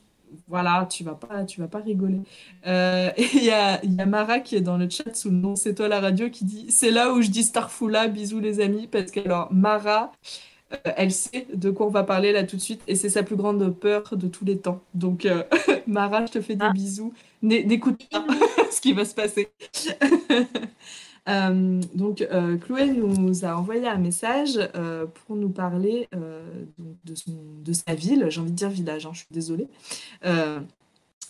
voilà, tu vas pas, tu vas pas rigoler. Euh, et il y a, il y a Mara qui est dans le chat sous le nom C'est toi la radio qui dit C'est là où je dis Starfoula, bisous les amis, parce que alors, Mara, euh, elle sait de quoi on va parler là tout de suite, et c'est sa plus grande peur de tous les temps. Donc, euh, Mara, je te fais des Ah. bisous. N'é- N'écoute pas ce qui va se passer. Euh, donc, euh, Chloé nous a envoyé un message euh, pour nous parler euh, donc de, son, de sa ville, j'ai envie de dire village, hein, je suis désolée.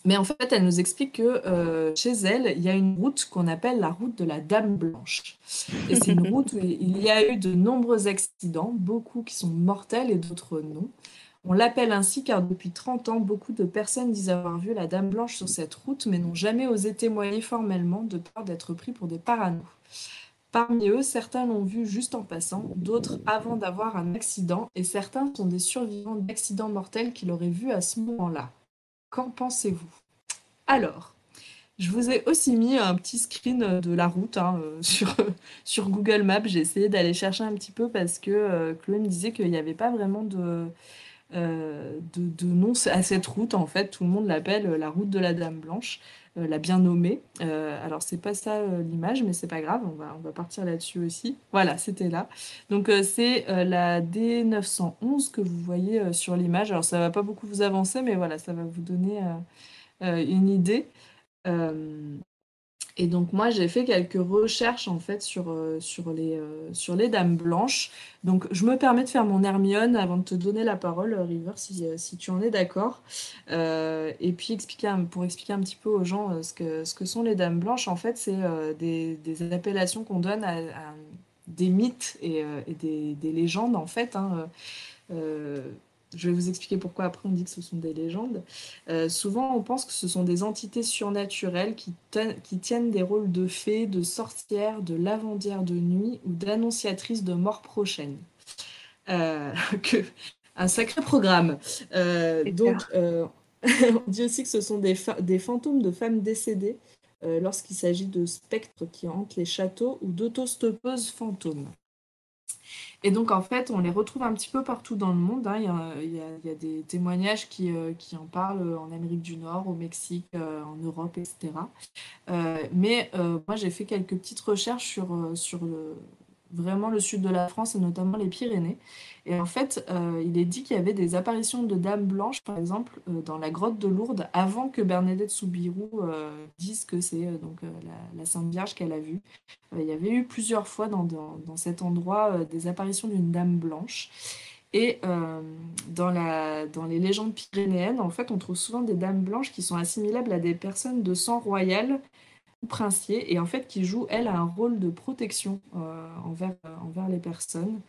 Mais en fait, elle nous explique que euh, chez elle, il y a une route qu'on appelle la route de la Dame Blanche. Et c'est une route où il y a eu de nombreux accidents, beaucoup qui sont mortels et d'autres non. On l'appelle ainsi car depuis 30 ans, beaucoup de personnes disent avoir vu la Dame Blanche sur cette route, mais n'ont jamais osé témoigner formellement de peur d'être pris pour des paranos. Parmi eux, certains l'ont vu juste en passant, d'autres avant d'avoir un accident, et certains sont des survivants d'accidents mortels qu'il aurait vu à ce moment-là. Qu'en pensez-vous? Alors, je vous ai aussi mis un petit screen de la route hein, euh, sur, Google Maps. J'ai essayé d'aller chercher un petit peu parce que euh, Chloé me disait qu'il n'y avait pas vraiment de, de, de nom à cette route. En fait, tout le monde l'appelle euh, la route de la Dame Blanche, euh, la bien nommée. Euh, alors, c'est pas ça euh, l'image, mais c'est pas grave. On va, partir là-dessus aussi. Voilà, c'était là. Donc, euh, c'est euh, la D911 que vous voyez euh, sur l'image. Alors, ça va pas beaucoup vous avancer, mais voilà, ça va vous donner euh, euh, une idée. Euh, et donc moi j'ai fait quelques recherches en fait sur, euh, sur les, euh, sur les dames blanches. Donc je me permets de faire mon Hermione avant de te donner la parole, River, si, euh, si tu en es d'accord. Et puis expliquer pour expliquer un petit peu aux gens ce que, ce que sont les dames blanches, en fait c'est des, des appellations qu'on donne à, des mythes et, et des, des légendes en fait. hein. Je vais vous expliquer pourquoi après on dit que ce sont des légendes. Euh, souvent, on pense que ce sont des entités surnaturelles qui, ten- qui tiennent des rôles de fées, de sorcières, de lavandières de nuit ou d'annonciatrices de mort prochaine. Euh, que, un sacré programme. Euh, donc, on dit aussi que ce sont des, fa- des fantômes de femmes décédées lorsqu'il s'agit de spectres qui hantent les châteaux ou d'autostoppeuses fantômes. Et donc, en fait, on les retrouve un petit peu partout dans le monde. hein. Il y a, des témoignages qui, euh, en parlent en Amérique du Nord, au Mexique, euh, en Europe, etc. Euh, mais euh, moi, j'ai fait quelques petites recherches euh, sur le, vraiment le sud de la France et notamment les Pyrénées. Et en fait, euh, il est dit qu'il y avait des apparitions de dames blanches, par exemple, euh, dans la grotte de Lourdes, avant que Bernadette Soubirous euh, dise que c'est donc la, Sainte Vierge qu'elle a vue. Il y avait eu plusieurs fois dans, dans, dans cet endroit des apparitions d'une dame blanche. Et dans, la, dans les légendes pyrénéennes, en fait, on trouve souvent des dames blanches qui sont assimilables à des personnes de sang royal, princier et en fait qui joue elle un rôle de protection envers, envers les personnes.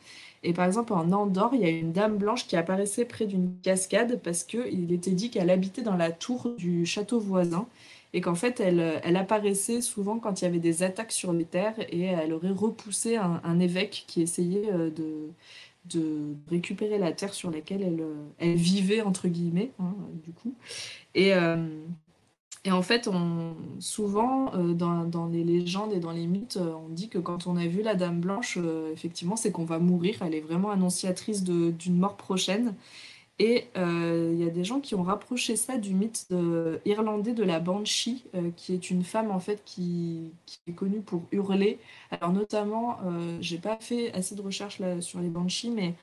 Et par exemple en Andorre, il y a une dame blanche qui apparaissait près d'une cascade parce qu'il était dit qu'elle habitait dans la tour du château voisin et qu'en fait elle, elle, apparaissait souvent quand il y avait des attaques sur les terres et elle aurait repoussé un, évêque qui essayait de, de récupérer la terre sur laquelle elle, elle vivait entre guillemets hein, du coup. Et, et en fait, souvent, euh, dans, les légendes et dans les mythes, euh, on dit que quand on a vu la Dame Blanche, euh, effectivement, c'est qu'on va mourir. Elle est vraiment annonciatrice d'une mort prochaine. Et il y a des gens qui ont rapproché ça du mythe irlandais de la Banshee, qui est une femme en fait qui, est connue pour hurler. Alors notamment, j'ai pas fait assez de recherches sur les Banshees, mais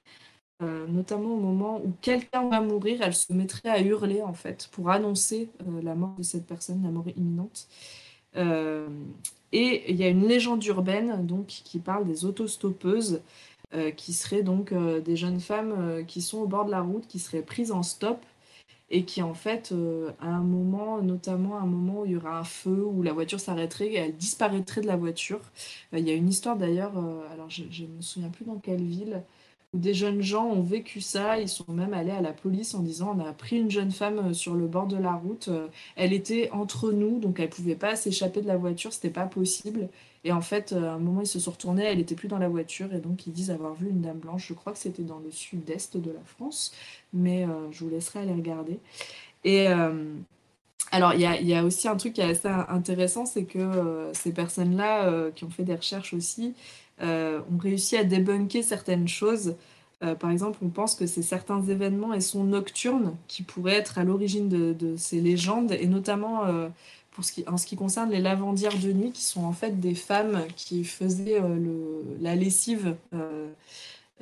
euh, notamment au moment où quelqu'un va mourir, elle se mettrait à hurler en fait pour annoncer euh, la mort de cette personne, la mort imminente. Euh, et il y a une légende urbaine donc qui parle des autostoppeuses, qui seraient donc des jeunes femmes qui sont au bord de la route, qui seraient prises en stop et qui en fait à un moment, notamment à un moment où il y aura un feu, où la voiture s'arrêterait, elle disparaîtrait de la voiture. Il y a une histoire d'ailleurs, alors je ne me souviens plus dans quelle ville des jeunes gens ont vécu ça. Ils sont même allés à la police en disant on a pris une jeune femme euh, sur le bord de la route. Euh, elle était entre nous, donc elle pouvait pas s'échapper de la voiture. C'était pas possible. Et en fait, euh, à un moment, ils se sont retournés. Elle était plus dans la voiture. Et donc, ils disent avoir vu une dame blanche. Je crois que c'était dans le sud-est de la France. Mais je vous laisserai aller regarder. Et. alors, il y, a aussi un truc qui est assez intéressant, c'est que ces personnes-là, qui ont fait des recherches aussi, ont réussi à débunker certaines choses. Euh, par exemple, on pense que c'est certains événements et sons nocturnes qui pourraient être à l'origine de, ces légendes, et notamment euh, pour ce qui, en ce qui concerne les lavandières de nuit, qui sont en fait des femmes qui faisaient la lessive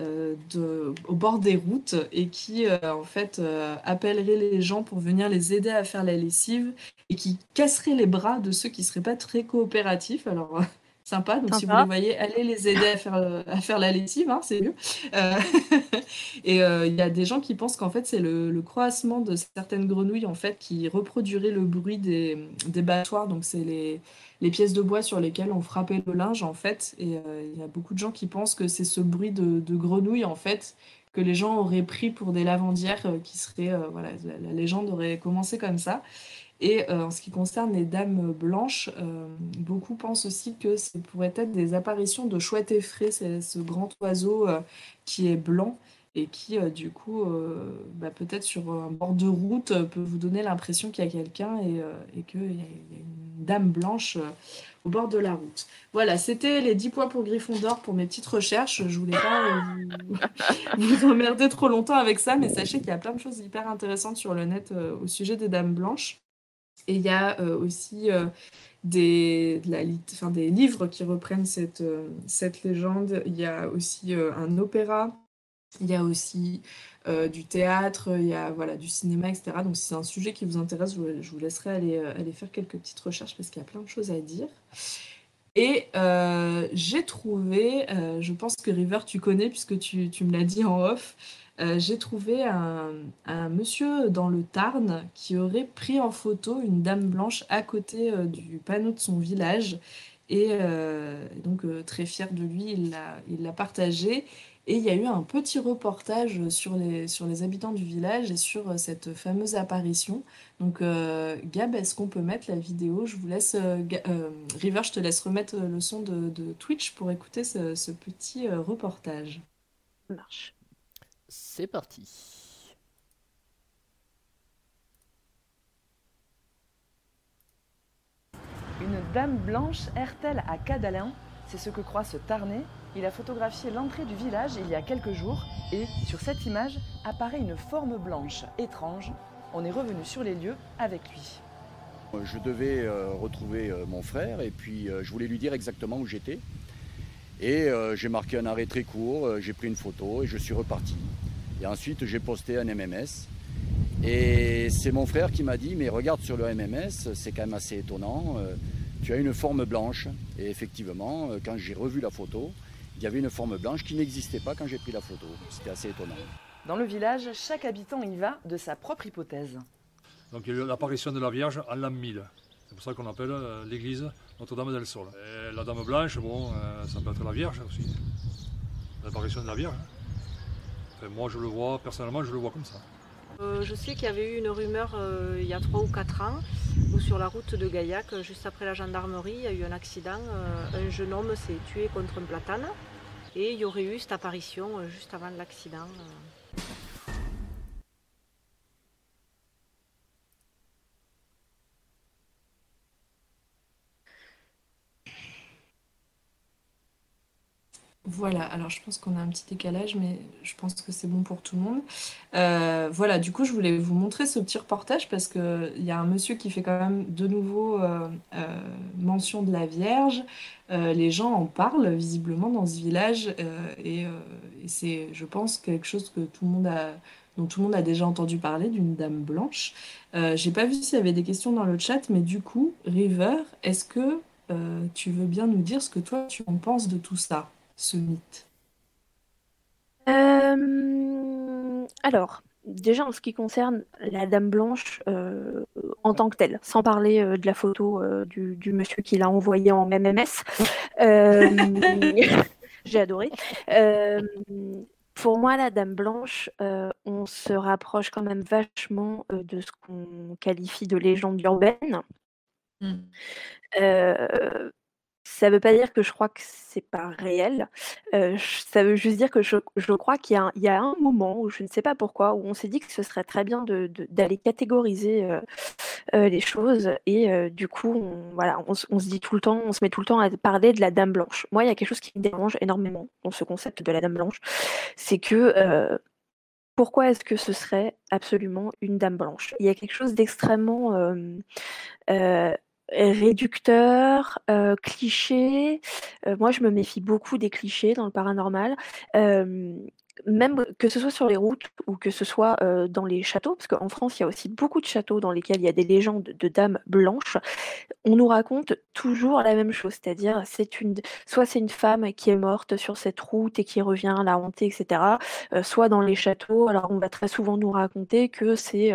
au bord des routes et qui en fait appelleraient les gens pour venir les aider à faire la lessive et qui casseraient les bras de ceux qui seraient pas très coopératifs. Alors sympa. Donc, si vous les voyez, allez les aider à faire, euh, à faire la lessive, hein, c'est mieux. Euh, et euh, il y a des gens qui pensent qu'en fait, c'est le, le, croassement de certaines grenouilles en fait, qui reproduirait le bruit des, des battoirs. Donc, c'est les, les, pièces de bois sur lesquelles on frappait le linge, en fait. Et il y a beaucoup de gens qui pensent que c'est ce bruit de, de grenouilles, en fait, que les gens auraient pris pour des lavandières qui seraient. voilà, la, légende aurait commencé comme ça. Et euh, en ce qui concerne les dames blanches, euh, beaucoup pensent aussi que ce pourrait être des apparitions de chouettes effraies, c'est ce grand oiseau euh, qui est blanc et qui, du coup, bah, peut-être sur un bord de route, peut vous donner l'impression qu'il y a quelqu'un et, qu'il y, a une dame blanche au bord de la route. Voilà, c'était les 10 points pour Gryffondor pour mes petites recherches. Je voulais pas vous emmerder trop longtemps avec ça, mais sachez qu'il y a plein de choses hyper intéressantes sur le net au sujet des dames blanches. Et il y a euh, aussi euh, des, des livres qui reprennent cette, euh, cette légende. Il y a aussi un opéra. Il y a aussi du théâtre, il y a voilà, du cinéma, etc. Donc si c'est un sujet qui vous intéresse, je vous, laisserai aller, aller faire quelques petites recherches parce qu'il y a plein de choses à dire. Et j'ai trouvé, je pense que River, tu connais puisque tu, tu me l'as dit en off, euh, j'ai trouvé un, monsieur dans le Tarn qui aurait pris en photo une dame blanche à côté euh, du panneau de son village. Et euh, donc, très fier de lui, il l'a partagé. Et il y a eu un petit reportage sur les, habitants du village et sur cette fameuse apparition. Donc, Gab, est-ce qu'on peut mettre la vidéo? Je vous laisse, River, je te laisse remettre le son de, Twitch pour écouter ce, ce petit reportage. marche. C'est parti. Une dame blanche erre-t-elle à Cadalin? C'est ce que croit ce Tarnais. Il a photographié l'entrée du village il y a quelques jours et sur cette image apparaît une forme blanche étrange. On est revenu sur les lieux avec lui. Je devais euh, retrouver euh, mon frère et puis euh, je voulais lui dire exactement où j'étais. Et euh, j'ai marqué un arrêt très court, euh, j'ai pris une photo et je suis reparti. Et ensuite, j'ai posté un MMS. Et c'est mon frère qui m'a dit, mais regarde sur le MMS, c'est quand même assez étonnant. Euh, tu as une forme blanche. Et effectivement, quand j'ai revu la photo, il y avait une forme blanche qui n'existait pas quand j'ai pris la photo. C'était assez étonnant. Dans le village, chaque habitant y va de sa propre hypothèse. Donc il y a eu l'apparition de la Vierge à l'an 1000. C'est pour ça qu'on appelle l'église Notre-Dame del Sol. la Dame Blanche, bon, ça peut être la Vierge aussi. L'apparition de la Vierge. Moi, je le vois, personnellement, je le vois comme ça. Euh, je sais qu'il y avait eu une rumeur euh, il y a 3 ou 4 ans où sur la route de Gaillac, juste après la gendarmerie, il y a eu un accident. Euh, un jeune homme s'est tué contre un platane et il y aurait eu cette apparition juste avant l'accident. Voilà, alors je pense qu'on a un petit décalage, mais je pense que c'est bon pour tout le monde. Euh, voilà, du coup, je voulais vous montrer ce petit reportage parce qu'il y a un monsieur qui fait quand même de nouveau euh, euh, mention de la Vierge. les gens en parlent visiblement dans ce village et, c'est, je pense, quelque chose que tout le monde a, dont tout le monde a déjà entendu parler, d'une dame blanche. j'ai pas vu s'il y avait des questions dans le chat, mais du coup, River, est-ce que tu veux bien nous dire ce que toi tu en penses de tout ça? Ce mythe euh, alors, déjà en ce qui concerne la Dame Blanche euh, en tant que telle, sans parler euh, de la photo du, monsieur qui l'a envoyé en MMS, j'ai adoré. pour moi, la Dame Blanche, on se rapproche quand même vachement de ce qu'on qualifie de légende urbaine. Mmh. Ça ne veut pas dire que je crois que c'est pas réel. ça veut juste dire que je, crois qu'il y, a un moment où je ne sais pas pourquoi, où on s'est dit que ce serait très bien d'aller catégoriser les choses. Et du coup, on, voilà, on, se dit tout le temps, on se met tout le temps à parler de la Dame Blanche. Moi, il y a quelque chose qui me dérange énormément dans ce concept de la Dame Blanche, c'est que pourquoi est-ce que ce serait absolument une Dame Blanche? Il y a quelque chose d'extrêmement réducteur, euh, cliché. Euh, moi, je me méfie beaucoup des clichés dans le paranormal. même que ce soit sur les routes ou que ce soit dans les châteaux, parce qu'en France, il y a aussi beaucoup de châteaux dans lesquels il y a des légendes de dames blanches. On nous raconte toujours la même chose, c'est-à-dire soit c'est une femme qui est morte sur cette route et qui revient la hanter, etc. soit dans les châteaux, alors on va très souvent nous raconter que c'est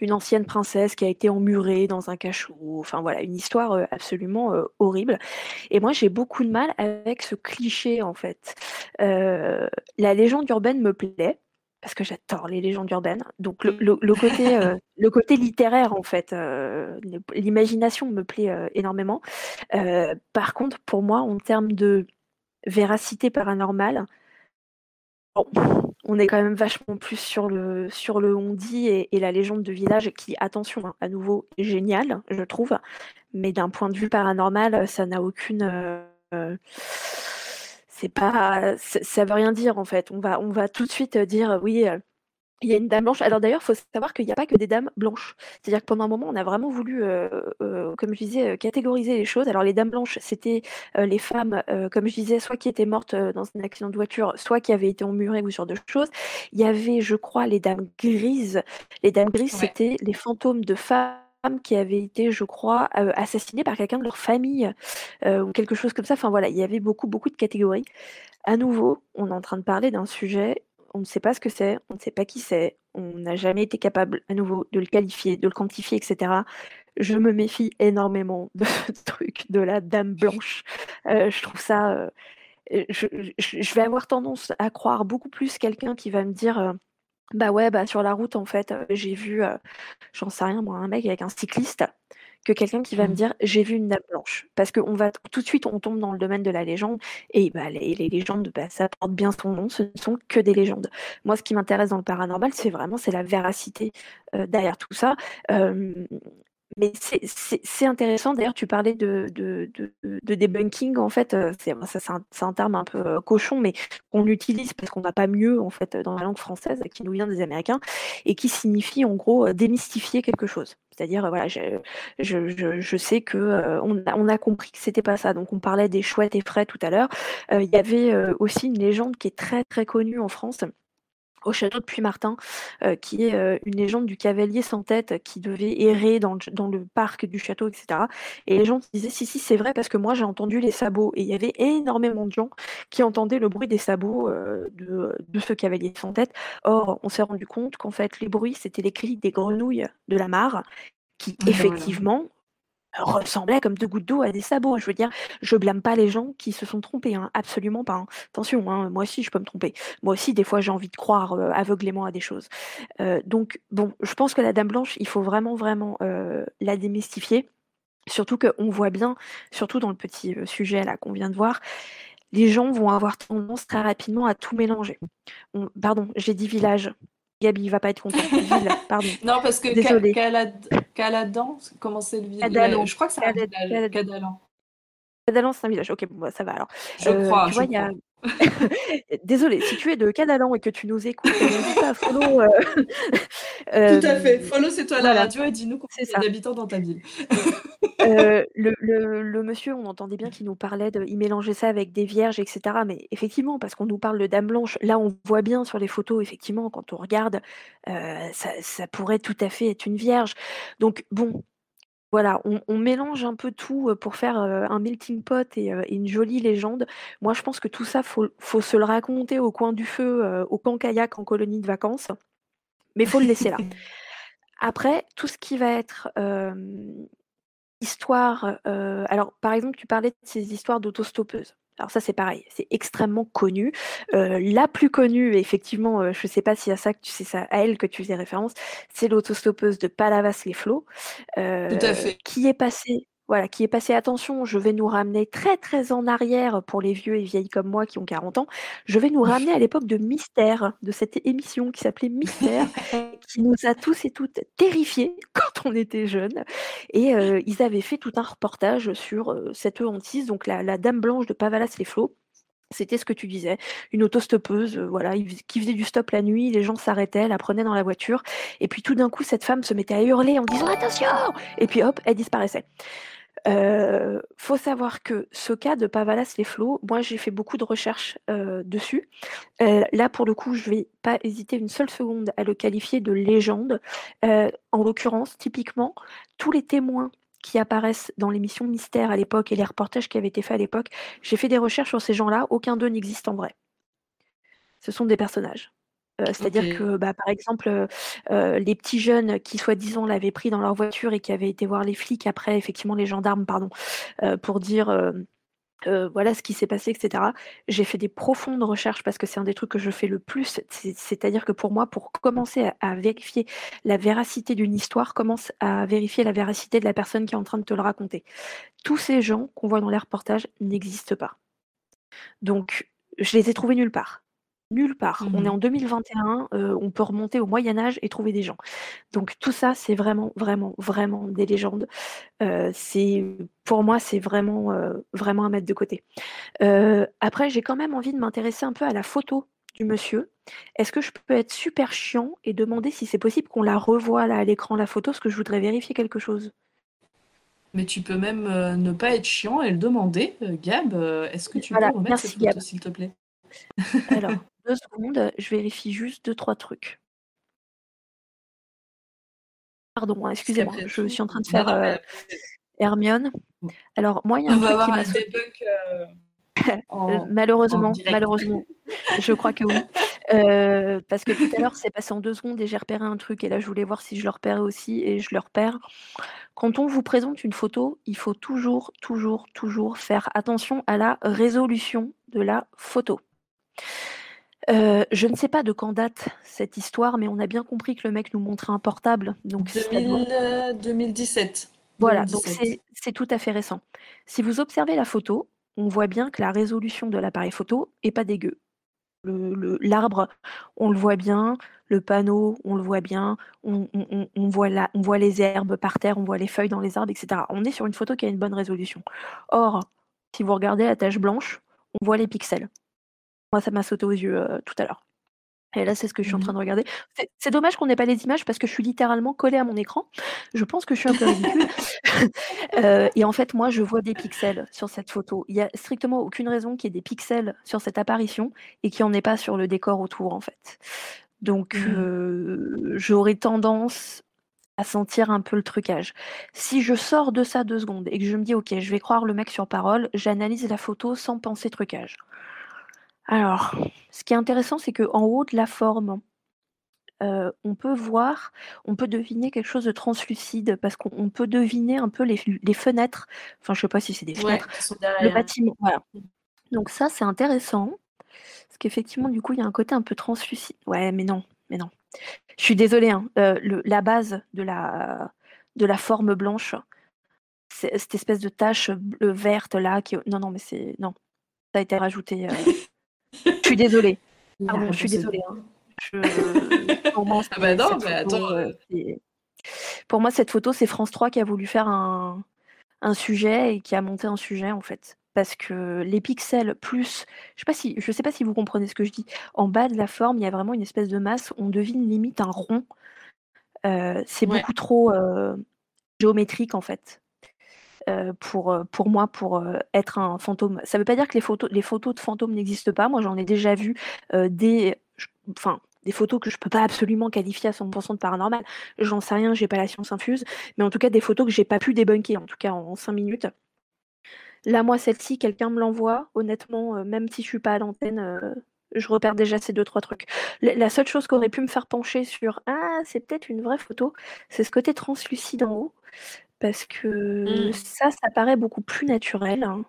une ancienne princesse qui a été emmurée dans un cachot. Enfin voilà, une histoire euh, absolument euh, horrible. Et moi, j'ai beaucoup de mal avec ce cliché en fait. Euh, la légende urbaine me plaît parce que j'adore les légendes urbaines. Donc le, côté, le côté littéraire en fait, l'imagination me plaît énormément. par contre, pour moi, en termes de véracité paranormale, on est quand même vachement plus sur le, sur le on-dit et, la légende de village qui, attention, hein, à nouveau, génial, je trouve. Mais d'un point de vue paranormal, ça n'a aucune. Euh, c'est pas. Ça veut rien dire en fait. On va, on va tout de suite dire oui. Il y a une dame blanche. Alors d'ailleurs, il faut savoir qu'il n'y a pas que des dames blanches. C'est-à-dire que pendant un moment, on a vraiment voulu, euh, euh, comme je disais, euh, catégoriser les choses. Alors les dames blanches, c'était les femmes, comme je disais, soit qui étaient mortes dans un accident de voiture, soit qui avaient été emmurées ou sur d'autres choses. Il y avait, je crois, les dames grises. Les dames grises, c'était les fantômes de femmes qui avaient été, je crois, assassinées par quelqu'un de leur famille ou quelque chose comme ça. Enfin voilà, il y avait beaucoup, beaucoup de catégories. À nouveau, on est en train de parler d'un sujet on ne sait pas ce que c'est, on ne sait pas qui c'est, on n'a jamais été capable à nouveau de le qualifier, de le quantifier, etc. Je me méfie énormément de ce truc de la dame blanche. Euh, je trouve ça. Euh, je, vais avoir tendance à croire beaucoup plus quelqu'un qui va me dire. Euh, bah ouais, bah sur la route, en fait, j'ai vu, j'en sais rien, moi, un mec avec un cycliste que quelqu'un qui va me mmh. dire j'ai vu une dame blanche. Parce qu'on va tout de suite, on tombe dans le domaine de la légende. Et bah, les, légendes, bah, ça porte bien son nom, ce ne sont que des légendes. Moi, ce qui m'intéresse dans le paranormal, c'est vraiment c'est la véracité derrière tout ça mais c'est intéressant. D'ailleurs, tu parlais de, de, de, debunking. En fait, euh, c'est un, un, terme un peu euh, cochon, mais qu'on utilise parce qu'on n'a pas mieux en fait dans la langue française, qui nous vient des Américains, et qui signifie en gros euh, démystifier quelque chose. C'est-à-dire, voilà, je, je, je, sais que on, a, on, a, compris que c'était pas ça. Donc, on parlait des chouettes et frais tout à l'heure. Il y avait aussi une légende qui est très très connue en France au château de Puy-Martin, euh, qui est euh, une légende du cavalier sans tête qui devait errer dans le, parc du château, etc. Et les gens disaient si si c'est vrai parce que moi j'ai entendu les sabots et il y avait énormément de gens qui entendaient le bruit des sabots euh, de, ce cavalier sans tête. Or on s'est rendu compte qu'en fait les bruits c'était les cris des grenouilles de la mare qui effectivement ressemblaient comme deux gouttes d'eau à des sabots. Je veux dire, je blâme pas les gens qui se sont trompés, hein, absolument pas. hein. Attention, hein, moi aussi je peux me tromper. Moi aussi, des fois, j'ai envie de croire aveuglément à des choses. Donc, bon, je pense que la Dame Blanche, il faut vraiment, vraiment la démystifier. Surtout qu'on voit bien, surtout dans le petit sujet là qu'on vient de voir, les gens vont avoir tendance très rapidement à tout mélanger. On- pardon, j'ai dit village. Gabi, il va pas être content. Ville, pardon. Non, parce que Caladan, comment c'est le village? Je crois que c'est un village. Cadalan. Cadalan, c'est un village. Ok, bon, bah, ça va alors. Je Euh, crois, tu vois, il y a... crois. Désolée, si tu es de Cadalan et que tu nous écoutes, euh, n'hésite pas à follow. euh, Tout à euh, fait. Follow, c'est toi la voilà. radio et dis-nous combien C'est il y a ça. d'habitants dans ta ville. Euh, le, le- le monsieur, on entendait bien qu'il nous parlait de, il mélangeait ça avec des vierges, etc. Mais effectivement, parce qu'on nous parle de Dame Blanche, là on voit bien sur les photos, effectivement, quand on regarde, euh, ça, ça pourrait tout à fait être une vierge. Donc bon, voilà, on, on mélange un peu tout euh, pour faire euh, un melting pot et, euh, et une jolie légende. Moi, je pense que tout ça, faut, faut se le raconter au coin du feu, au camp kayak en colonie de vacances, mais faut le laisser là. Après, tout ce qui va être euh, histoire, euh, alors par exemple, tu parlais de ces histoires d'autostoppeuses. Alors ça, c'est pareil, c'est extrêmement connu. Euh, la plus connue, effectivement, euh, je ne sais pas si à ça que tu sais ça, à elle que tu faisais référence, c'est l'autostoppeuse de Palavas-les-Flots, Tout à euh, fait. qui est passée. Voilà, qui est passé, attention, je vais nous ramener très très en arrière pour les vieux et vieilles comme moi qui ont 40 ans. Je vais nous ramener à l'époque de Mystère, de cette émission qui s'appelait Mystère, qui nous a tous et toutes terrifiés quand on était jeunes. Et euh, ils avaient fait tout un reportage sur euh, cette hantise, donc la, la Dame Blanche de Pavalas-les-Flots. C'était ce que tu disais, une autostoppeuse, euh, voilà, qui faisait du stop la nuit, les gens s'arrêtaient, la prenaient dans la voiture, et puis tout d'un coup, cette femme se mettait à hurler en disant attention, et puis hop, elle disparaissait. Euh, faut savoir que ce cas de Pavalas-les-Flots, moi j'ai fait beaucoup de recherches dessus. Là, pour le coup, je vais pas hésiter une seule seconde à le qualifier de légende. En l'occurrence, typiquement, tous les témoins qui apparaissent dans l'émission Mystère à l'époque et les reportages qui avaient été faits à l'époque, j'ai fait des recherches sur ces gens-là, aucun d'eux n'existe en vrai. Ce sont des personnages. Euh, C'est-à-dire Ok. que, bah, par exemple, euh, euh, les petits jeunes qui, soi-disant, l'avaient pris dans leur voiture et qui avaient été voir les flics après, effectivement, les gendarmes, pardon, euh, pour dire euh, euh, voilà ce qui s'est passé, etc. J'ai fait des profondes recherches parce que c'est un des trucs que je fais le plus. C'est- C'est-à-dire que pour moi, pour commencer à, à vérifier la véracité d'une histoire, commence à vérifier la véracité de la personne qui est en train de te le raconter. Tous ces gens qu'on voit dans les reportages n'existent pas. Donc, je les ai trouvés nulle part. Nulle part. On est Mhm. en 2021, euh, on peut remonter au Moyen Âge et trouver des gens. Donc tout ça, c'est vraiment, vraiment, vraiment des légendes. Euh, c'est, pour moi, c'est vraiment, euh, vraiment à mettre de côté. Après, j'ai quand même envie de m'intéresser un peu à la photo du monsieur. Est-ce que je peux être super chiant et demander si c'est possible qu'on la revoie là à l'écran, la photo, parce que je voudrais vérifier quelque chose. Mais tu peux même ne pas être chiant et le demander. Gab, est-ce que tu Voilà, peux remettre merci, cette photo, s'il te plaît? Alors, deux secondes, je vérifie juste deux, trois trucs. Pardon, hein, excusez-moi, je suis en train de faire euh, Hermione. Alors, moi, il y a un On va truc avoir m'a un sauté. debug euh, en, malheureusement, en malheureusement, je crois que oui. Euh, parce que tout à l'heure, c'est passé en deux secondes et j'ai repéré un truc. Et là, je voulais voir si je le repérais aussi et je le repère. Quand on vous présente une photo, il faut toujours, toujours, toujours faire attention à la résolution de la photo. Euh, je ne sais pas de quand date cette histoire, mais on a bien compris que le mec nous montrait un portable. Donc ça doit- 2000, euh, 2017. voilà, donc 2017. c'est c'est tout à fait récent. Si vous observez la photo, on voit bien que la résolution de l'appareil photo est pas dégueu. Le- le- L'arbre, on le voit bien, le panneau, on le voit bien, on, on- on- on voit la- on voit les herbes par terre, on voit les feuilles dans les arbres, etc. On est sur une photo qui a une bonne résolution. Or, si vous regardez la tache blanche, on voit les pixels. Moi, ça m'a sauté aux yeux euh, tout à l'heure. Et là, c'est ce que je suis en train de regarder. C'est- dommage qu'on n'ait pas les images parce que je suis littéralement collée à mon écran. Je pense que je suis un peu ridicule. Euh, et en fait, moi, je vois des pixels sur cette photo. Il n'y a strictement aucune raison qu'il y ait des pixels sur cette apparition et qu'il n'y en ait pas sur le décor autour, en fait. Donc, euh, j'aurais tendance à sentir un peu le trucage. Si je sors de ça deux secondes et que je me dis, ok, je vais croire le mec sur parole, j'analyse la photo sans penser trucage. Alors, ce qui est intéressant, c'est qu'en haut de la forme, euh, on peut voir, on peut deviner quelque chose de translucide parce qu'on peut deviner un peu les, fenêtres. Enfin, je sais pas si c'est des fenêtres. le bâtiment. Voilà. Donc ça, c'est intéressant. Parce qu'effectivement, du coup, il y a un côté un peu translucide. Ouais, mais non, mais non. Je suis désolée, hein, euh, la base de la, de la forme blanche, cette espèce de tache verte là, qui... non, non, mais c'est non, ça a été rajouté. Euh. je suis désolée. Pardon, je suis désolée. Hein. Pour moi, ah bah non, mais attends. Euh, pour moi, cette photo, c'est France 3 qui a voulu faire un, un sujet et qui a monté un sujet en fait parce que les pixels plus, je sais pas si, je sais pas si vous comprenez ce que je dis. En bas de la forme, il y a vraiment une espèce de masse. On devine limite un rond. Euh, c'est beaucoup trop euh, géométrique en fait. Euh, pour, pour moi, pour être un fantôme. Ça veut pas dire que les photos, les photos de fantômes n'existent pas. Moi, j'en ai déjà vu des, enfin, des photos que je peux pas absolument qualifier à 100% de paranormal. J'en sais rien, j'ai pas la science infuse, mais en tout cas des photos que j'ai pas pu débunker, en tout cas en 5 minutes. Là, moi, celle-ci, quelqu'un me l'envoie. Honnêtement, euh, même si je suis pas à l'antenne, euh, je repère déjà ces deux, trois trucs. La, seule chose qui aurait pu me faire pencher sur Ah, c'est peut-être une vraie photo, c'est ce côté translucide en haut. Parce que mmh. ça, ça paraît beaucoup plus naturel. Hein.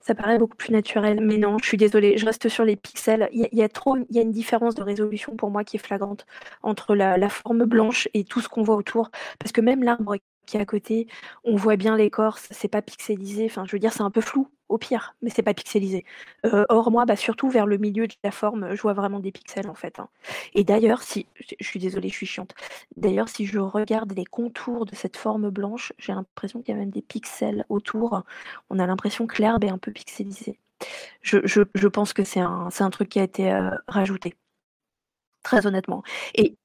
Ça paraît beaucoup plus naturel, mais non, je suis désolée, je reste sur les pixels. Il y, a trop, il y a une différence de résolution pour moi qui est flagrante entre la forme blanche et tout ce qu'on voit autour. Parce que même l'arbre qui est à côté. On voit bien l'écorce, c'est pas pixelisé. Enfin, je veux dire, c'est un peu flou au pire, mais c'est pas pixelisé. Euh, or moi, bah, surtout vers le milieu de la forme, je vois vraiment des pixels en fait. Hein. Et d'ailleurs, si je suis désolée, je suis chiante. D'ailleurs, si je regarde les contours de cette forme blanche, j'ai l'impression qu'il y a même des pixels autour. On a l'impression que l'herbe est un peu pixelisée. Je, pense que c'est un, un, truc qui a été euh, rajouté. Très honnêtement. Et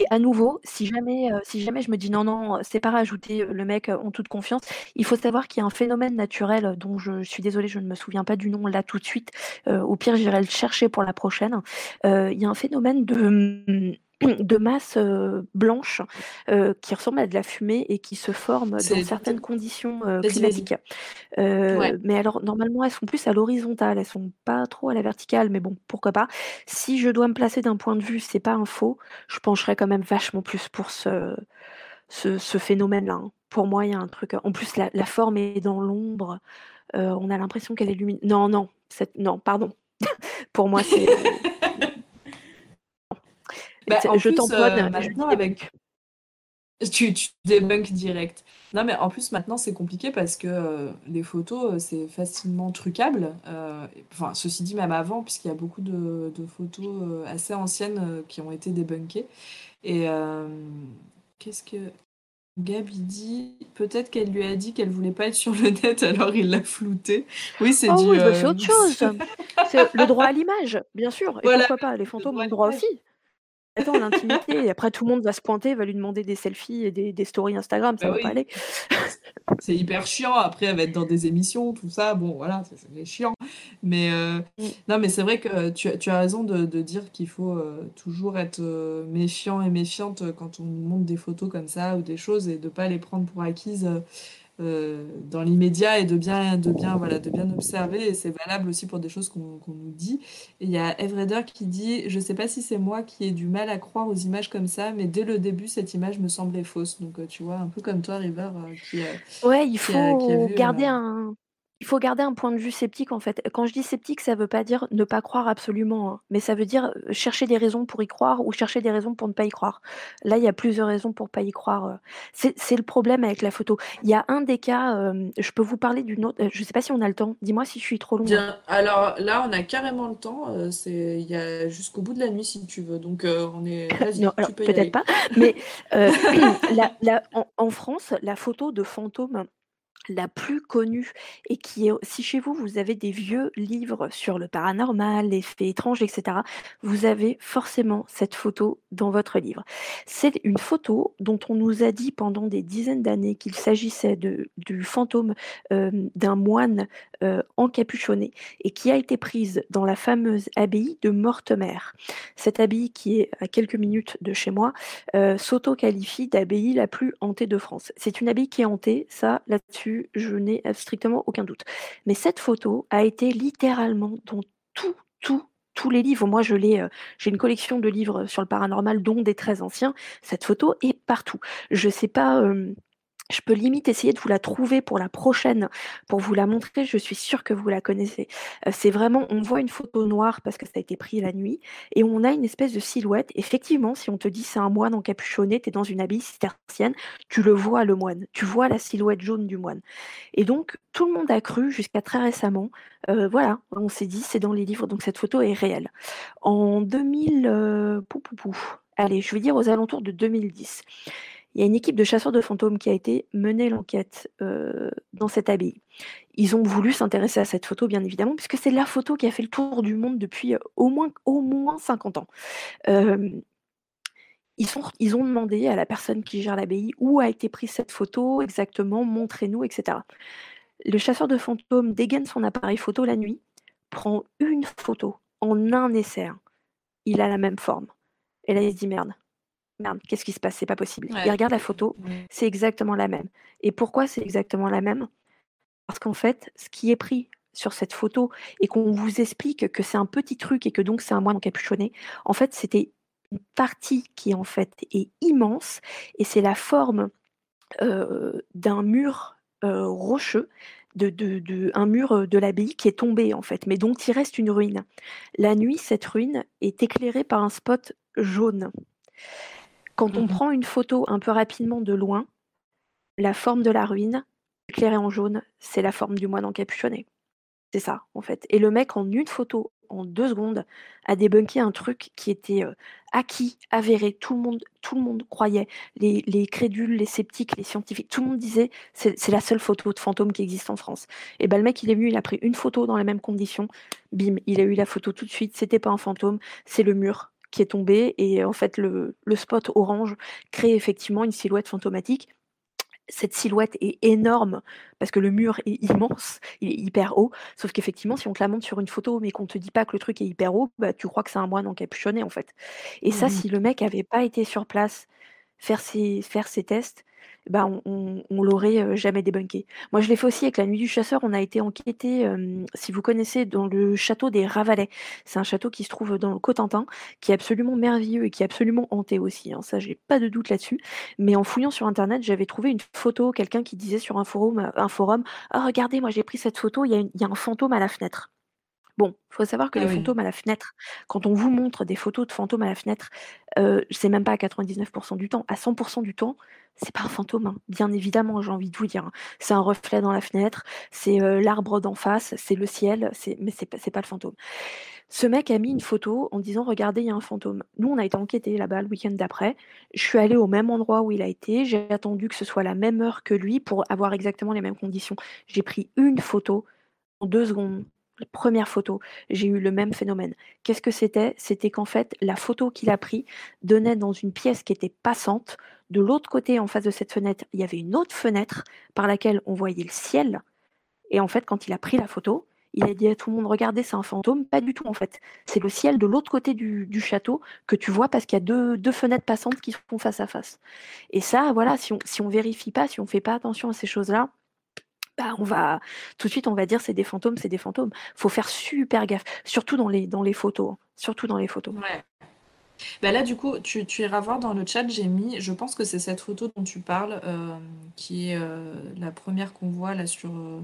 et à nouveau, si jamais, euh, si jamais je me dis non, non, c'est pas rajouté, euh, le mec euh, en toute confiance, il faut savoir qu'il y a un phénomène naturel dont je, suis désolée, je ne me souviens pas du nom là tout de suite. au pire, j'irai le chercher pour la prochaine. il y a un phénomène de de masse blanche qui ressemble à de la fumée et qui se forme dans certaines conditions climatiques. Mais alors normalement elles sont plus à l'horizontale, elles sont pas trop à la verticale, mais bon pourquoi pas. Si je dois me placer d'un point de vue, c'est pas un faux, je pencherais quand même vachement plus pour ce, ce, phénomène-là. Hein. Pour moi, il y a un truc. En plus, la, forme est dans l'ombre. on a l'impression qu'elle est lumineuse. Non, non, non, pardon. pour moi, c'est. Bah, je euh, maintenant avec tu, tu débunk direct. Non, mais en plus, maintenant, c'est compliqué parce que euh, les photos, euh, c'est facilement trucable. enfin, ceci dit, même avant, puisqu'il y a beaucoup de, photos assez anciennes qui ont été débunkées. Et qu'est-ce que. Gabi dit? Peut-être qu'elle lui a dit qu'elle voulait pas être sur le net, alors il l'a flouté. Oui, c'est oh, du. Oui, bah, c'est autre chose. c'est le droit à l'image, bien sûr. Et pourquoi pas Les fantômes ont le droit aussi en intimité. Et après, tout le monde va se pointer, va lui demander des selfies et des, stories Instagram. Ça bah va pas aller. c'est hyper chiant. Après, elle va être dans des émissions, tout ça. Bon, voilà, c'est chiant. Mais euh, mm. non, mais c'est vrai que tu, tu, as raison de, de dire qu'il faut euh, toujours être euh, méfiant et méfiante quand on montre des photos comme ça ou des choses et de pas les prendre pour acquises. Euh, dans l'immédiat et de bien, de, bien, voilà, de bien observer. Et c'est valable aussi pour des choses qu'on nous dit. Et il y a Evreader qui dit Je ne sais pas si c'est moi qui ai du mal à croire aux images comme ça, mais dès le début, cette image me semblait fausse. Donc, euh, tu vois, un peu comme toi, River, euh, qui, ouais, il faut garder un il faut garder un point de vue sceptique en fait. Quand je dis sceptique, ça veut pas dire ne pas croire absolument, hein, mais ça veut dire chercher des raisons pour y croire ou chercher des raisons pour ne pas y croire. Là, il y a plusieurs raisons pour pas y croire. C'est le problème avec la photo. Il y a un des cas, je peux vous parler d'une autre. Je sais pas si on a le temps. Dis-moi si je suis trop long. Bien. Alors là, on a carrément le temps. il y a jusqu'au bout de la nuit si tu veux. Donc on est. non, peut-être pas. Mais en France, la photo de fantôme la plus connue et qui est si chez vous, vous avez des vieux livres sur le paranormal, les faits étranges, etc., vous avez forcément cette photo dans votre livre. C'est une photo dont on nous a dit pendant des dizaines d'années qu'il s'agissait du fantôme d'un moine encapuchonné et qui a été prise dans la fameuse abbaye de Mortemer. Cette abbaye qui est à quelques minutes de chez moi s'auto-qualifie d'abbaye la plus hantée de France. C'est une abbaye qui est hantée, ça là-dessus je n'ai strictement aucun doute. Mais cette photo a été littéralement dans tout, tout, tous les livres. Moi, je l'ai, euh, j'ai une collection de livres sur le paranormal, dont des très anciens. Cette photo est partout. Je sais pas. euh, je peux limite essayer de vous la trouver pour la prochaine, pour vous la montrer. Je suis sûre que vous la connaissez. Euh, c'est vraiment, on voit une photo noire parce que ça a été pris la nuit, et on a une espèce de silhouette. Effectivement, si on te dit c'est un moine encapuchonné, tu es dans une abbaye cistercienne, tu le vois le moine, tu vois la silhouette jaune du moine. Et donc, tout le monde a cru jusqu'à très récemment. euh, voilà, on s'est dit c'est dans les livres, donc cette photo est réelle. En 2000, euh, pou, pou. allez, je vais dire aux alentours de 2010. Il y a une équipe de chasseurs de fantômes qui a été mener l'enquête euh, dans cette abbaye. Ils ont voulu s'intéresser à cette photo, bien évidemment, puisque c'est la photo qui a fait le tour du monde depuis euh, au moins, au moins 50 ans. Euh, ils, ils ont demandé à la personne qui gère l'abbaye où a été prise cette photo exactement, montrez-nous, etc. Le chasseur de fantômes dégaine son appareil photo la nuit, prend une photo en un essai. Il a la même forme. Et là, il se dit merde. Merde, qu'est-ce qui se passe? C'est pas possible. Il regarde la photo, c'est exactement la même. Et pourquoi c'est exactement la même? Parce qu'en fait, ce qui est pris sur cette photo et qu'on vous explique que c'est un petit truc et que donc c'est un moine encapuchonné, en fait, c'était une partie qui en fait est immense et c'est la forme euh, d'un mur euh, rocheux, de, de- de- un mur euh, de l'abbaye qui est tombé en fait, mais dont il reste une ruine. La nuit, cette ruine est éclairée par un spot jaune. Quand on Mhm. prend une photo un peu rapidement de loin, la forme de la ruine, éclairée en jaune, c'est la forme du moine encapuchonné. C'est ça, en fait. Et le mec, en une photo, en deux secondes, a débunké un truc qui était euh, acquis, avéré. Tout le monde, tout le monde croyait. Les, les crédules, les sceptiques, les scientifiques, tout le monde disait c'est c'est la seule photo de fantôme qui existe en France. Et ben le mec, il est venu, il a pris une photo dans les mêmes conditions. Bim, il a eu la photo tout de suite. C'était pas un fantôme, c'est le mur qui est tombé. Et en fait, le, le spot orange crée effectivement une silhouette fantomatique cette silhouette est énorme parce que le mur est immense, il est hyper haut. Sauf qu'effectivement, si on te la montre sur une photo mais qu'on te dit pas que le truc est hyper haut, bah, tu crois que c'est un moine encapuchonné en fait. Et ça, Mhm. si le mec avait pas été sur place faire ses, faire ses tests, bah, on, l'aurait jamais débunké. Moi, je l'ai fait aussi avec la nuit du chasseur. On a été enquêté, si vous connaissez, dans le château des Ravalais. C'est un château qui se trouve dans le Cotentin, qui est absolument merveilleux et qui est absolument hanté aussi. hein. Ça, j'ai pas de doute là-dessus. Mais en fouillant sur internet, j'avais trouvé une photo, quelqu'un qui disait sur un forum, un forum, ah regardez, moi j'ai pris cette photo, il y a un fantôme à la fenêtre. Bon, il faut savoir que Ah les oui. fantômes à la fenêtre, quand on vous montre des photos de fantômes à la fenêtre, euh, c'est même pas à 99% du temps, à 100% du temps, c'est pas un fantôme, hein. bien évidemment, j'ai envie de vous dire. hein. C'est un reflet dans la fenêtre, c'est euh, l'arbre d'en face, c'est le ciel, mais c'est pas, c'est pas le fantôme. Ce mec a mis une photo en disant Regardez, il y a un fantôme. Nous, on a été enquêtés là-bas le week-end d'après. Je suis allée au même endroit où il a été. J'ai attendu que ce soit la même heure que lui pour avoir exactement les mêmes conditions. J'ai pris une photo en deux secondes. Première photo, j'ai eu le même phénomène. Qu'est-ce que c'était? C'était qu'en fait, la photo qu'il a prise donnait dans une pièce qui était passante. De l'autre côté, en face de cette fenêtre, il y avait une autre fenêtre par laquelle on voyait le ciel. Et en fait, quand il a pris la photo, il a dit à tout le monde Regardez, c'est un fantôme. Pas du tout, en fait. C'est le ciel de l'autre côté du, château que tu vois parce qu'il y a deux, fenêtres passantes qui sont face à face. Et ça, voilà, si on on vérifie pas, si on fait pas attention à ces choses-là, bah, on va tout de suite on va dire c'est des fantômes, c'est des fantômes. Faut faire super gaffe, surtout dans les dans les photos, hein. surtout dans les photos. Ouais. Bah là, du coup, tu, tu iras voir dans le chat, j'ai mis, je pense que c'est cette photo dont tu parles, euh, qui est euh, la première qu'on voit là sur, euh,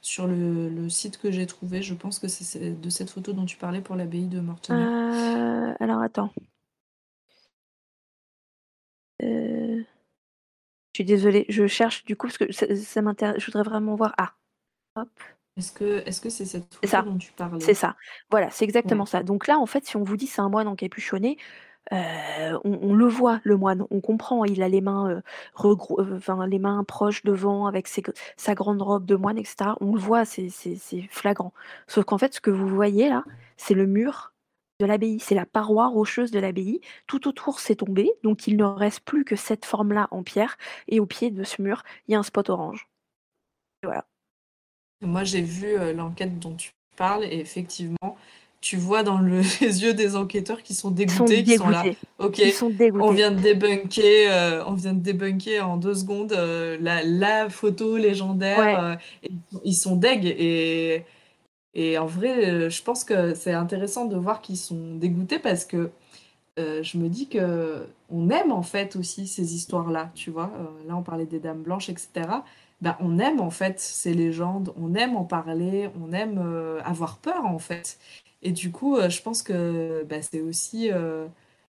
sur le, le site que j'ai trouvé. Je pense que c'est de cette photo dont tu parlais pour l'abbaye de Mortemer. Euh, alors attends. Je suis désolée, je cherche du coup parce que ça, ça m'intéresse. Je voudrais vraiment voir. Ah, hop. Est-ce que est-ce que c'est cette C'est photo ça. dont tu parlais? C'est ça. Voilà, c'est exactement Ouais. ça. Donc là, en fait, si on vous dit c'est un moine encapuchonné, euh, on, on le voit, le moine, on comprend. Il a les mains, euh, regro- euh, les mains proches devant avec ses sa grande robe de moine, etc. On le voit, c'est c'est- c'est flagrant. Sauf qu'en fait, ce que vous voyez là, c'est le mur de l'abbaye, c'est la paroi rocheuse de l'abbaye. Tout autour, c'est tombé, donc il ne reste plus que cette forme-là en pierre. Et au pied de ce mur, il y a un spot orange. Et voilà. Moi, j'ai vu euh, l'enquête dont tu parles et effectivement, tu vois dans le- les yeux des enquêteurs qui sont Ils sont dégoûtés, qui sont là. Ok, Ils sont on vient de débunker, euh, on vient de débunker en deux secondes euh, la, la photo légendaire. Ouais. euh, et ils sont deg et Et en vrai, euh, je pense que c'est intéressant de voir qu'ils sont dégoûtés parce que euh, je me dis que on aime en fait aussi ces histoires-là, tu vois. Euh, là, on parlait des Dames Blanches, etc. Ben, on aime en fait ces légendes, on aime en parler, on aime avoir peur en fait. Et du coup, je pense que ben, c'est aussi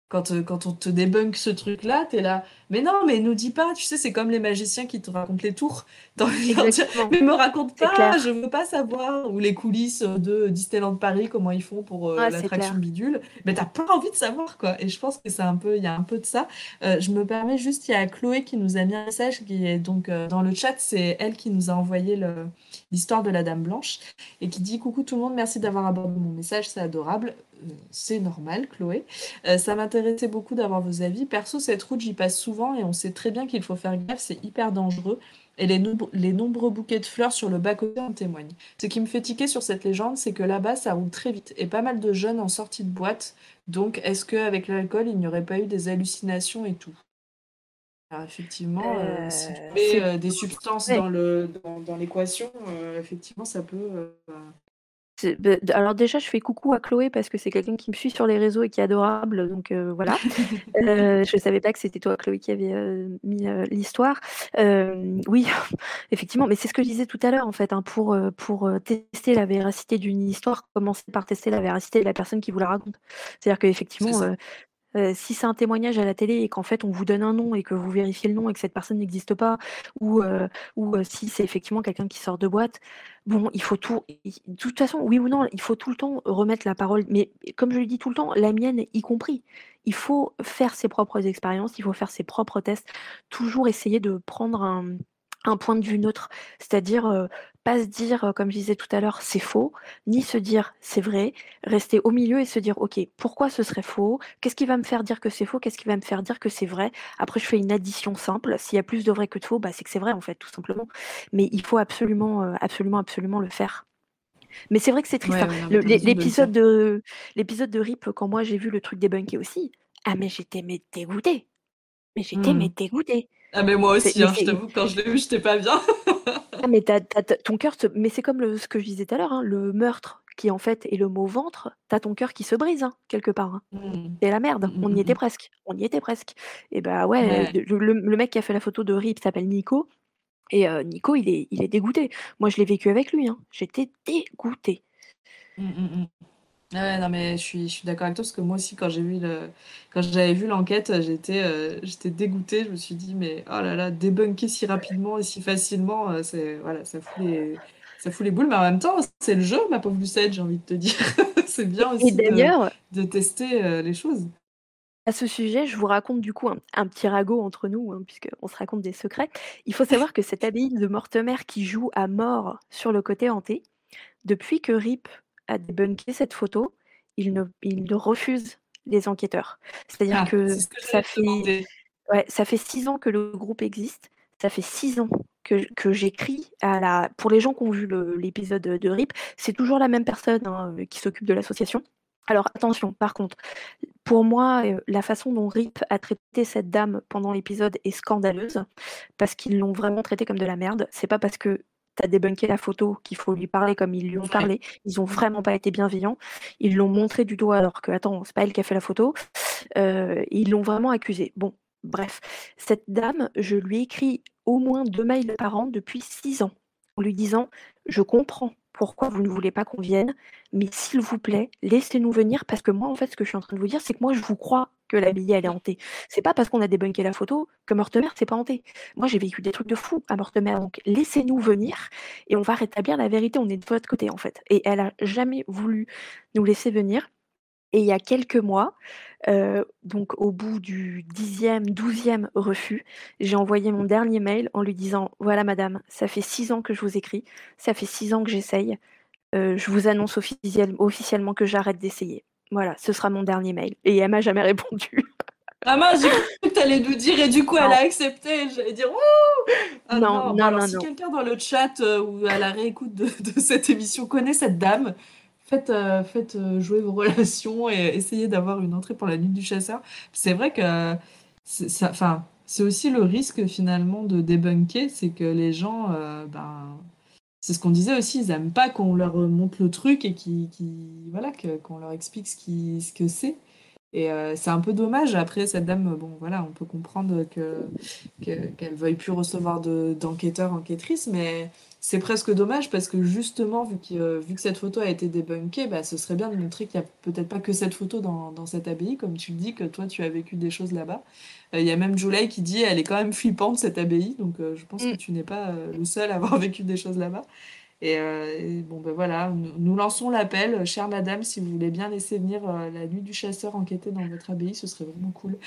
quand, quand on te débunk ce truc-là, t'es là. Mais non, mais nous dis pas, tu sais, c'est comme les magiciens qui te racontent les tours. Dans mais me raconte pas, je veux pas savoir. Ou les coulisses de Disneyland Paris, comment ils font pour euh, l'attraction bidule. Mais t'as pas envie de savoir, quoi. Et je pense que c'est un peu, il y a un peu de ça. Euh, je me permets juste, il y a Chloé qui nous a mis un message qui est donc dans le chat, c'est elle qui nous a envoyé l'histoire de la Dame Blanche et qui dit Coucou tout le monde, merci d'avoir abordé mon message, c'est adorable c'est normal, Chloé. Euh, ça m'intéressait beaucoup d'avoir vos avis. Perso, cette route, j'y passe souvent et on sait très bien qu'il faut faire gaffe, c'est hyper dangereux. Et les, les, nombreux bouquets de fleurs sur le bas-côté en témoignent. Ce qui me fait tiquer sur cette légende, c'est que là-bas, ça roule très vite et pas mal de jeunes en sortie de boîte. Donc, est-ce qu'avec l'alcool, il n'y aurait pas eu des hallucinations et tout? Alors, effectivement, euh, si tu euh, mets des substances dans l'équation, dans, effectivement, ça peut alors déjà, je fais coucou à Chloé parce que c'est quelqu'un qui me suit sur les réseaux et qui est adorable, donc euh, voilà. Euh, je savais pas que c'était toi, Chloé, qui avait euh, mis l'histoire. oui, effectivement, mais c'est ce que je disais tout à l'heure en fait. Hein, pour pour tester la véracité d'une histoire, commencer par tester la véracité de la personne qui vous la raconte. C'est-à-dire qu'effectivement, si c'est un témoignage à la télé et qu'en fait on vous donne un nom et que vous vérifiez le nom et que cette personne n'existe pas, ou, ou si c'est effectivement quelqu'un qui sort de boîte, bon, il faut tout. De toute façon, oui ou non, il faut tout le temps remettre la parole. Mais comme je le dis tout le temps, la mienne y compris. Il faut faire ses propres expériences, il faut faire ses propres tests, toujours essayer de prendre un, un point de vue neutre, c'est-à-dire pas se dire, comme je disais tout à l'heure, c'est faux, ni se dire c'est vrai, rester au milieu et se dire ok, pourquoi ce serait faux? Qu'est-ce qui va me faire dire que c'est faux? Qu'est-ce qui va me faire dire que c'est vrai? Après, je fais une addition simple. S'il y a plus de vrai que de faux, bah, c'est que c'est vrai en fait, tout simplement. Mais il faut absolument, absolument, absolument le faire. Mais c'est vrai que c'est triste. Hein. l'épisode de l'épisode de Rip, quand moi j'ai vu le truc débunké aussi, ah mais j'étais dégoûtée. Mais j'étais mmh. dégoûtée. Ah mais moi aussi, hein, je t'avoue, quand je l'ai vu, j'étais pas bien. ah mais ton cœur, mais c'est comme ce que je disais tout à l'heure, hein, le meurtre qui en fait est le mot ventre, t'as ton cœur qui se brise hein, quelque part. Mmh. C'est la merde, mmh, on y était presque, on y était presque. Et bah ouais, Le, mec qui a fait la photo de Rip s'appelle Nico, et Nico il est, il est dégoûté. Moi je l'ai vécu avec lui, j'étais dégoûtée. Ouais, non, mais je suis, je suis d'accord avec toi parce que moi aussi, quand j'ai vu le, quand j'avais vu l'enquête, j'étais, euh, j'étais dégoûtée. Je me suis dit, mais oh là là, débunker si rapidement et si facilement, euh, c'est, voilà, ça fout les, ça fout les boules. Mais en même temps, c'est le jeu, ma pauvre Lucette, j'ai envie de te dire. c'est bien aussi de, de tester euh, les choses. À ce sujet, je vous raconte du coup un, petit ragot entre nous, hein, puisqu'on se raconte des secrets. Il faut savoir que cette abbaye de Mortemer qui joue à mort sur le côté hanté, depuis que Rip à débunker cette photo, il ne, il refuse les enquêteurs. C'est-à-dire ah, que, ça, fait, ouais, ça fait six ans que le groupe existe, ça fait six ans que, que j'écris à la. Pour les gens qui ont vu l'épisode de RIP, c'est toujours la même personne hein, qui s'occupe de l'association. Alors attention, par contre, pour moi, euh, la façon dont RIP a traité cette dame pendant l'épisode est scandaleuse, parce qu'ils l'ont vraiment traitée comme de la merde. C'est pas parce que tu as débunké la photo, qu'il faut lui parler comme ils lui ont parlé. Ils ont vraiment pas été bienveillants. Ils l'ont montré du doigt alors que, attends, c'est pas elle qui a fait la photo. Euh, ils l'ont vraiment accusé. Bon, bref. Cette dame, je lui écris au moins deux mails par an depuis six ans, en lui disant Je comprends pourquoi vous ne voulez pas qu'on vienne, mais s'il vous plaît, laissez-nous venir parce que moi, en fait, ce que je suis en train de vous dire, c'est que moi, je vous crois que la elle est hantée. C'est pas parce qu'on a débunké la photo que Mortemer, c'est pas hanté. Moi, j'ai vécu des trucs de fou à Mortemer, donc laissez-nous venir et on va rétablir la vérité. On est de votre côté, en fait. Et elle a jamais voulu nous laisser venir. Et il y a quelques mois, euh, donc au bout du dixième, douzième refus, j'ai envoyé mon dernier mail en lui disant Voilà, madame, ça fait six ans que je vous écris, ça fait six ans que j'essaye. Euh, je vous annonce officiellement que j'arrête d'essayer. Voilà, ce sera mon dernier mail. Et elle m'a jamais répondu. Ah mince, j'ai cru que tu allais nous dire et du coup elle a accepté. J'allais dire ah non, non, non, non, Si quelqu'un dans le chat euh, ou à la réécoute de, cette émission connaît cette dame, faites, euh, faites euh, jouer vos relations et essayez d'avoir une entrée pour la nuit du chasseur. C'est vrai que c'est, enfin, c'est aussi le risque finalement de débunker, c'est que les gens, ben, c'est ce qu'on disait aussi, ils aiment pas qu'on leur montre le truc et qui, voilà, qu'on leur explique ce, ce que c'est. Et euh, c'est un peu dommage. Après, cette dame, bon, voilà, on peut comprendre que, qu'elle veuille plus recevoir d'enquêteurs, enquêtrices, mais c'est presque dommage parce que justement, vu que, vu que cette photo a été débunkée, bah, ce serait bien de montrer qu'il n'y a peut-être pas que cette photo dans, dans, cette abbaye, comme tu le dis, que toi, tu as vécu des choses là-bas. Euh, il y a même Julie qui dit elle est quand même flippante, cette abbaye, donc euh, je pense que mm. tu n'es pas euh, le seul à avoir vécu des choses là-bas. Euh, et, bon, ben voilà, nous, lançons l'appel. Chère madame, si vous voulez bien laisser venir euh, la nuit du chasseur enquêter dans votre abbaye, ce serait vraiment cool.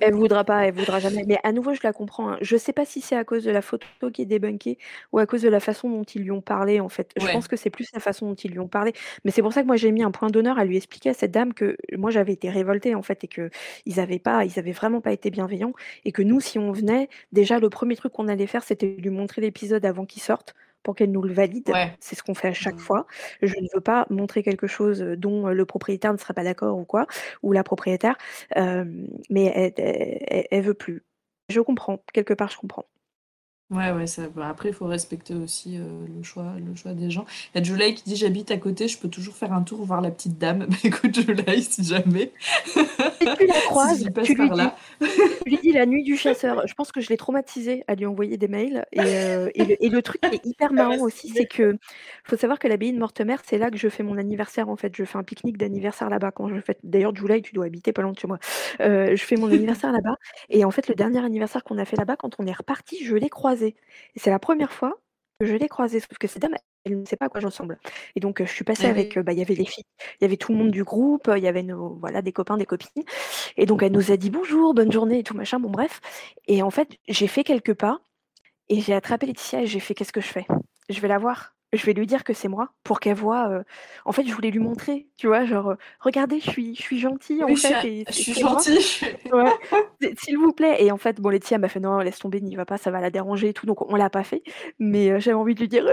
elle, ne voudra pas, elle voudra jamais. Mais à nouveau, je la comprends. Hein. Je sais pas si c'est à cause de la photo qui est débunkée ou à cause de la façon dont ils lui ont parlé, en fait. Je pense que c'est plus la façon dont ils lui ont parlé. Mais c'est pour ça que moi, j'ai mis un point d'honneur à lui expliquer à cette dame que moi, j'avais été révoltée, en fait, et que ils avaient pas, ils avaient vraiment pas été bienveillants. Et que nous, si on venait, déjà, le premier truc qu'on allait faire, c'était lui montrer l'épisode avant qu'il sorte pour qu'elle nous le valide. C'est ce qu'on fait à chaque mmh. fois. Je ne veux pas montrer quelque chose dont le propriétaire ne serait pas d'accord ou quoi, ou la propriétaire, mais elle, elle, veut plus. Je comprends, quelque part, je comprends. Ouais, ouais, ça, bah, après, il faut respecter aussi euh, le, choix, le choix des gens. Il y a Julie qui dit J'habite à côté, je peux toujours faire un tour voir la petite dame. Bah, écoute, Julie, si jamais. tu la croises, tu, lui dis, tu lui dis la nuit du chasseur. Je pense que je l'ai traumatisée à lui envoyer des mails. Et, euh, et, le, truc qui est hyper marrant aussi, c'est que faut savoir que l'abbaye de Mortemer, c'est là que je fais mon anniversaire en fait. Je fais un pique-nique d'anniversaire là-bas. Quand je fais... D'ailleurs, Julie, tu dois habiter pas loin de chez moi. Euh, je fais mon anniversaire là-bas. Et en fait, le dernier anniversaire qu'on a fait là-bas, quand on est reparti, je l'ai croisé. Et c'est la première fois je l'ai croisée, sauf que cette dame, elle ne sait pas à quoi je ressemble. Et donc, je suis passée ah avec, bah, il y avait les filles, il y avait tout le monde du groupe, il y avait nos, voilà, des copains, des copines. Et donc, elle nous a dit bonjour, bonne journée et tout machin, bon bref. Et en fait, j'ai fait quelques pas et j'ai attrapé Laetitia et j'ai fait qu'est-ce que je fais? Je vais la voir je vais lui dire que c'est moi pour qu'elle voit. En fait, je voulais lui montrer, tu vois, genre, regardez, je suis, je suis gentille en fait. Je, suis gentille. S'il vous plaît. Et en fait, bon, Laetitia m'a fait non, laisse tomber, n'y va pas, ça va la déranger et tout. Donc, on l'a pas fait. Mais j'avais envie de lui dire,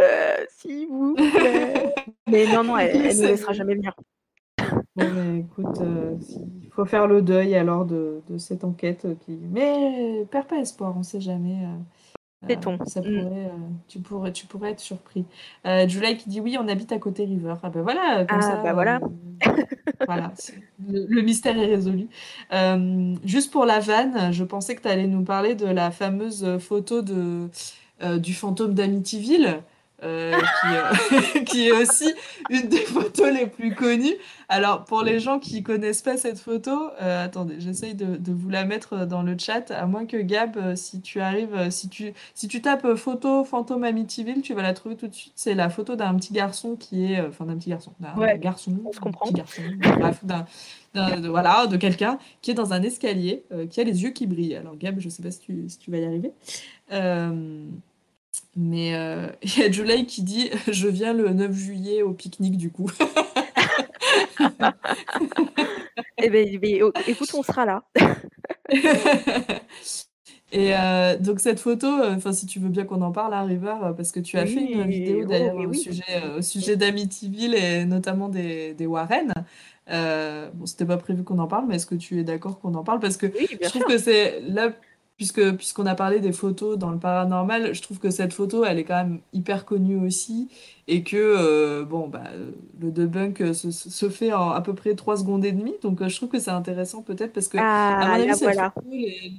s'il vous plaît. mais non, non, elle, ne laissera jamais venir. Bon, mais écoute, il faut faire le deuil alors de, de cette enquête qui. Mais perds pas espoir, on sait jamais. C'est ton. ça mmh. pourrait, tu, pourrais, tu pourrais être surpris. Euh, Julie qui dit oui, on habite à côté River. Ah ben voilà, comme ah, ça. Bah voilà. voilà, le, mystère est résolu. juste pour la vanne, je pensais que tu allais nous parler de la fameuse photo de, du fantôme d'Amityville. Euh, qui, euh, qui, est aussi une des photos les plus connues. Alors, pour les gens qui connaissent pas cette photo, euh, attendez, j'essaye de, de, vous la mettre dans le chat, à moins que Gab, si tu arrives, si tu, si tu tapes photo fantôme Amityville, tu vas la trouver tout de suite. C'est la photo d'un petit garçon qui est, enfin d'un petit garçon, d'un garçon, on se comprend. Petit garçon, bref, d'un, de, voilà, de quelqu'un qui est dans un escalier, qui a les yeux qui brillent. Alors Gab, je sais pas si tu, si tu vas y arriver. Mais euh, il y a Julie qui dit Je viens le 9 juillet au pique-nique du coup. eh bien, écoute, on sera là. Et euh, donc cette photo, euh, si tu veux bien qu'on en parle à River, parce que tu as fait une vidéo oh, d'ailleurs au, sujet, au sujet d'Amityville et notamment des, des Warren. bon, c'était pas prévu qu'on en parle, mais est-ce que tu es d'accord qu'on en parle? Parce que je trouve que c'est là puisque puisqu'on a parlé des photos dans le paranormal, je trouve que cette photo, elle est quand même hyper connue aussi, et que euh, bon, bah, le debunk se, se, fait en à peu près 3 secondes et demie, donc euh, je trouve que c'est intéressant peut-être parce que à mon ah, avis, cette photo, les,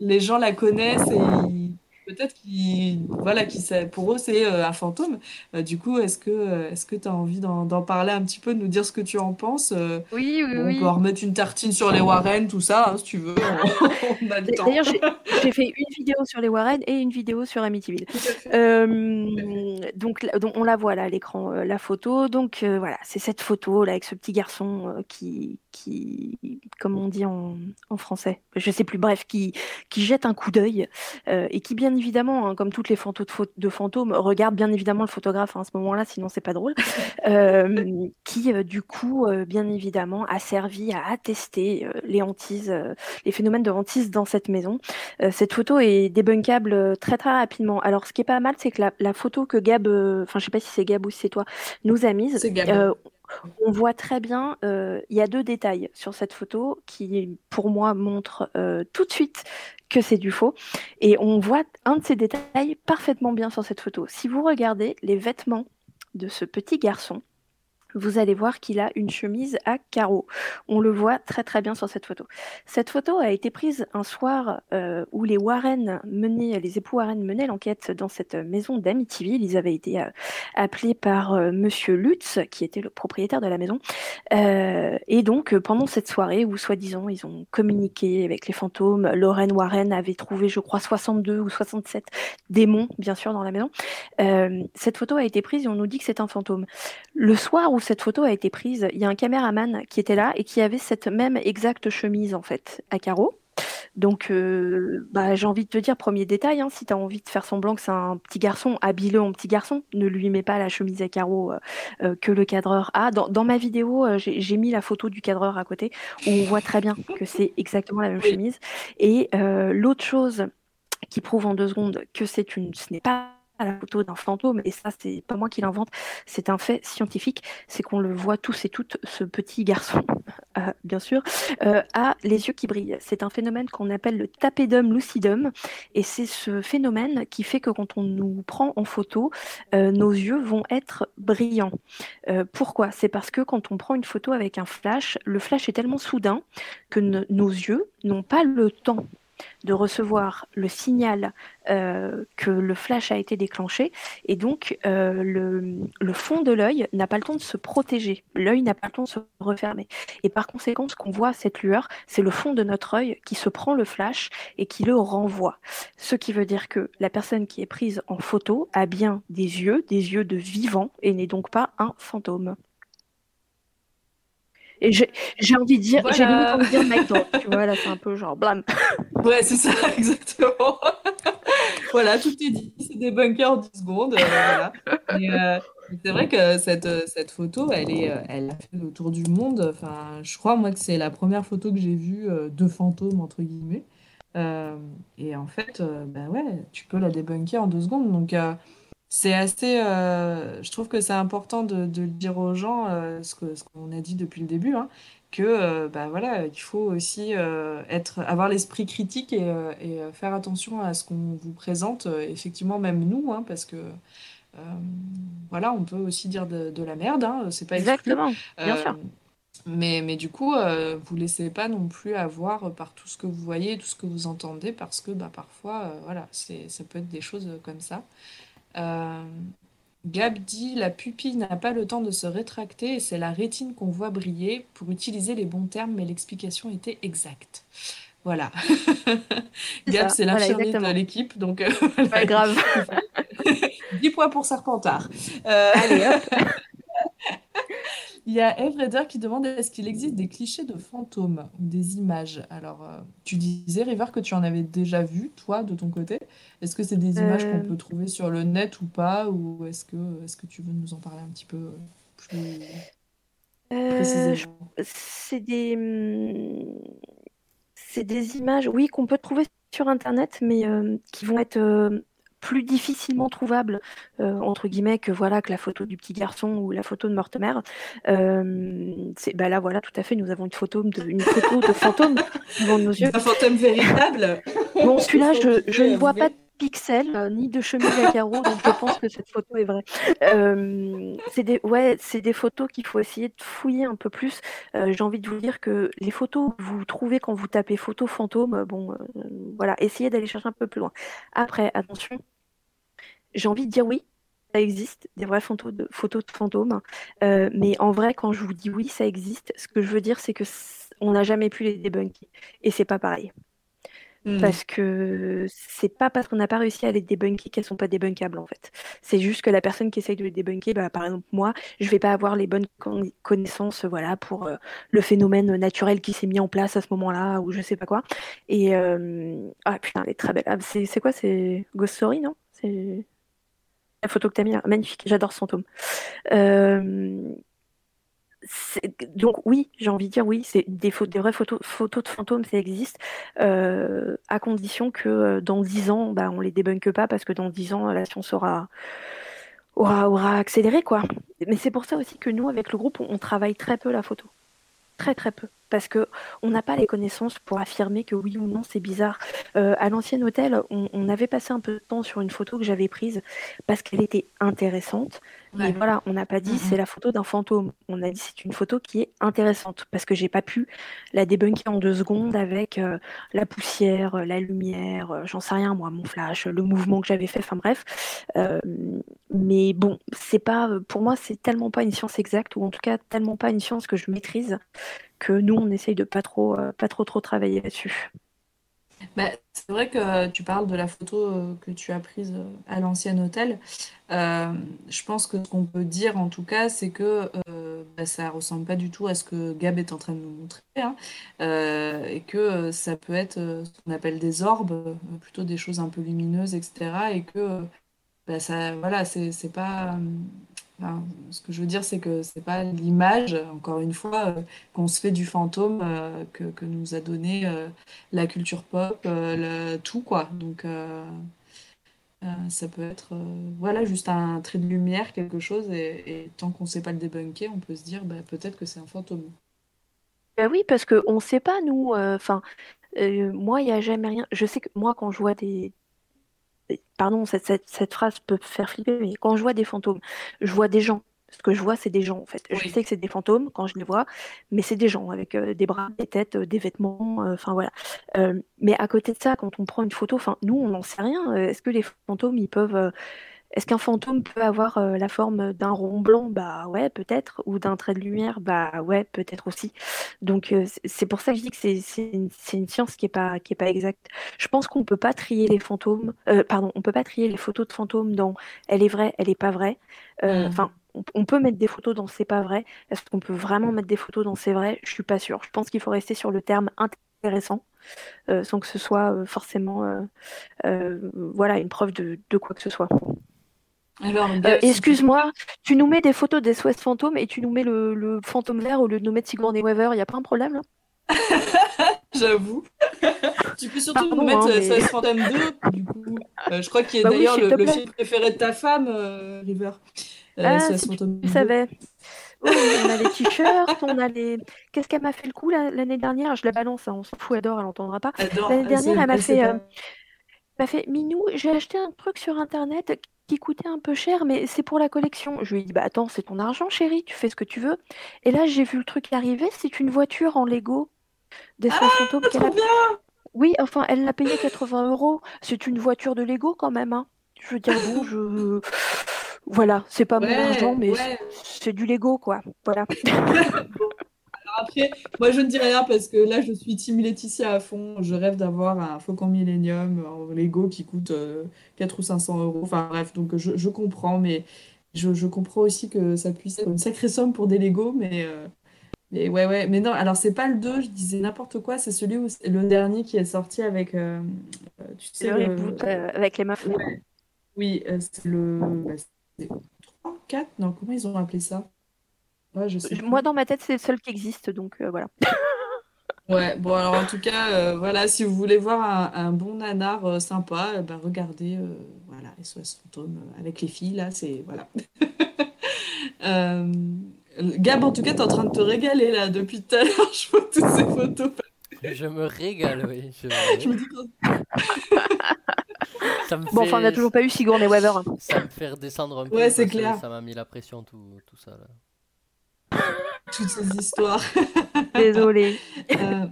les, gens la connaissent et ils, peut-être qu'ils, voilà, qui pour eux, c'est euh, un fantôme. Euh, du coup, est-ce que euh, est-ce que tu as envie d'en, parler un petit peu, de nous dire ce que tu en penses Oui, oui, oui. On peut remettre une tartine sur les Warren, tout ça, hein, si tu veux. D'ailleurs, j'ai, fait une vidéo sur les Warren et une vidéo sur Amityville. donc, donc, on la voit là à l'écran, la photo. Donc, voilà, c'est cette photo là avec ce petit garçon qui, qui, comme on dit en, en, français, je sais plus, bref, qui, qui jette un coup d'œil et qui, bien évidemment, hein, comme toutes les photos de, fantômes, regarde bien évidemment le photographe hein, à ce moment-là, sinon c'est pas drôle, euh, qui euh, du coup, euh, bien évidemment, a servi à attester les hantises, les phénomènes de hantise dans cette maison. cette photo est débunkable très très rapidement. Alors, ce qui est pas mal, c'est que la, photo que Gab, enfin, je sais pas si c'est Gab ou si c'est toi, nous a mise on voit très bien, il y a deux détails sur cette photo qui, pour moi, montrent tout de suite que c'est du faux. Et on voit un de ces détails parfaitement bien sur cette photo. Si vous regardez les vêtements de ce petit garçon, vous allez voir qu'il a une chemise à carreaux. On le voit très très bien sur cette photo. Cette photo a été prise un soir euh, où les Warren menaient, les époux Warren menaient l'enquête dans cette maison d'Amityville. Ils avaient été euh, appelés par euh, Monsieur Lutz, qui était le propriétaire de la maison. et donc pendant cette soirée où soi-disant ils ont communiqué avec les fantômes, Lorraine Warren avait trouvé, je crois, 62 ou 67 démons, bien sûr, dans la maison. cette photo a été prise et on nous dit que c'est un fantôme. Le soir où cette photo a été prise, il y a un caméraman qui était là et qui avait cette même exacte chemise en fait à carreaux. Donc, euh, bah, j'ai envie de te dire, premier détail, hein, si tu as envie de faire semblant que c'est un petit garçon, habille-le en petit garçon, ne lui mets pas la chemise à carreaux euh, euh, que le cadreur a. Dans, ma vidéo, j'ai mis la photo du cadreur à côté, où on voit très bien que c'est exactement la même chemise. Et l'autre chose qui prouve en deux secondes que c'est une, ce n'est pas la photo d'un fantôme, et ça, c'est pas moi qui l'invente, c'est un fait scientifique, c'est qu'on le voit tous et toutes, ce petit garçon, euh, bien sûr, euh, a les yeux qui brillent. C'est un phénomène qu'on appelle le tapedum lucidum, et c'est ce phénomène qui fait que quand on nous prend en photo, euh, nos yeux vont être brillants. pourquoi? C'est parce que quand on prend une photo avec un flash, le flash est tellement soudain que nos yeux n'ont pas le temps de recevoir le signal euh, que le flash a été déclenché et donc euh, le, fond de l'œil n'a pas le temps de se protéger, l'œil n'a pas le temps de se refermer. Et par conséquent, ce qu'on voit, cette lueur, c'est le fond de notre œil qui se prend le flash et qui le renvoie. Ce qui veut dire que la personne qui est prise en photo a bien des yeux, des yeux de vivant et n'est donc pas un fantôme. Et j'ai envie de dire, j'ai envie de dire mec, tu vois, là c'est un peu genre blâme. Ouais, c'est ça, exactement. voilà, tout est dit, c'est des bunkers en 10 secondes. Euh, voilà. Euh, c'est vrai que cette, cette photo, elle, est, elle a fait le tour du monde. Enfin, je crois, moi, que c'est la première photo que j'ai vue euh, de fantômes, entre guillemets. et en fait, ben ouais, tu peux la débunker en deux secondes. Donc, c'est assez. Euh, je trouve que c'est important de, de dire aux gens, euh, ce qu'on a dit depuis le début, hein, que euh, bah, voilà, il faut aussi être, avoir l'esprit critique et, et faire attention à ce qu'on vous présente, effectivement, même nous, hein, parce que voilà, on peut aussi dire de, de la merde, hein, c'est pas Exactement, bien sûr. Mais, mais du coup, vous laissez pas non plus avoir par tout ce que vous voyez, tout ce que vous entendez, parce que bah, parfois, voilà, c'est, ça peut être des choses comme ça. Euh, Gab dit la pupille n'a pas le temps de se rétracter et c'est la rétine qu'on voit briller pour utiliser les bons termes, mais l'explication était exacte. Voilà. Gab, c'est l'infirmier de l'équipe, donc euh, pas grave. 10 points pour Serpentard. Euh, Allez hop. Il y a Eve qui demande est-ce qu'il existe des clichés de fantômes ou des images? Alors, euh, tu disais, River, que tu en avais déjà vu, toi, de ton côté. Est-ce que c'est des images qu'on euh. peut trouver sur le net ou pas? Ou est-ce que, est que tu veux nous en parler un petit peu euh, plus précisément? C'est des... Hmm, c'est des images, oui, qu'on peut trouver sur Internet, mais qui vont être plus difficilement trouvable euh, entre guillemets que voilà que la photo du petit garçon ou la photo de Mortemer. Euh, c'est bah là voilà tout à fait nous avons une photo de une photo de fantôme devant nos yeux. Un fantôme véritable. Bon celui-là je, je ne vois pas pixels euh, ni de chemise à carreaux donc je pense que cette photo est vraie. Euh, c'est des photos qu'il faut essayer de fouiller un peu plus. J'ai envie de vous dire que les photos que vous trouvez quand vous tapez photo fantôme bon voilà essayez d'aller chercher un peu plus loin. Après attention j'ai envie de dire oui, ça existe, des vraies photos de, photos de fantômes. Euh, mais en vrai, quand je vous dis oui, ça existe, ce que je veux dire, c'est que on n'a jamais pu les débunker. Et c'est pas pareil. Hmm. Parce que c'est pas parce qu'on n'a pas réussi à les débunker qu'elles sont pas débunkables en fait. C'est juste que la personne qui essaye de les débunker, bah, par exemple moi, je vais pas avoir les bonnes connaissances voilà, pour le phénomène naturel qui s'est mis en place à ce moment-là ou je sais pas quoi. Et ah putain, elle est très belle. Ah, c'est quoi C'est Ghost Story, non? C'est la photo que tu as mis, magnifique, j'adore ce fantôme. Euh, donc oui, j'ai envie de dire oui, c'est des, vraies photos, photos de fantômes, ça existe, euh, à condition que euh, dans 10 ans, bah, on les débunke pas, parce que dans 10 ans, la science aura, aura, aura accéléré, quoi. Mais c'est pour ça aussi que nous, avec le groupe, on travaille très peu la photo. Très, très peu parce que on n'a pas les connaissances pour affirmer que oui ou non c'est bizarre. Euh, à l'ancien hôtel, on, on avait passé un peu de temps sur une photo que j'avais prise parce qu'elle était intéressante. Mais Ouais. voilà, on n'a pas dit Mhm. c'est la photo d'un fantôme. On a dit c'est une photo qui est intéressante parce que j'ai pas pu la débunker en deux secondes avec euh, la poussière, la lumière, euh, j'en sais rien moi, mon flash, le mouvement que j'avais fait. Enfin bref. Mais bon, c'est pas pour moi c'est tellement pas une science exacte ou en tout cas tellement pas une science que je maîtrise que nous on essaye de pas trop euh, pas trop trop travailler là-dessus. Bah, c'est vrai que tu parles de la photo euh, que tu as prise euh, à l'ancien hôtel. Je pense que ce qu'on peut dire en tout cas, c'est que euh, bah, ça ressemble pas du tout à ce que Gab est en train de nous montrer, hein. Et que ça peut être ce qu'on appelle des orbes, plutôt des choses un peu lumineuses, etc. Et que bah, ça, voilà, c'est pas. Ce que je veux dire, c'est que c'est pas l'image, encore une fois, euh, qu'on se fait du fantôme euh, que, nous a donné. euh, la culture pop, le- tout quoi. Donc ça peut être voilà juste un trait de lumière, quelque chose, et, tant qu'on sait pas le débunker, on peut se dire bah, peut-être que c'est un fantôme. Bah oui parce que on sait pas nous. Enfin moi il y a jamais rien. Je sais que moi quand je vois des pardon cette, cette, cette phrase peut faire flipper mais quand je vois des fantômes, je vois des gens. Ce que je vois, c'est des gens en fait. Je sais que c'est des fantômes quand je les vois, mais c'est des gens avec euh, des bras, des têtes, euh, des vêtements, euh, enfin voilà. Mais à côté de ça, quand on prend une photo, enfin nous on n'en sait rien. Est-ce que les fantômes ils peuvent Est-ce qu'un fantôme peut avoir euh, la forme d'un rond blanc? Bah ouais, peut-être. Ou d'un trait de lumière? Bah ouais, peut-être aussi. Donc euh, c'est pour ça que je dis que c'est une, science qui est pas qui est pas exacte. Je pense qu'on peut pas trier les fantômes. euh, pardon, on peut pas trier les photos de fantômes dans elle est vraie, elle est pas vraie. Euh, Mhm. Enfin, on, on peut mettre des photos dans c'est pas vrai. Est-ce qu'on peut vraiment mettre des photos dans c'est vrai? Je suis pas sûre. Je pense qu'il faut rester sur le terme intéressant. euh, sans que ce soit euh, forcément euh, euh, voilà une preuve de, de quoi que ce soit. Euh, tu excuse-moi, tu nous mets des photos des SOS fantômes et tu nous mets le, le fantôme vert au lieu de nous mettre Sigourney Weaver, y a pas un problème là? J'avoue. Tu peux surtout Pardon, nous mettre hein, euh, mais- SOS Fantôme 2, du coup. Euh, je crois qu'il est Bah d'ailleurs le, film préféré de ta femme, euh, River. Euh, Ah, SOS si tu Fantôme 2. savais. Oui, on a les t-shirts, on a les. Qu'est-ce qu'elle m'a fait le coup la- l'année dernière? Je la balance, hein, on s'en fout, elle adore, elle entendra pas. Adore, L'année dernière, elle m'a fait, euh, m'a fait Minou, j'ai acheté un truc sur internet qui coûtait un peu cher, mais c'est pour la collection. Je lui ai dit, bah attends, c'est ton argent, chérie, tu fais ce que tu veux. Et là, j'ai vu le truc arriver, c'est une voiture en Lego des qu'elle Ah, Trop a bien! Oui, enfin, elle l'a payé 80 euros. C'est une voiture de Lego quand même, hein. Je veux dire, bon, je... Voilà, c'est pas mon argent, mais ouais. c'est du Lego, quoi. Voilà. Après, moi je ne dis rien parce que là je suis team Laetitia à fond. Je rêve d'avoir un Faucon Millennium en Lego qui coûte euh, 4 ou 500 euros. Enfin bref, donc je, je comprends, mais je, je comprends aussi que ça puisse être une sacrée somme pour des Lego. Mais, euh, mais ouais, ouais. Mais non, alors c'est pas le 2, je disais n'importe quoi. C'est celui où c'est le dernier qui est sorti avec, euh, euh, tu sais, Le reboot avec les meufs. Ouais. Oui, c'est le. bah, c'est 3, 4? Non, comment ils ont appelé ça? Ouais, je sais Je- plus. Moi, dans ma tête, c'est le seul qui existe, donc euh, voilà. Ouais, bon alors en tout cas, euh, voilà, si vous voulez voir un, un bon nanar euh, sympa, ben, regardez, euh, voilà, SOS Fantôme euh, avec les filles, là, c'est, voilà. Euh, Gab, en tout cas, t'es en train de te régaler, là, depuis tout à l'heure, je vois toutes ces photos. Je me régale, oui. Je, Je me dis que- ça me Bon, enfin, on n'a toujours pas eu Sigourney Weaver. hein. Ça me fait redescendre un peu. Ouais, c'est clair. Ça m'a mis la pression, tout, tout ça. Là. Toutes ces histoires. Désolée. Euh,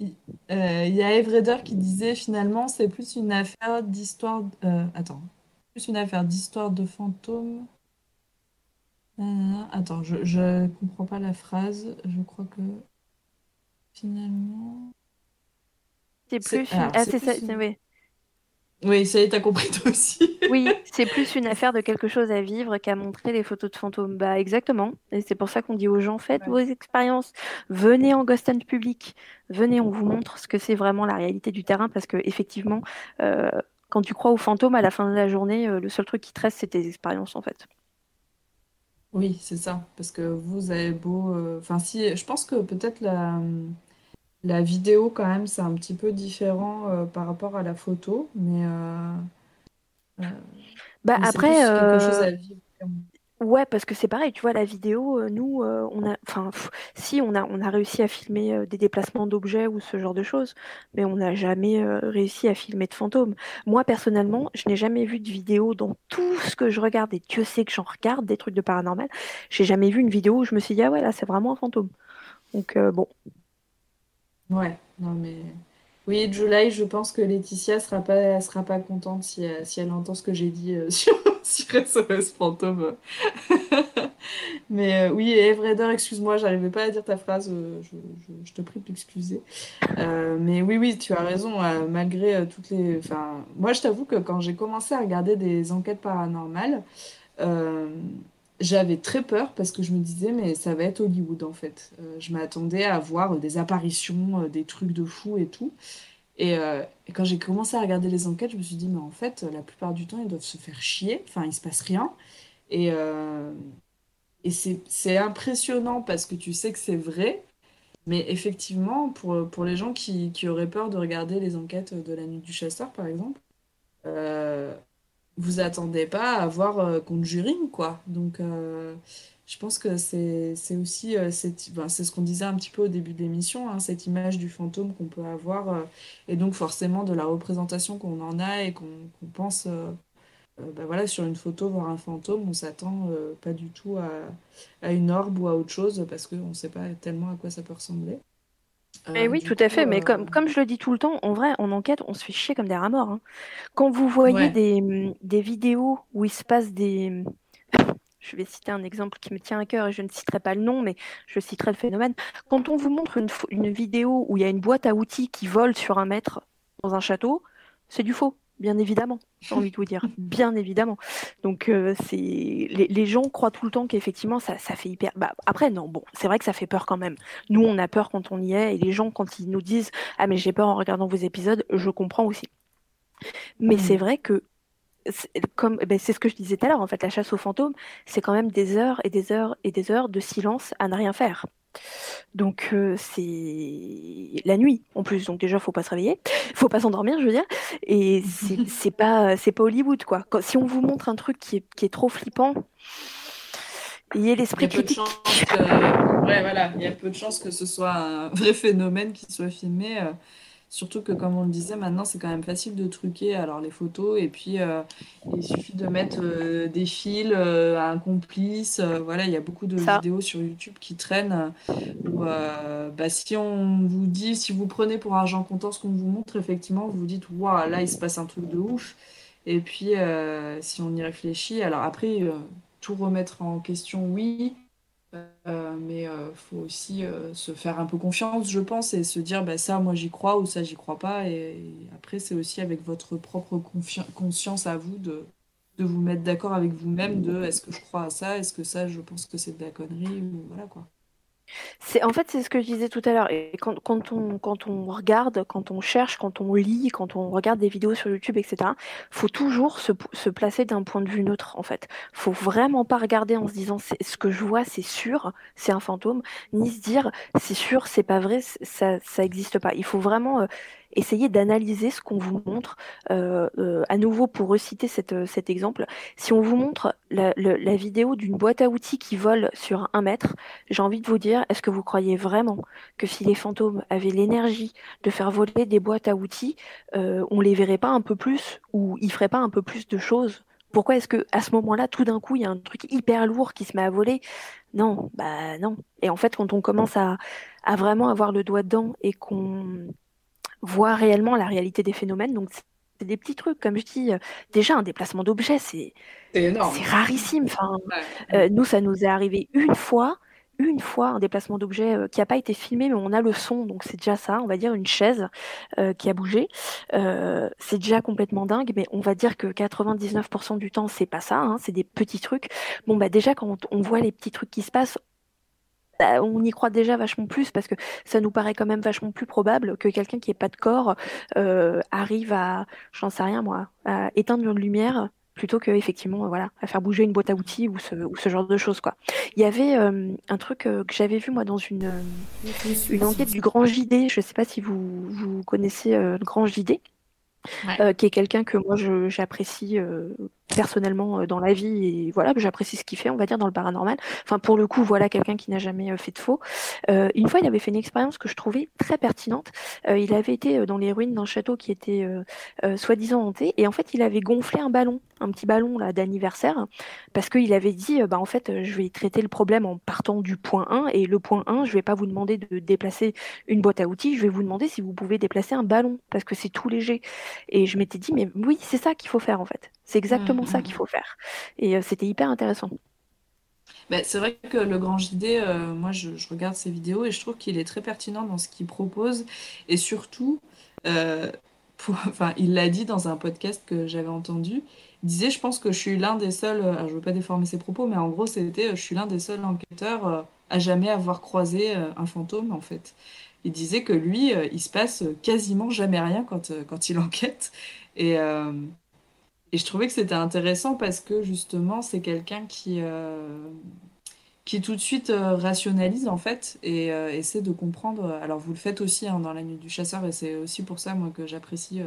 Il euh, il y a Evreader qui disait, finalement, c'est plus une affaire d'histoire... euh, attends, plus une affaire d'histoire de fantômes. Attends, je, je comprends pas la phrase. Je crois que finalement. C'est plus alors, Ah, c'est ça, une- oui. Oui, ça y est, t'as compris toi aussi. Oui, c'est plus une affaire de quelque chose à vivre qu'à montrer les photos de fantômes. Bah, exactement. Et c'est pour ça qu'on dit aux gens, faites vos expériences, venez en ghost hunt public, venez, on vous montre ce que c'est vraiment la réalité du terrain, parce que effectivement, euh, quand tu crois aux fantômes, à la fin de la journée, euh, le seul truc qui te reste, c'est tes expériences, en fait. Oui, c'est ça. Parce que vous avez beau. euh, Enfin, si, je pense que peut-être la, la vidéo, quand même, c'est un petit peu différent euh, par rapport à la photo. Mais. euh, euh, Bah, mais après, plus quelque chose à vivre. Ouais, parce que c'est pareil, tu vois, la vidéo, nous, on a, enfin, si, on a, on a réussi à filmer des déplacements d'objets ou ce genre de choses, mais on n'a jamais réussi à filmer de fantômes. Moi, personnellement, je n'ai jamais vu de vidéo dans tout ce que je regarde, et Dieu sait que j'en regarde des trucs de paranormal, j'ai jamais vu une vidéo où je me suis dit, ah ouais, là, c'est vraiment un fantôme. Donc, euh, bon, Ouais, non mais oui, July, je pense que Laetitia sera pas, sera pas contente si, elle- si elle entend ce que j'ai dit euh, sur, sur SOS Fantôme. Mais euh, oui, Evreader, excuse-moi, j'arrivais pas à dire ta phrase, euh, je, te prie de m'excuser. Euh, mais oui, oui, tu as raison, euh, malgré euh, toutes les... Enfin, moi, je t'avoue que quand j'ai commencé à regarder des enquêtes paranormales, euh, j'avais très peur parce que je me disais, mais ça va être Hollywood en fait. Euh, je m'attendais à voir des apparitions, euh, des trucs de fou et tout. Et, euh, et quand j'ai commencé à regarder les enquêtes, je me suis dit, mais en fait, la plupart du temps, ils doivent se faire chier. Enfin, il se passe rien. Et, c'est, impressionnant parce que tu sais que c'est vrai. Mais effectivement, pour, pour les gens qui, qui auraient peur de regarder les enquêtes de la nuit du chasseur, par exemple, vous attendez pas à voir euh, Conjuring, quoi. Donc, euh, je pense que c'est aussi, euh, c'est ce qu'on disait un petit peu au début de l'émission, hein, cette image du fantôme qu'on peut avoir, et donc forcément de la représentation qu'on en a et qu'on pense, ben voilà, sur une photo, voir un fantôme, on s'attend pas du tout à, à une orbe ou à autre chose, parce qu'on ne sait pas tellement à quoi ça peut ressembler. Mais Euh, oui, du tout à fait. Mais euh, comme, comme je le dis tout le temps, en vrai, en enquête, on se fait chier comme des rats morts. hein. Quand vous voyez ouais. des, hum, des vidéos où il se passe des... hum, Je vais citer un exemple qui me tient à cœur et je ne citerai pas le nom, mais je citerai le phénomène. Quand on vous montre une, une vidéo où il y a une boîte à outils qui vole sur un mètre dans un château, c'est du faux, bien évidemment. J'ai envie de vous dire, bien évidemment. Donc, euh, c'est les, les gens croient tout le temps qu'effectivement, ça, ça fait hyper. Bah, après, non, bon, c'est vrai que ça fait peur quand même. Nous, on a peur quand on y est, et les gens, quand ils nous disent Ah, mais j'ai peur en regardant vos épisodes, je comprends aussi. Mais c'est Mm. vrai que, c'est- comme ben, c'est ce que je disais tout à l'heure, en fait, la chasse aux fantômes, c'est quand même des heures et des heures et des heures de silence à ne rien faire. Donc, euh, c'est la nuit en plus, donc déjà, faut pas se réveiller, faut pas s'endormir, je veux dire. Et c'est pas, c'est pas Hollywood, quoi. Quand- si on vous montre un truc qui est, qui est trop flippant, ayez Il y l'esprit a peu de critique. que, ouais, voilà, il y a peu de chances que ce soit un vrai phénomène qui soit filmé. Surtout que, comme on le disait, maintenant, c'est quand même facile de truquer alors les photos. Et puis, euh, il suffit de mettre euh, des fils, euh, un complice. voilà, il y a beaucoup de Ça. vidéos sur YouTube qui traînent. où, bah, si on vous dit, si vous prenez pour argent comptant ce qu'on vous montre, effectivement, vous vous dites, waouh, là, il se passe un truc de ouf. Et puis, si on y réfléchit, alors après, tout remettre en question, oui, euh, mais euh, faut aussi euh, se faire un peu confiance, je pense, et se dire, bah, ça, moi, j'y crois ou ça, j'y crois pas. Et, et après, c'est aussi avec votre propre conscience à vous de, de vous mettre d'accord avec vous-même de est-ce que je crois à ça, est-ce que ça, je pense que c'est de la connerie, ou voilà quoi. C'est, en fait, c'est ce que je disais tout à l'heure. Et quand, on, quand on regarde, quand on cherche, quand on lit, quand on regarde des vidéos sur YouTube, etc., faut toujours se, placer d'un point de vue neutre, en fait. Faut vraiment pas regarder en se disant c'est, ce que je vois, c'est sûr, c'est un fantôme, ni se dire c'est sûr, c'est pas vrai, ça, ça existe pas. Il faut vraiment euh, essayer d'analyser ce qu'on vous montre. Euh, euh, à nouveau, pour reciter cette, euh, cet exemple, si on vous montre la, le- la vidéo d'une boîte à outils qui vole sur un mètre, j'ai envie de vous dire, est-ce que vous croyez vraiment que si les fantômes avaient l'énergie de faire voler des boîtes à outils, euh, on les verrait pas un peu plus ou ils feraient pas un peu plus de choses? Pourquoi est-ce que à ce moment-là, tout d'un coup, il y a un truc hyper lourd qui se met à voler? Non, bah non. Et en fait, quand on commence à, à vraiment avoir le doigt dedans et qu'on voit réellement la réalité des phénomènes, donc c'est des petits trucs, comme je dis, euh, déjà un déplacement d'objet, c'est rarissime. Enfin, Ouais. euh, nous, ça nous est arrivé une fois, une fois, un déplacement d'objet euh, qui n'a pas été filmé, mais on a le son, donc c'est déjà ça, on va dire une chaise euh, qui a bougé. Euh, c'est déjà complètement dingue, mais on va dire que 99% du temps, c'est pas ça, hein, c'est des petits trucs. Bon, bah déjà, quand on voit les petits trucs qui se passent, bah, on y croit déjà vachement plus parce que ça nous paraît quand même vachement plus probable que quelqu'un qui n'ait pas de corps euh, arrive à, j'en sais rien moi, à éteindre une lumière plutôt que effectivement voilà à faire bouger une boîte à outils ou ce, ou ce genre de choses quoi. Il y avait euh, un truc euh, que j'avais vu moi dans une euh, une enquête du Grand JD, je sais pas si vous vous connaissez le Grand JD. Ouais. Qui est quelqu'un que moi je- j'apprécie personnellement euh, dans la vie et voilà, j'apprécie ce qu'il fait, on va dire, dans le paranormal. Enfin, pour le coup, voilà quelqu'un qui n'a jamais euh, fait de faux. Euh, une fois, il avait fait une expérience que je trouvais très pertinente. il avait été dans les ruines d'un château qui était soi-disant hanté et en fait, il avait gonflé un ballon, un petit ballon là d'anniversaire, parce qu'il avait dit, bah en fait, je vais traiter le problème en partant du point 1 et le point 1, je vais pas vous demander de déplacer une boîte à outils, je vais vous demander si vous pouvez déplacer un ballon parce que c'est tout léger. Et je m'étais dit, mais oui, c'est ça qu'il faut faire en fait. C'est exactement ça qu'il faut faire. Et euh, c'était hyper intéressant. Bah, c'est vrai que le grand JD, euh, moi je, regarde ses vidéos et je trouve qu'il est très pertinent dans ce qu'il propose. Et surtout, euh, enfin, il l'a dit dans un podcast que j'avais entendu. Il disait Je pense que je suis l'un des seuls, alors je ne veux pas déformer ses propos, mais en gros, c'était Je suis l'un des seuls enquêteurs à jamais avoir croisé un fantôme en fait. Il disait que lui, il se passe quasiment jamais rien quand, quand il enquête. Et, et je trouvais que c'était intéressant parce que justement, c'est quelqu'un qui, euh, qui tout de suite euh, rationalise en fait et euh, essaie de comprendre. Alors vous le faites aussi hein, dans la nuit du chasseur et c'est aussi pour ça moi que j'apprécie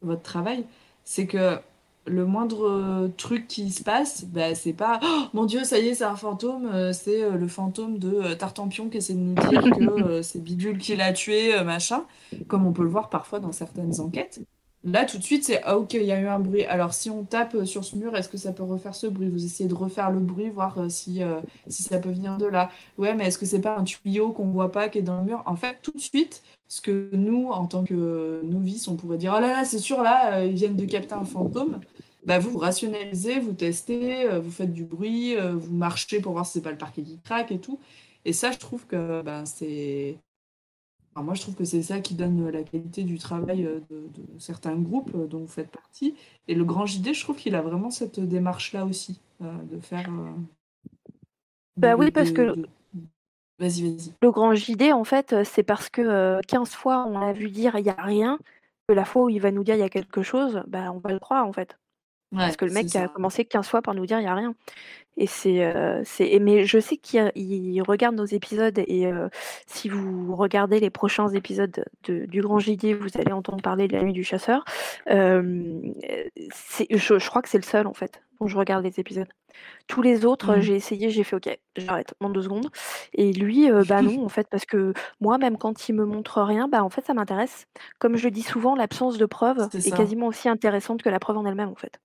votre travail. C'est que le moindre truc qui se passe, bah, c'est pas oh, mon Dieu, ça y est, c'est un fantôme, c'est le fantôme de Tartampion qui essaie de nous dire que c'est Bidule qui l'a tué, machin, comme on peut le voir parfois dans certaines enquêtes. Là, tout de suite, c'est ah, ok, il y a eu un bruit. Alors, si on tape euh, sur ce mur, est-ce que ça peut refaire ce bruit? Vous essayez de refaire le bruit, voir euh, si, euh, si ça peut venir de là. Ouais, mais est-ce que c'est pas un tuyau qu'on voit pas qui est dans le mur? En fait, tout de suite, ce que nous, en tant que novices, on pourrait dire oh là là, c'est sûr, là, ils viennent de capter un fantôme. Bah, vous, vous rationalisez, vous testez, vous faites du bruit, vous marchez pour voir si c'est pas le parquet qui craque et tout. Et ça, je trouve que ben, c'est moi, je trouve que c'est ça qui donne la qualité du travail euh, de, certains groupes euh, dont vous faites partie. Et le Grand JD, je trouve qu'il a vraiment cette démarche-là aussi, euh, de faire. bah oui, parce que. Vas-y, vas-y. Le Grand JD, en fait, c'est parce que 15 fois on l'a vu dire il n'y a rien, que la fois où il va nous dire il y a quelque chose, bah, on va le croire, en fait. Parce que le mec a commencé 15 fois par nous dire il n'y a rien. Et c'est, euh, c'est mais je sais qu'il regarde nos épisodes et euh, si vous regardez les prochains épisodes de, du Grand JD, vous allez entendre parler de la nuit du chasseur. Euh, c'est, je, je, crois que c'est le seul en fait dont je regarde les épisodes. Tous les autres, mmh. j'ai essayé, j'ai fait OK, j'arrête en deux secondes. Et lui, bah non, en fait, parce que moi, même quand il me montre rien, bah en fait, ça m'intéresse. Comme je le dis souvent, l'absence de preuve est, quasiment aussi intéressante que la preuve en elle-même, en fait.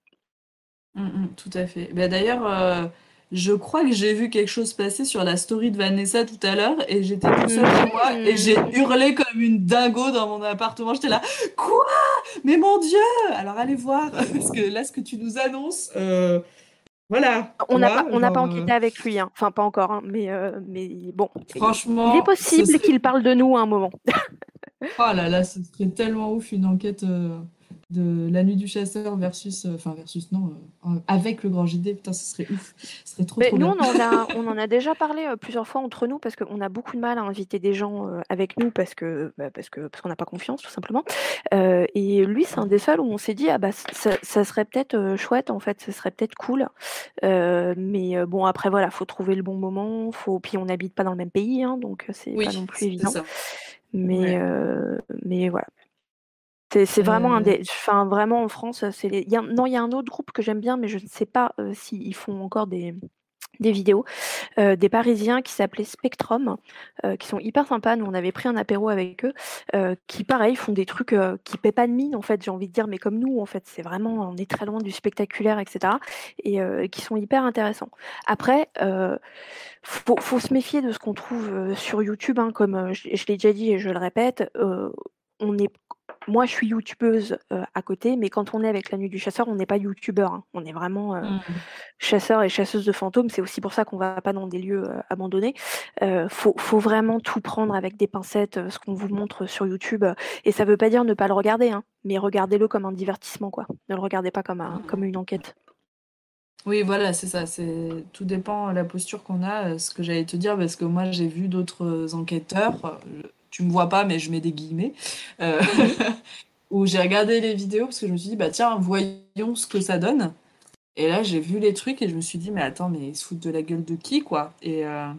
Mmh, mmh, tout à fait. Bah, d'ailleurs, euh, je crois que j'ai vu quelque chose passer sur la story de Vanessa tout à l'heure et j'étais tout seule chez moi et j'ai hurlé comme une dingo dans mon appartement. J'étais là, quoi? Mais mon Dieu Alors allez voir, parce que là, ce que tu nous annonces, euh, voilà. On n'a pas, on n'a pas enquêté euh, avec lui, hein. enfin pas encore, hein, mais, mais bon. Franchement, il est possible qu'il parle de nous à un moment. oh là là, ce serait tellement ouf une enquête de La Nuit du Chasseur versus, euh, enfin versus non, euh, avec le Grand JD, putain, ce serait ouf, ce serait trop, trop nous, On, en a, on en a déjà parlé euh, plusieurs fois entre nous parce qu'on a beaucoup de mal à inviter des gens avec nous parce que bah, parce que parce qu'on n'a pas confiance tout simplement. et lui, c'est un des seuls où on s'est dit ah bah ça, ça serait peut-être chouette en fait, ce serait peut-être cool. mais bon après voilà, faut trouver le bon moment, faut puis on n'habite pas dans le même pays, hein, donc c'est pas non plus évident. Mais mais voilà. C'est vraiment un des enfin vraiment en France, c'est a non, il y a un autre groupe que j'aime bien, mais je ne sais pas, s'ils font encore des des vidéos, des Parisiens qui s'appelaient Spectrum, qui sont hyper sympas. Nous, on avait pris un apéro avec eux, qui pareil font des trucs, qui paient pas de mine en fait, j'ai envie de dire, mais comme nous en fait, c'est vraiment on est très loin du spectaculaire etc. et qui sont hyper intéressants. Après, faut faut se méfier de ce qu'on trouve, sur YouTube, hein, comme, je je l'ai déjà dit et je le répète, on est moi, je suis youtubeuse à côté, mais quand on est avec la nuit du chasseur, on n'est pas youtubeur. Hein. On est vraiment mmh. chasseur et chasseuse de fantômes. C'est aussi pour ça qu'on va pas dans des lieux abandonnés. Il faut, faut, vraiment tout prendre avec des pincettes, ce qu'on vous montre sur YouTube. Et ça veut pas dire ne pas le regarder, hein, mais regardez-le comme un divertissement, quoi. Ne le regardez pas comme, un, comme une enquête. Oui, voilà, c'est ça. C'est tout dépend de la posture qu'on a. Ce que j'allais te dire, parce que moi, j'ai vu d'autres enquêteurs tu me vois pas, mais je mets des guillemets, euh, où j'ai regardé les vidéos parce que je me suis dit, bah tiens, voyons ce que ça donne. Et là, j'ai vu les trucs et je me suis dit, mais attends, mais ils se foutent de la gueule de qui, quoi? Et, euh,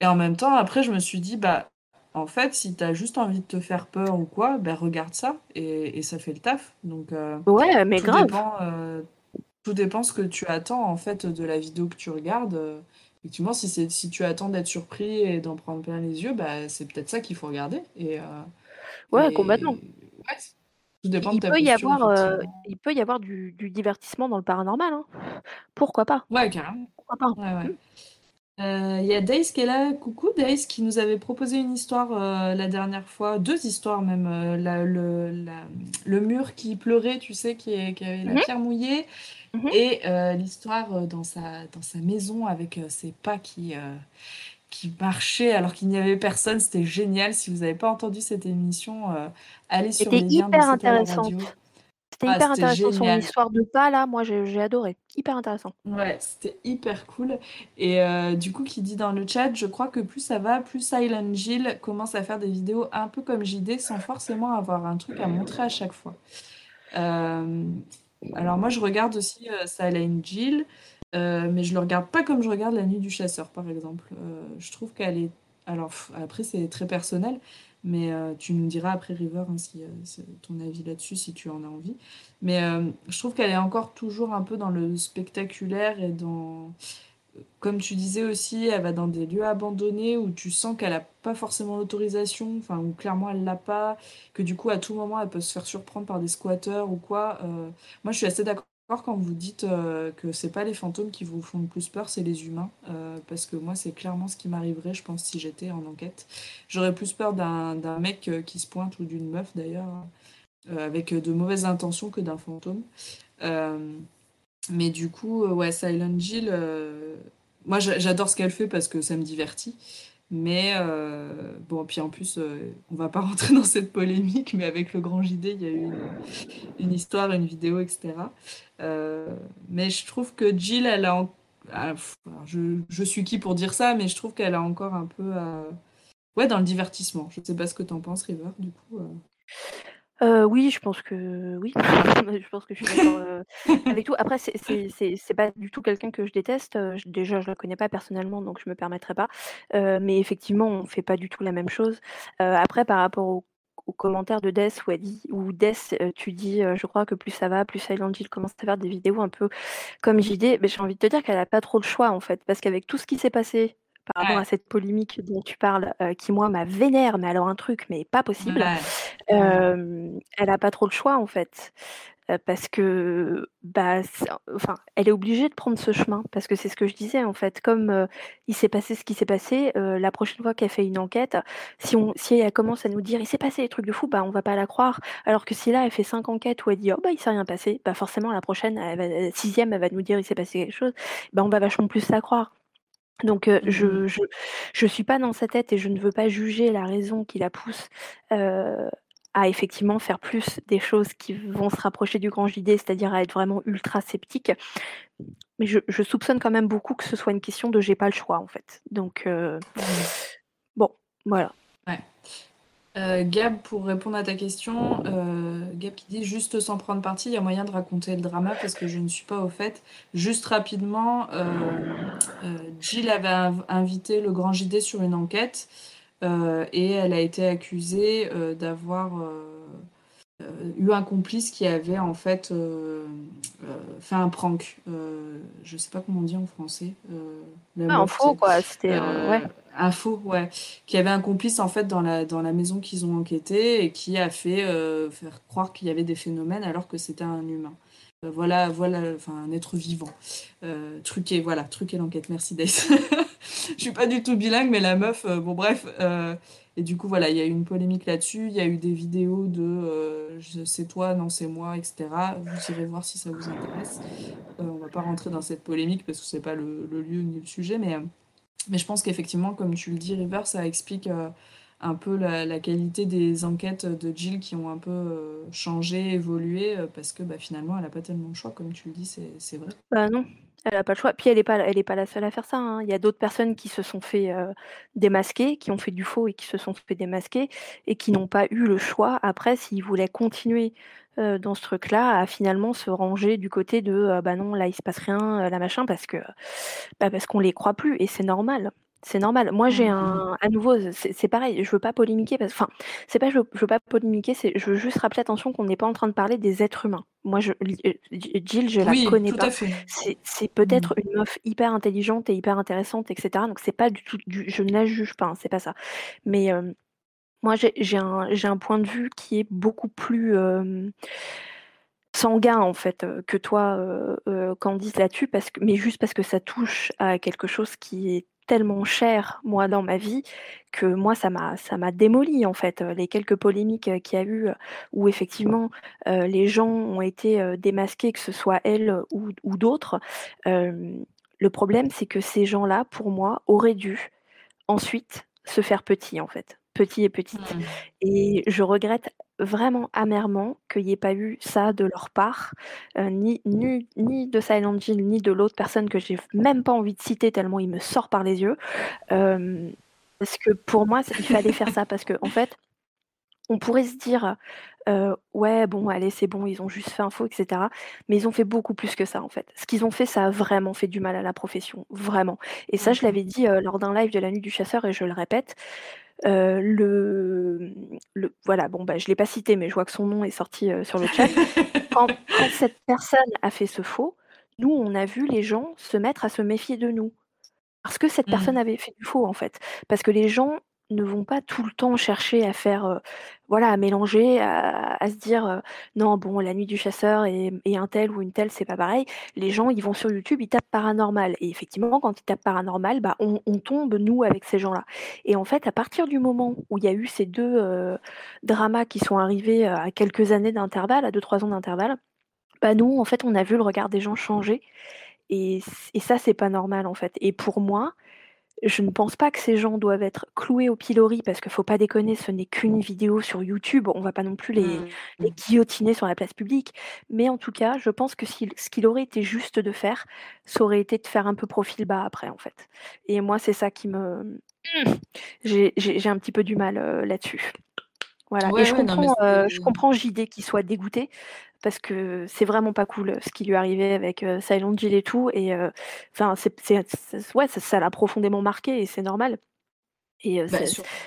et en même temps, après, je me suis dit, bah, en fait, si t'as juste envie de te faire peur ou quoi, ben regarde ça et, et ça fait le taf. Donc, euh, ouais, mais grave. Dépend, tout dépend ce que tu attends en fait de la vidéo que tu regardes. Effectivement, si, c'est, si tu attends d'être surpris et d'en prendre plein les yeux, bah, c'est peut-être ça qu'il faut regarder. Et, euh, Ouais, complètement. ouais, tout dépend de Il ta peut y avoir, euh, il peut y avoir du, du divertissement dans le paranormal, hein. Pourquoi pas? Ouais, carrément. Pourquoi pas? Ouais, ouais. Mm. Euh, Il y a Days qui est là. Coucou Days, qui nous avait proposé une histoire la dernière fois, deux histoires même. la- le, la- le mur qui pleurait, tu sais, qui, est- qui avait la Mhm, pierre mouillée, mhm. et euh, l'histoire euh, dans sa, dans sa maison avec euh, ses pas qui, qui marchaient alors qu'il n'y avait personne. C'était génial. Si vous n'avez pas entendu cette émission, allez sur les liens de hyper radio. C'était Ah, hyper intéressant son génial. histoire de pas là. Moi, j'ai adoré. Hyper intéressant. Ouais, c'était hyper cool. Et euh, du coup, qui dit dans le chat, je crois que plus ça va, plus Silent Jill commence à faire des vidéos un peu comme JD sans forcément avoir un truc à montrer à chaque fois. Euh, alors moi, je regarde aussi euh, Jill, euh, mais je le regarde pas comme je regarde La Nuit du Chasseur, par exemple. Euh, je trouve qu'elle est... Alors après, c'est très personnel, mais euh, tu nous diras après River hein, si, ton avis là-dessus, si tu en as envie. Mais je trouve qu'elle est encore toujours un peu dans le spectaculaire et dans... Comme tu disais aussi, elle va dans des lieux abandonnés où tu sens qu'elle n'a pas forcément l'autorisation, enfin, où clairement elle l'a pas, que du coup, à tout moment, elle peut se faire surprendre par des squatteurs ou quoi. Euh, moi, je suis assez d'accord quand vous dites euh, que c'est pas les fantômes qui vous font le plus peur, c'est les humains. Euh, parce que moi, c'est clairement ce qui m'arriverait, je pense, si j'étais en enquête. J'aurais plus peur d'un mec euh, qui se pointe ou d'une meuf, d'ailleurs, avec de mauvaises intentions que d'un fantôme. Mais du coup, euh, ouais, Silent Jill, euh, moi j'a- j'adore ce qu'elle fait parce que ça me divertit. Mais euh, bon, puis en plus, euh, on va pas rentrer dans cette polémique, mais avec le grand JD, il y a eu une, histoire, une vidéo, etc. Mais je trouve que Jill, elle a. ah, je, je suis qui pour dire ça, mais je trouve qu'elle a encore un peu. Ouais, dans le divertissement. Je sais pas ce que t'en penses, River, du coup. Oui, je pense que oui. Je pense que je suis d'accord avec tout. Après, c'est pas du tout quelqu'un que je déteste. je- déjà, je la connais pas personnellement, donc je me permettrai pas. Mais effectivement, on fait pas du tout la même chose. Après, par rapport au aux commentaires de Death où elle dit, tu dis, je crois que plus ça va, plus Silent Hill commence à faire des vidéos un peu comme JD. Mais j'ai envie de te dire qu'elle a pas trop le choix en fait, parce qu'avec tout ce qui s'est passé par rapport Ouais. à cette polémique dont tu parles, euh, qui moi m'a vénère, mais alors un truc, mais pas possible. Ouais. Euh, elle a pas trop le choix en fait, euh, parce que bah, enfin, elle est obligée de prendre ce chemin parce que c'est ce que je disais en fait. Comme il s'est passé ce qui s'est passé, la prochaine fois qu'elle fait une enquête, si on, si elle commence à nous dire il s'est passé des trucs de fou, bah on va pas la croire. Alors que si là elle fait cinq enquêtes où elle dit oh bah il s'est rien passé, bah forcément la prochaine, elle va- la sixième, elle va nous dire il s'est passé quelque chose, bah on va vachement plus la croire. Donc Mhm. je, je je suis pas dans sa tête et je ne veux pas juger la raison qui la pousse à effectivement faire plus des choses qui vont se rapprocher du grand JD, c'est-à-dire à être vraiment ultra sceptique. Mais je, je soupçonne quand même beaucoup que ce soit une question de j'ai pas le choix en fait. Donc Mhm. bon, voilà. Ouais. Euh, Gab, pour répondre à ta question, euh, Gab qui dit juste sans prendre parti, il y a moyen de raconter le drama parce que je ne suis pas au fait. Juste rapidement, euh, Jill avait inv- invité le grand JD sur une enquête et elle a été accusée d'avoir eu un complice qui avait en fait fait un prank. Je sais pas comment on dit en français. la Ah, en faux quoi, c'était ouais. Un faux, ouais. Qui avait un complice en fait dans la, dans la maison qu'ils ont enquêté et qui a fait euh, faire croire qu'il y avait des phénomènes alors que c'était un humain. Euh, voilà, voilà, enfin un être vivant. Euh, truqué, voilà, truqué l'enquête. Merci Dace. Je suis pas du tout bilingue, mais la meuf, bon bref. et du coup, voilà, il y a eu une polémique là-dessus. Il y a eu des vidéos de c'est toi, non, c'est moi, etc. Vous irez voir si ça vous intéresse. On va pas rentrer dans cette polémique parce que c'est pas le, le lieu ni le sujet, mais. Mais je pense qu'effectivement, comme tu le dis, River, ça explique euh, un peu la, qualité des enquêtes de Jill qui ont un peu euh, changé, évolué, euh, parce que bah, finalement, elle n'a pas tellement de choix, comme tu le dis, c'est vrai. Bah non, elle a pas le choix. Puis elle est pas, pas la seule à faire ça. hein. Il y a d'autres personnes qui se sont fait démasquer, qui ont fait du faux et qui se sont fait démasquer et qui n'ont pas eu le choix après s'ils voulaient continuer euh, dans ce truc-là à finalement se ranger du côté de euh, bah non là il se passe rien, euh, là machin parce que bah parce qu'on les croit plus et c'est normal. C'est normal. Moi, j'ai un à nouveau, c'est pareil, je veux pas polémiquer parce enfin, c'est pas je veux je veux pas polémiquer, c'est je veux juste rappeler attention qu'on n'est pas en train de parler des êtres humains. Moi, je heu, Jill, je la Oui, connais tout pas. C'est Mmh. peut-être une meuf hyper intelligente et hyper intéressante et cetera, donc c'est pas du tout du je ne la juge pas, hein, c'est pas ça. Mais, moi, j'ai un point de vue qui est beaucoup plus, sanguin en fait, que toi, Candice là-dessus mais juste parce que ça touche à quelque chose qui est tellement cher, moi, dans ma vie, que moi ça m'a ça m'a démolie en fait, les quelques polémiques, qu'il y a eu, où effectivement, les gens ont été, démasqués, que ce soit elle ou d'autres. Le problème, c'est que ces gens-là, pour moi, auraient dû ensuite se faire petits en fait, petits et petites Mmh. et je regrette vraiment amèrement qu'il y ait pas eu ça de leur part, ni de Silent Jill, ni de l'autre personne que j'ai même pas envie de citer tellement il me sort par les yeux. Parce que pour moi, il fallait faire ça parce qu'en fait, on pourrait se dire, «Ouais, bon, allez, c'est bon, ils ont juste fait un faux et cetera», mais ils ont fait beaucoup plus que ça en fait. Ce qu'ils ont fait, ça a vraiment fait du mal à la profession, vraiment et ça, je Mmh mh. l'avais dit, lors d'un live de la Nuit du Chasseur et je le répète, le, le voilà, bon, bah, je l'ai pas cité, mais je vois que son nom est sorti, sur le chat. Quand quand cette personne a fait ce faux, nous, on a vu les gens se mettre à se méfier de nous. Parce que cette personne Mmh. avait fait du faux, en fait. Parce que les gens ne vont pas tout le temps chercher à faire, voilà, à mélanger, à se dire, «Non, bon, la Nuit du Chasseur et un tel ou une telle, c'est pas pareil». Les gens, ils vont sur YouTube, ils tapent paranormal et effectivement, quand ils tapent paranormal, bah, on tombe, nous, avec ces gens-là et en fait, à partir du moment où il y a eu ces 2, heu, dramas qui sont arrivés, à quelques années d'intervalle, à 2-3 ans d'intervalle, bah, nous, en fait, on a vu le regard des gens changer et et ça, c'est pas normal, en fait et pour moi, je ne pense pas que ces gens doivent être cloués au pilori parce qu'il faut pas déconner, ce n'est qu'une vidéo sur YouTube. On va pas non plus les les Mmh. guillotiner sur la place publique, mais en tout cas, je pense que ce qu'il aurait été juste de faire, ça aurait été de faire un peu profil bas après, en fait et moi, c'est ça qui me mmh, j'ai un petit peu du mal, heu, là-dessus. Voilà et Ouais, je ouais, non, mais comprends, je comprends JD qui soit dégoûté parce que c'est vraiment pas cool, ce qui lui est arrivé avec, heu, Silent Jill et tout et enfin, ouais, ça l'a profondément marqué et c'est normal et Bah,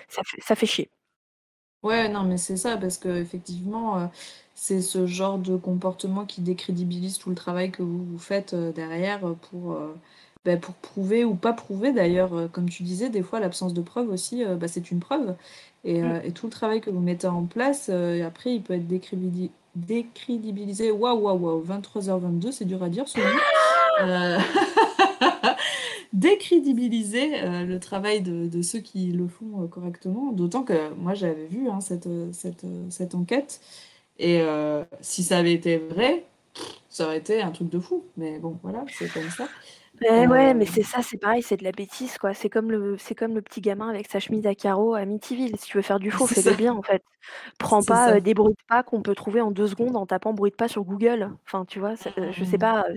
ça fait ça fait chier. Ouais, non, mais c'est ça, parce qu'effectivement, heu, c'est ce genre de comportement qui décrédibilise tout le travail que vous vous faites, derrière, pour, bah, pour prouver ou pas prouver d'ailleurs, comme tu disais, des fois l'absence de preuve aussi, bah, c'est une preuve et Mmh. et tout le travail que vous mettez en place, après il peut être décrédibili décrédibilisé waouh, waouh, waouh, 23:22, c'est dur à dire ce mot. Heu, décrédibiliser, heu, le travail de de ceux qui le font, heu, correctement. D'autant que moi j'avais vu, hein, cette, heu, cette, enquête et si ça avait été vrai, ça aurait été un truc de fou. Mais bon, voilà, c'est comme ça. Beh, ouais, mais Hem c'est ça, c'est pareil, c'est de la bêtise, quoi. C'est comme le c'est comme le petit gamin avec sa chemise à carreaux à Amityville. Si tu veux faire du faux, C'est ça. fais-le bien, en fait. Prends C'est pas, ça. heu, des bruits de pas qu'on peut trouver en 2 secondes en tapant bruit de pas sur Google. Enfin, tu vois? C'est, heu, je sais mmh. pas, heu,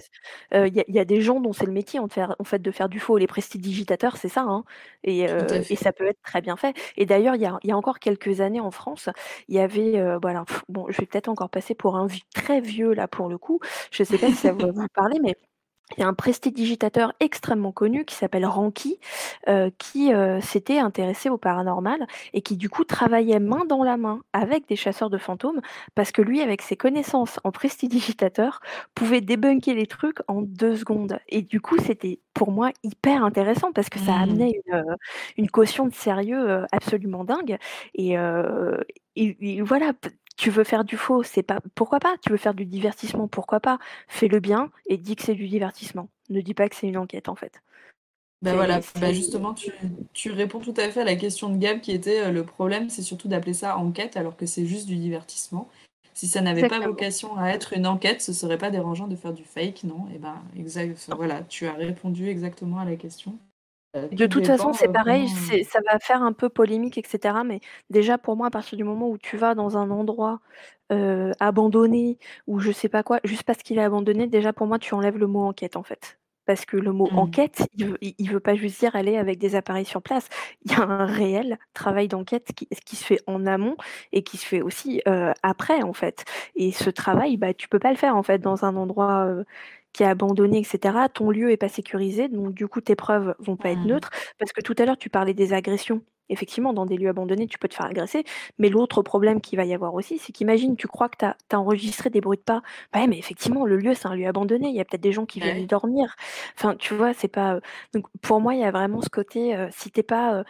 heu, il y a il y a des gens dont c'est le métier en de faire en fait, de faire du faux. Les prestidigitateurs, c'est ça, hein et Tout à heu et fait. ça peut être très bien fait et d'ailleurs, il y a il y a encore quelques années en France, il y avait, heu, bon alors, bon, je vais peut-être encore passer pour un vieux très vieux, là, pour le coup. Je sais pas si ça va vous parler, mais il y a un prestidigitateur extrêmement connu qui s'appelle Ranky, heu, qui, heu, s'était intéressé au paranormal et qui, du coup, travaillait main dans la main avec des chasseurs de fantômes parce que lui, avec ses connaissances en prestidigitateur, pouvait débunker les trucs en 2 secondes et du coup, c'était, pour moi, hyper intéressant parce que ça Mmh. amenait une, heu, une caution de sérieux, heu, absolument dingue et heu et et voilà, tu veux faire du faux, c'est pas pourquoi pas? Tu veux faire du divertissement, pourquoi pas? Fais-le bien et dis que c'est du divertissement. Ne dis pas que c'est une enquête, en fait. Bah, C'est voilà, bah, justement, tu tu réponds tout à fait à la question de Gab qui était, heu, le problème, c'est surtout d'appeler ça enquête alors que c'est juste du divertissement. Si ça n'avait pas vocation à être une enquête, ce serait pas dérangeant de faire du fake, non? Et ben, exact voilà, tu as répondu exactement à la question. Heu, De tout toute façon, c'est heu, pareil, c'est ça va faire un peu polémique et cetera, mais déjà pour moi, à partir du moment où tu vas dans un endroit, heu, abandonné ou je sais pas quoi, juste parce qu'il est abandonné, déjà pour moi, tu enlèves le mot enquête, en fait. Parce que le mot mmh. enquête, il veut il veut pas juste dire aller avec des appareils sur place. Il y a un réel travail d'enquête qui qui se fait en amont et qui se fait aussi, après, en fait et ce travail, bah, tu peux pas le faire, en fait, dans un endroit, qui est abandonné, etc., ton lieu est pas sécurisé, donc du coup tes preuves vont pas être Mmh. neutres. Parce que tout à l'heure tu parlais des agressions. Effectivement, dans des lieux abandonnés, tu peux te faire agresser, mais l'autre problème qu'il va y avoir aussi, c'est qu'imagine, tu crois que tu as, enregistré des bruits de pas. Bah ouais, mais effectivement, le lieu, c'est un lieu abandonné. Il y a peut-être des gens qui viennent y dormir. Enfin, tu vois, c'est pas. euh, Donc, pour moi, il y a vraiment ce côté, euh, si t'es pas. euh,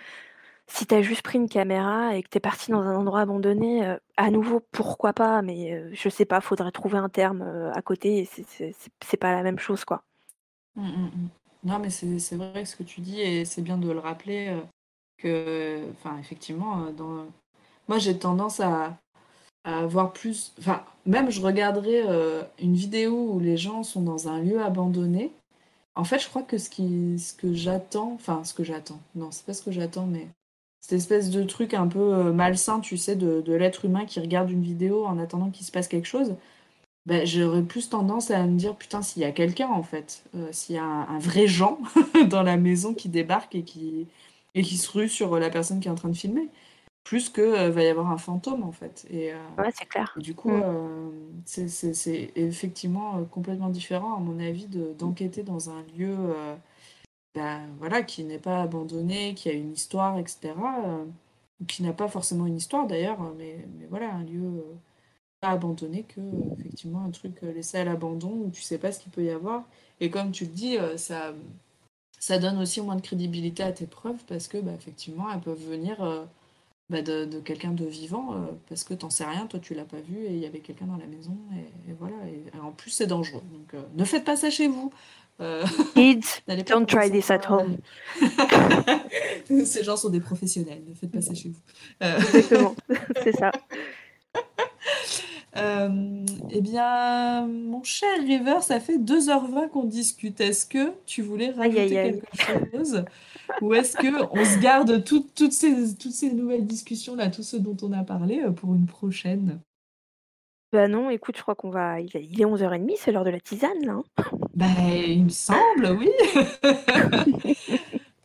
si t'as juste pris une caméra et que t'es parti dans un endroit abandonné, euh, à nouveau, pourquoi pas, mais euh, je sais pas, faudrait trouver un terme euh, à côté. et c'est- pas la même chose, quoi. Mm, mm, mm. Non, mais c'est vrai ce que tu dis et c'est bien de le rappeler euh, enfin, effectivement, moi j'ai tendance à, à avoir plus, enfin, même je regarderai euh, une vidéo où les gens sont dans un lieu abandonné. En fait, je crois que ce qui, ce que j'attends, enfin, ce que j'attends, non, c'est pas ce que j'attends, mais cette espèce de truc un peu euh, malsain, tu sais, de, de l'être humain qui regarde une vidéo en attendant qu'il se passe quelque chose. Ben, j'aurais plus tendance à me dire, putain, s'il y a quelqu'un, en fait, euh, s'il y a un, un vrai Jean dans la maison qui débarque et qui, et qui se rue sur la personne qui est en train de filmer, plus que euh, va y avoir un fantôme, en fait. Et, euh, Ouais, c'est clair. et du coup, Mm. euh, c'est c'est- c'est effectivement euh, complètement différent, à mon avis, de- d'enquêter dans un lieu ben, voilà, qui n'est pas abandonné, qui a une histoire, etc. euh, qui n'a pas forcément une histoire d'ailleurs, mais, mais voilà, un lieu euh, pas abandonné que euh, effectivement un truc laissé à l'abandon où tu sais pas ce qu'il peut y avoir. Et comme tu le dis, ça, ça donne aussi moins de crédibilité à tes preuves parce que bah, effectivement elles peuvent venir bah, de, de quelqu'un de vivant parce que t'en sais rien, toi tu l'as pas vu et il y avait quelqu'un dans la maison et, voilà. Et, en plus c'est dangereux. Donc ne faites pas ça chez vous. Euh, Kids, don't try this at home. Ces gens sont des professionnels, ne faites pas ça chez vous. Euh, Exactement, c'est ça. Euh, eh bien, mon cher River, ça fait 2h20 qu'on discute. Est-ce que tu voulais rajouter Aïe, aïe, aïe. quelque chose? Ou est-ce que on se garde tout- toutes ces, toutes ces nouvelles discussions là, tout ce dont on a parlé euh, pour une prochaine? Bah non, écoute, je crois qu'on va. Il est il est 11h30, c'est l'heure de la tisane, là. hein. Ben, il me semble, oui.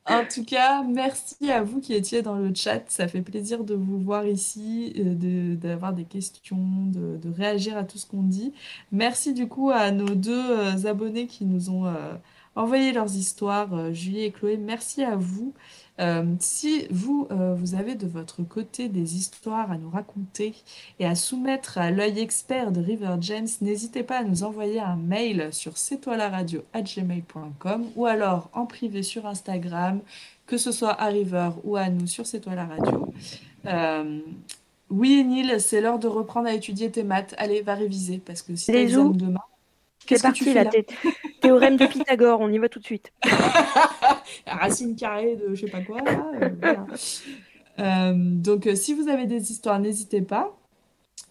En tout cas, merci à vous qui étiez dans le chat. Ça fait plaisir de vous voir ici, euh, de- d'avoir des questions, de, de réagir à tout ce qu'on dit. Merci du coup à nos deux euh, abonnés qui nous ont euh, envoyé leurs histoires, euh, Julie et Chloé. Merci à vous. Euh, si vous, euh, vous avez de votre côté des histoires à nous raconter et à soumettre à l'œil expert de River James, n'hésitez pas à nous envoyer un mail sur gmail.com ou alors en privé sur Instagram, que ce soit à River ou à nous sur C'est toi la radio. Euh, oui, Neil, c'est l'heure de reprendre à étudier tes maths. Allez, va réviser parce que si ou demain, C'est qu'est-ce que tu parti, fais là. Théorème de Pythagore, on y va tout de suite. La racine carrée de je sais pas quoi. là, euh, voilà. Euh, donc, euh, si vous avez des histoires, n'hésitez pas.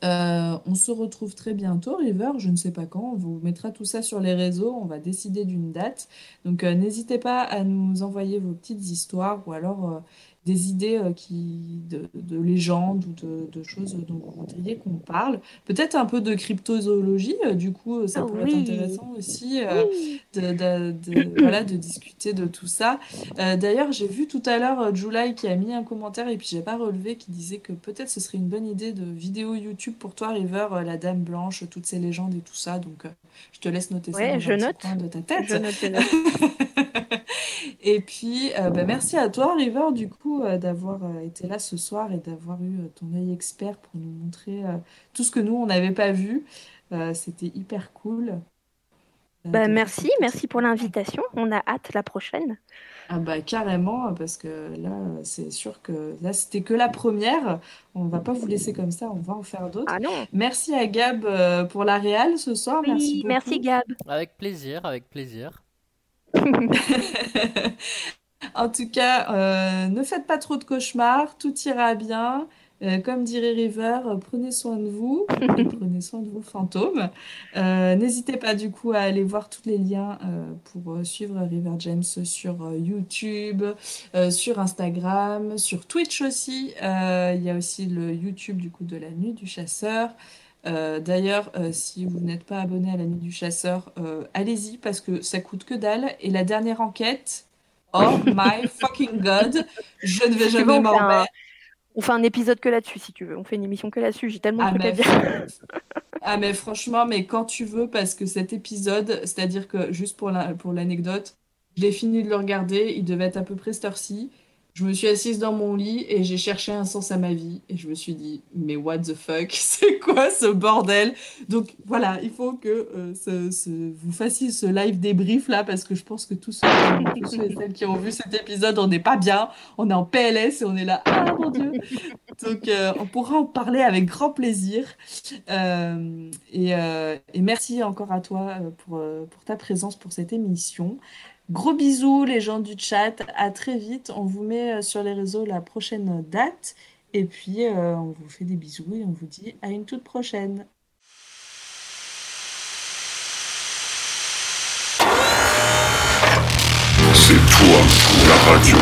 Euh, on se retrouve très bientôt, River. Je ne sais pas quand. On vous mettra tout ça sur les réseaux. On va décider d'une date. Donc, euh, n'hésitez pas à nous envoyer vos petites histoires ou alors euh, des idées euh, qui, de, de légendes ou de, de choses dont vous voudriez qu'on parle. Peut-être un peu de cryptozoologie. euh, du coup, euh, ça Ah pourrait oui. être intéressant aussi. Oui. de, voilà, de discuter de tout ça. Euh, d'ailleurs, j'ai vu tout à l'heure July qui a mis un commentaire et puis j'ai pas relevé qui disait que peut-être ce serait une bonne idée de vidéo YouTube pour toi, River, la Dame Blanche, toutes ces légendes et tout ça. Donc, je te laisse noter ça dans je note. de ta tête. Je note, je note. Et puis, euh, bah, merci à toi, River, du coup, euh, d'avoir euh, été là ce soir et d'avoir eu euh, ton œil expert pour nous montrer euh, tout ce que nous, on n'avait pas vu. Euh, c'était hyper cool. euh, Bah, merci, merci pour l'invitation. On a hâte la prochaine. Ah bah carrément, parce que là, c'est sûr que là, c'était que la première. On va pas vous laisser comme ça, on va en faire d'autres. Ah non. Merci à Gab pour la réal ce soir, merci Oui, merci beaucoup. Gab. Avec plaisir, avec plaisir. En tout cas, euh, ne faites pas trop de cauchemars, tout ira bien. Euh, comme dirait River, euh, prenez soin de vous et prenez soin de vos fantômes. N'hésitez pas du coup à aller voir tous les liens pour suivre River James sur YouTube, sur Instagram, sur Twitch aussi. Il y a aussi le YouTube du coup de la Nuit du Chasseur. Euh, d'ailleurs, euh, si vous n'êtes pas abonné à la Nuit du Chasseur, euh, allez-y parce que ça coûte que dalle. Et la dernière enquête, oh my fucking god, je ne vais jamais m'en fait un, remettre. on fait un épisode que là-dessus, si tu veux. On fait une émission que là-dessus. J'ai tellement de Ah, trucs à mais dire. Ah mais franchement, mais quand tu veux, parce que cet épisode, c'est-à-dire que juste pour la, pour l'anecdote, je l'ai fini de le regarder, il devait être à peu près cette heure-ci. Je me suis assise dans mon lit et j'ai cherché un sens à ma vie et je me suis dit mais what the fuck c'est quoi ce bordel? Donc voilà il faut que euh, ce- vous fassiez ce live débrief là parce que je pense que tous ceux, tous et celles qui ont vu cet épisode on n'est pas bien. On est en PLS et on est là. Ah mon dieu! Donc euh, on pourra en parler avec grand plaisir. Euh, et, et merci encore à toi pour, pour ta présence pour cette émission Gros bisous les gens du chat, à très vite. On vous met euh, sur les réseaux la prochaine date. Et puis euh, on vous fait des bisous et on vous dit à une toute prochaine. C'est toi la radio.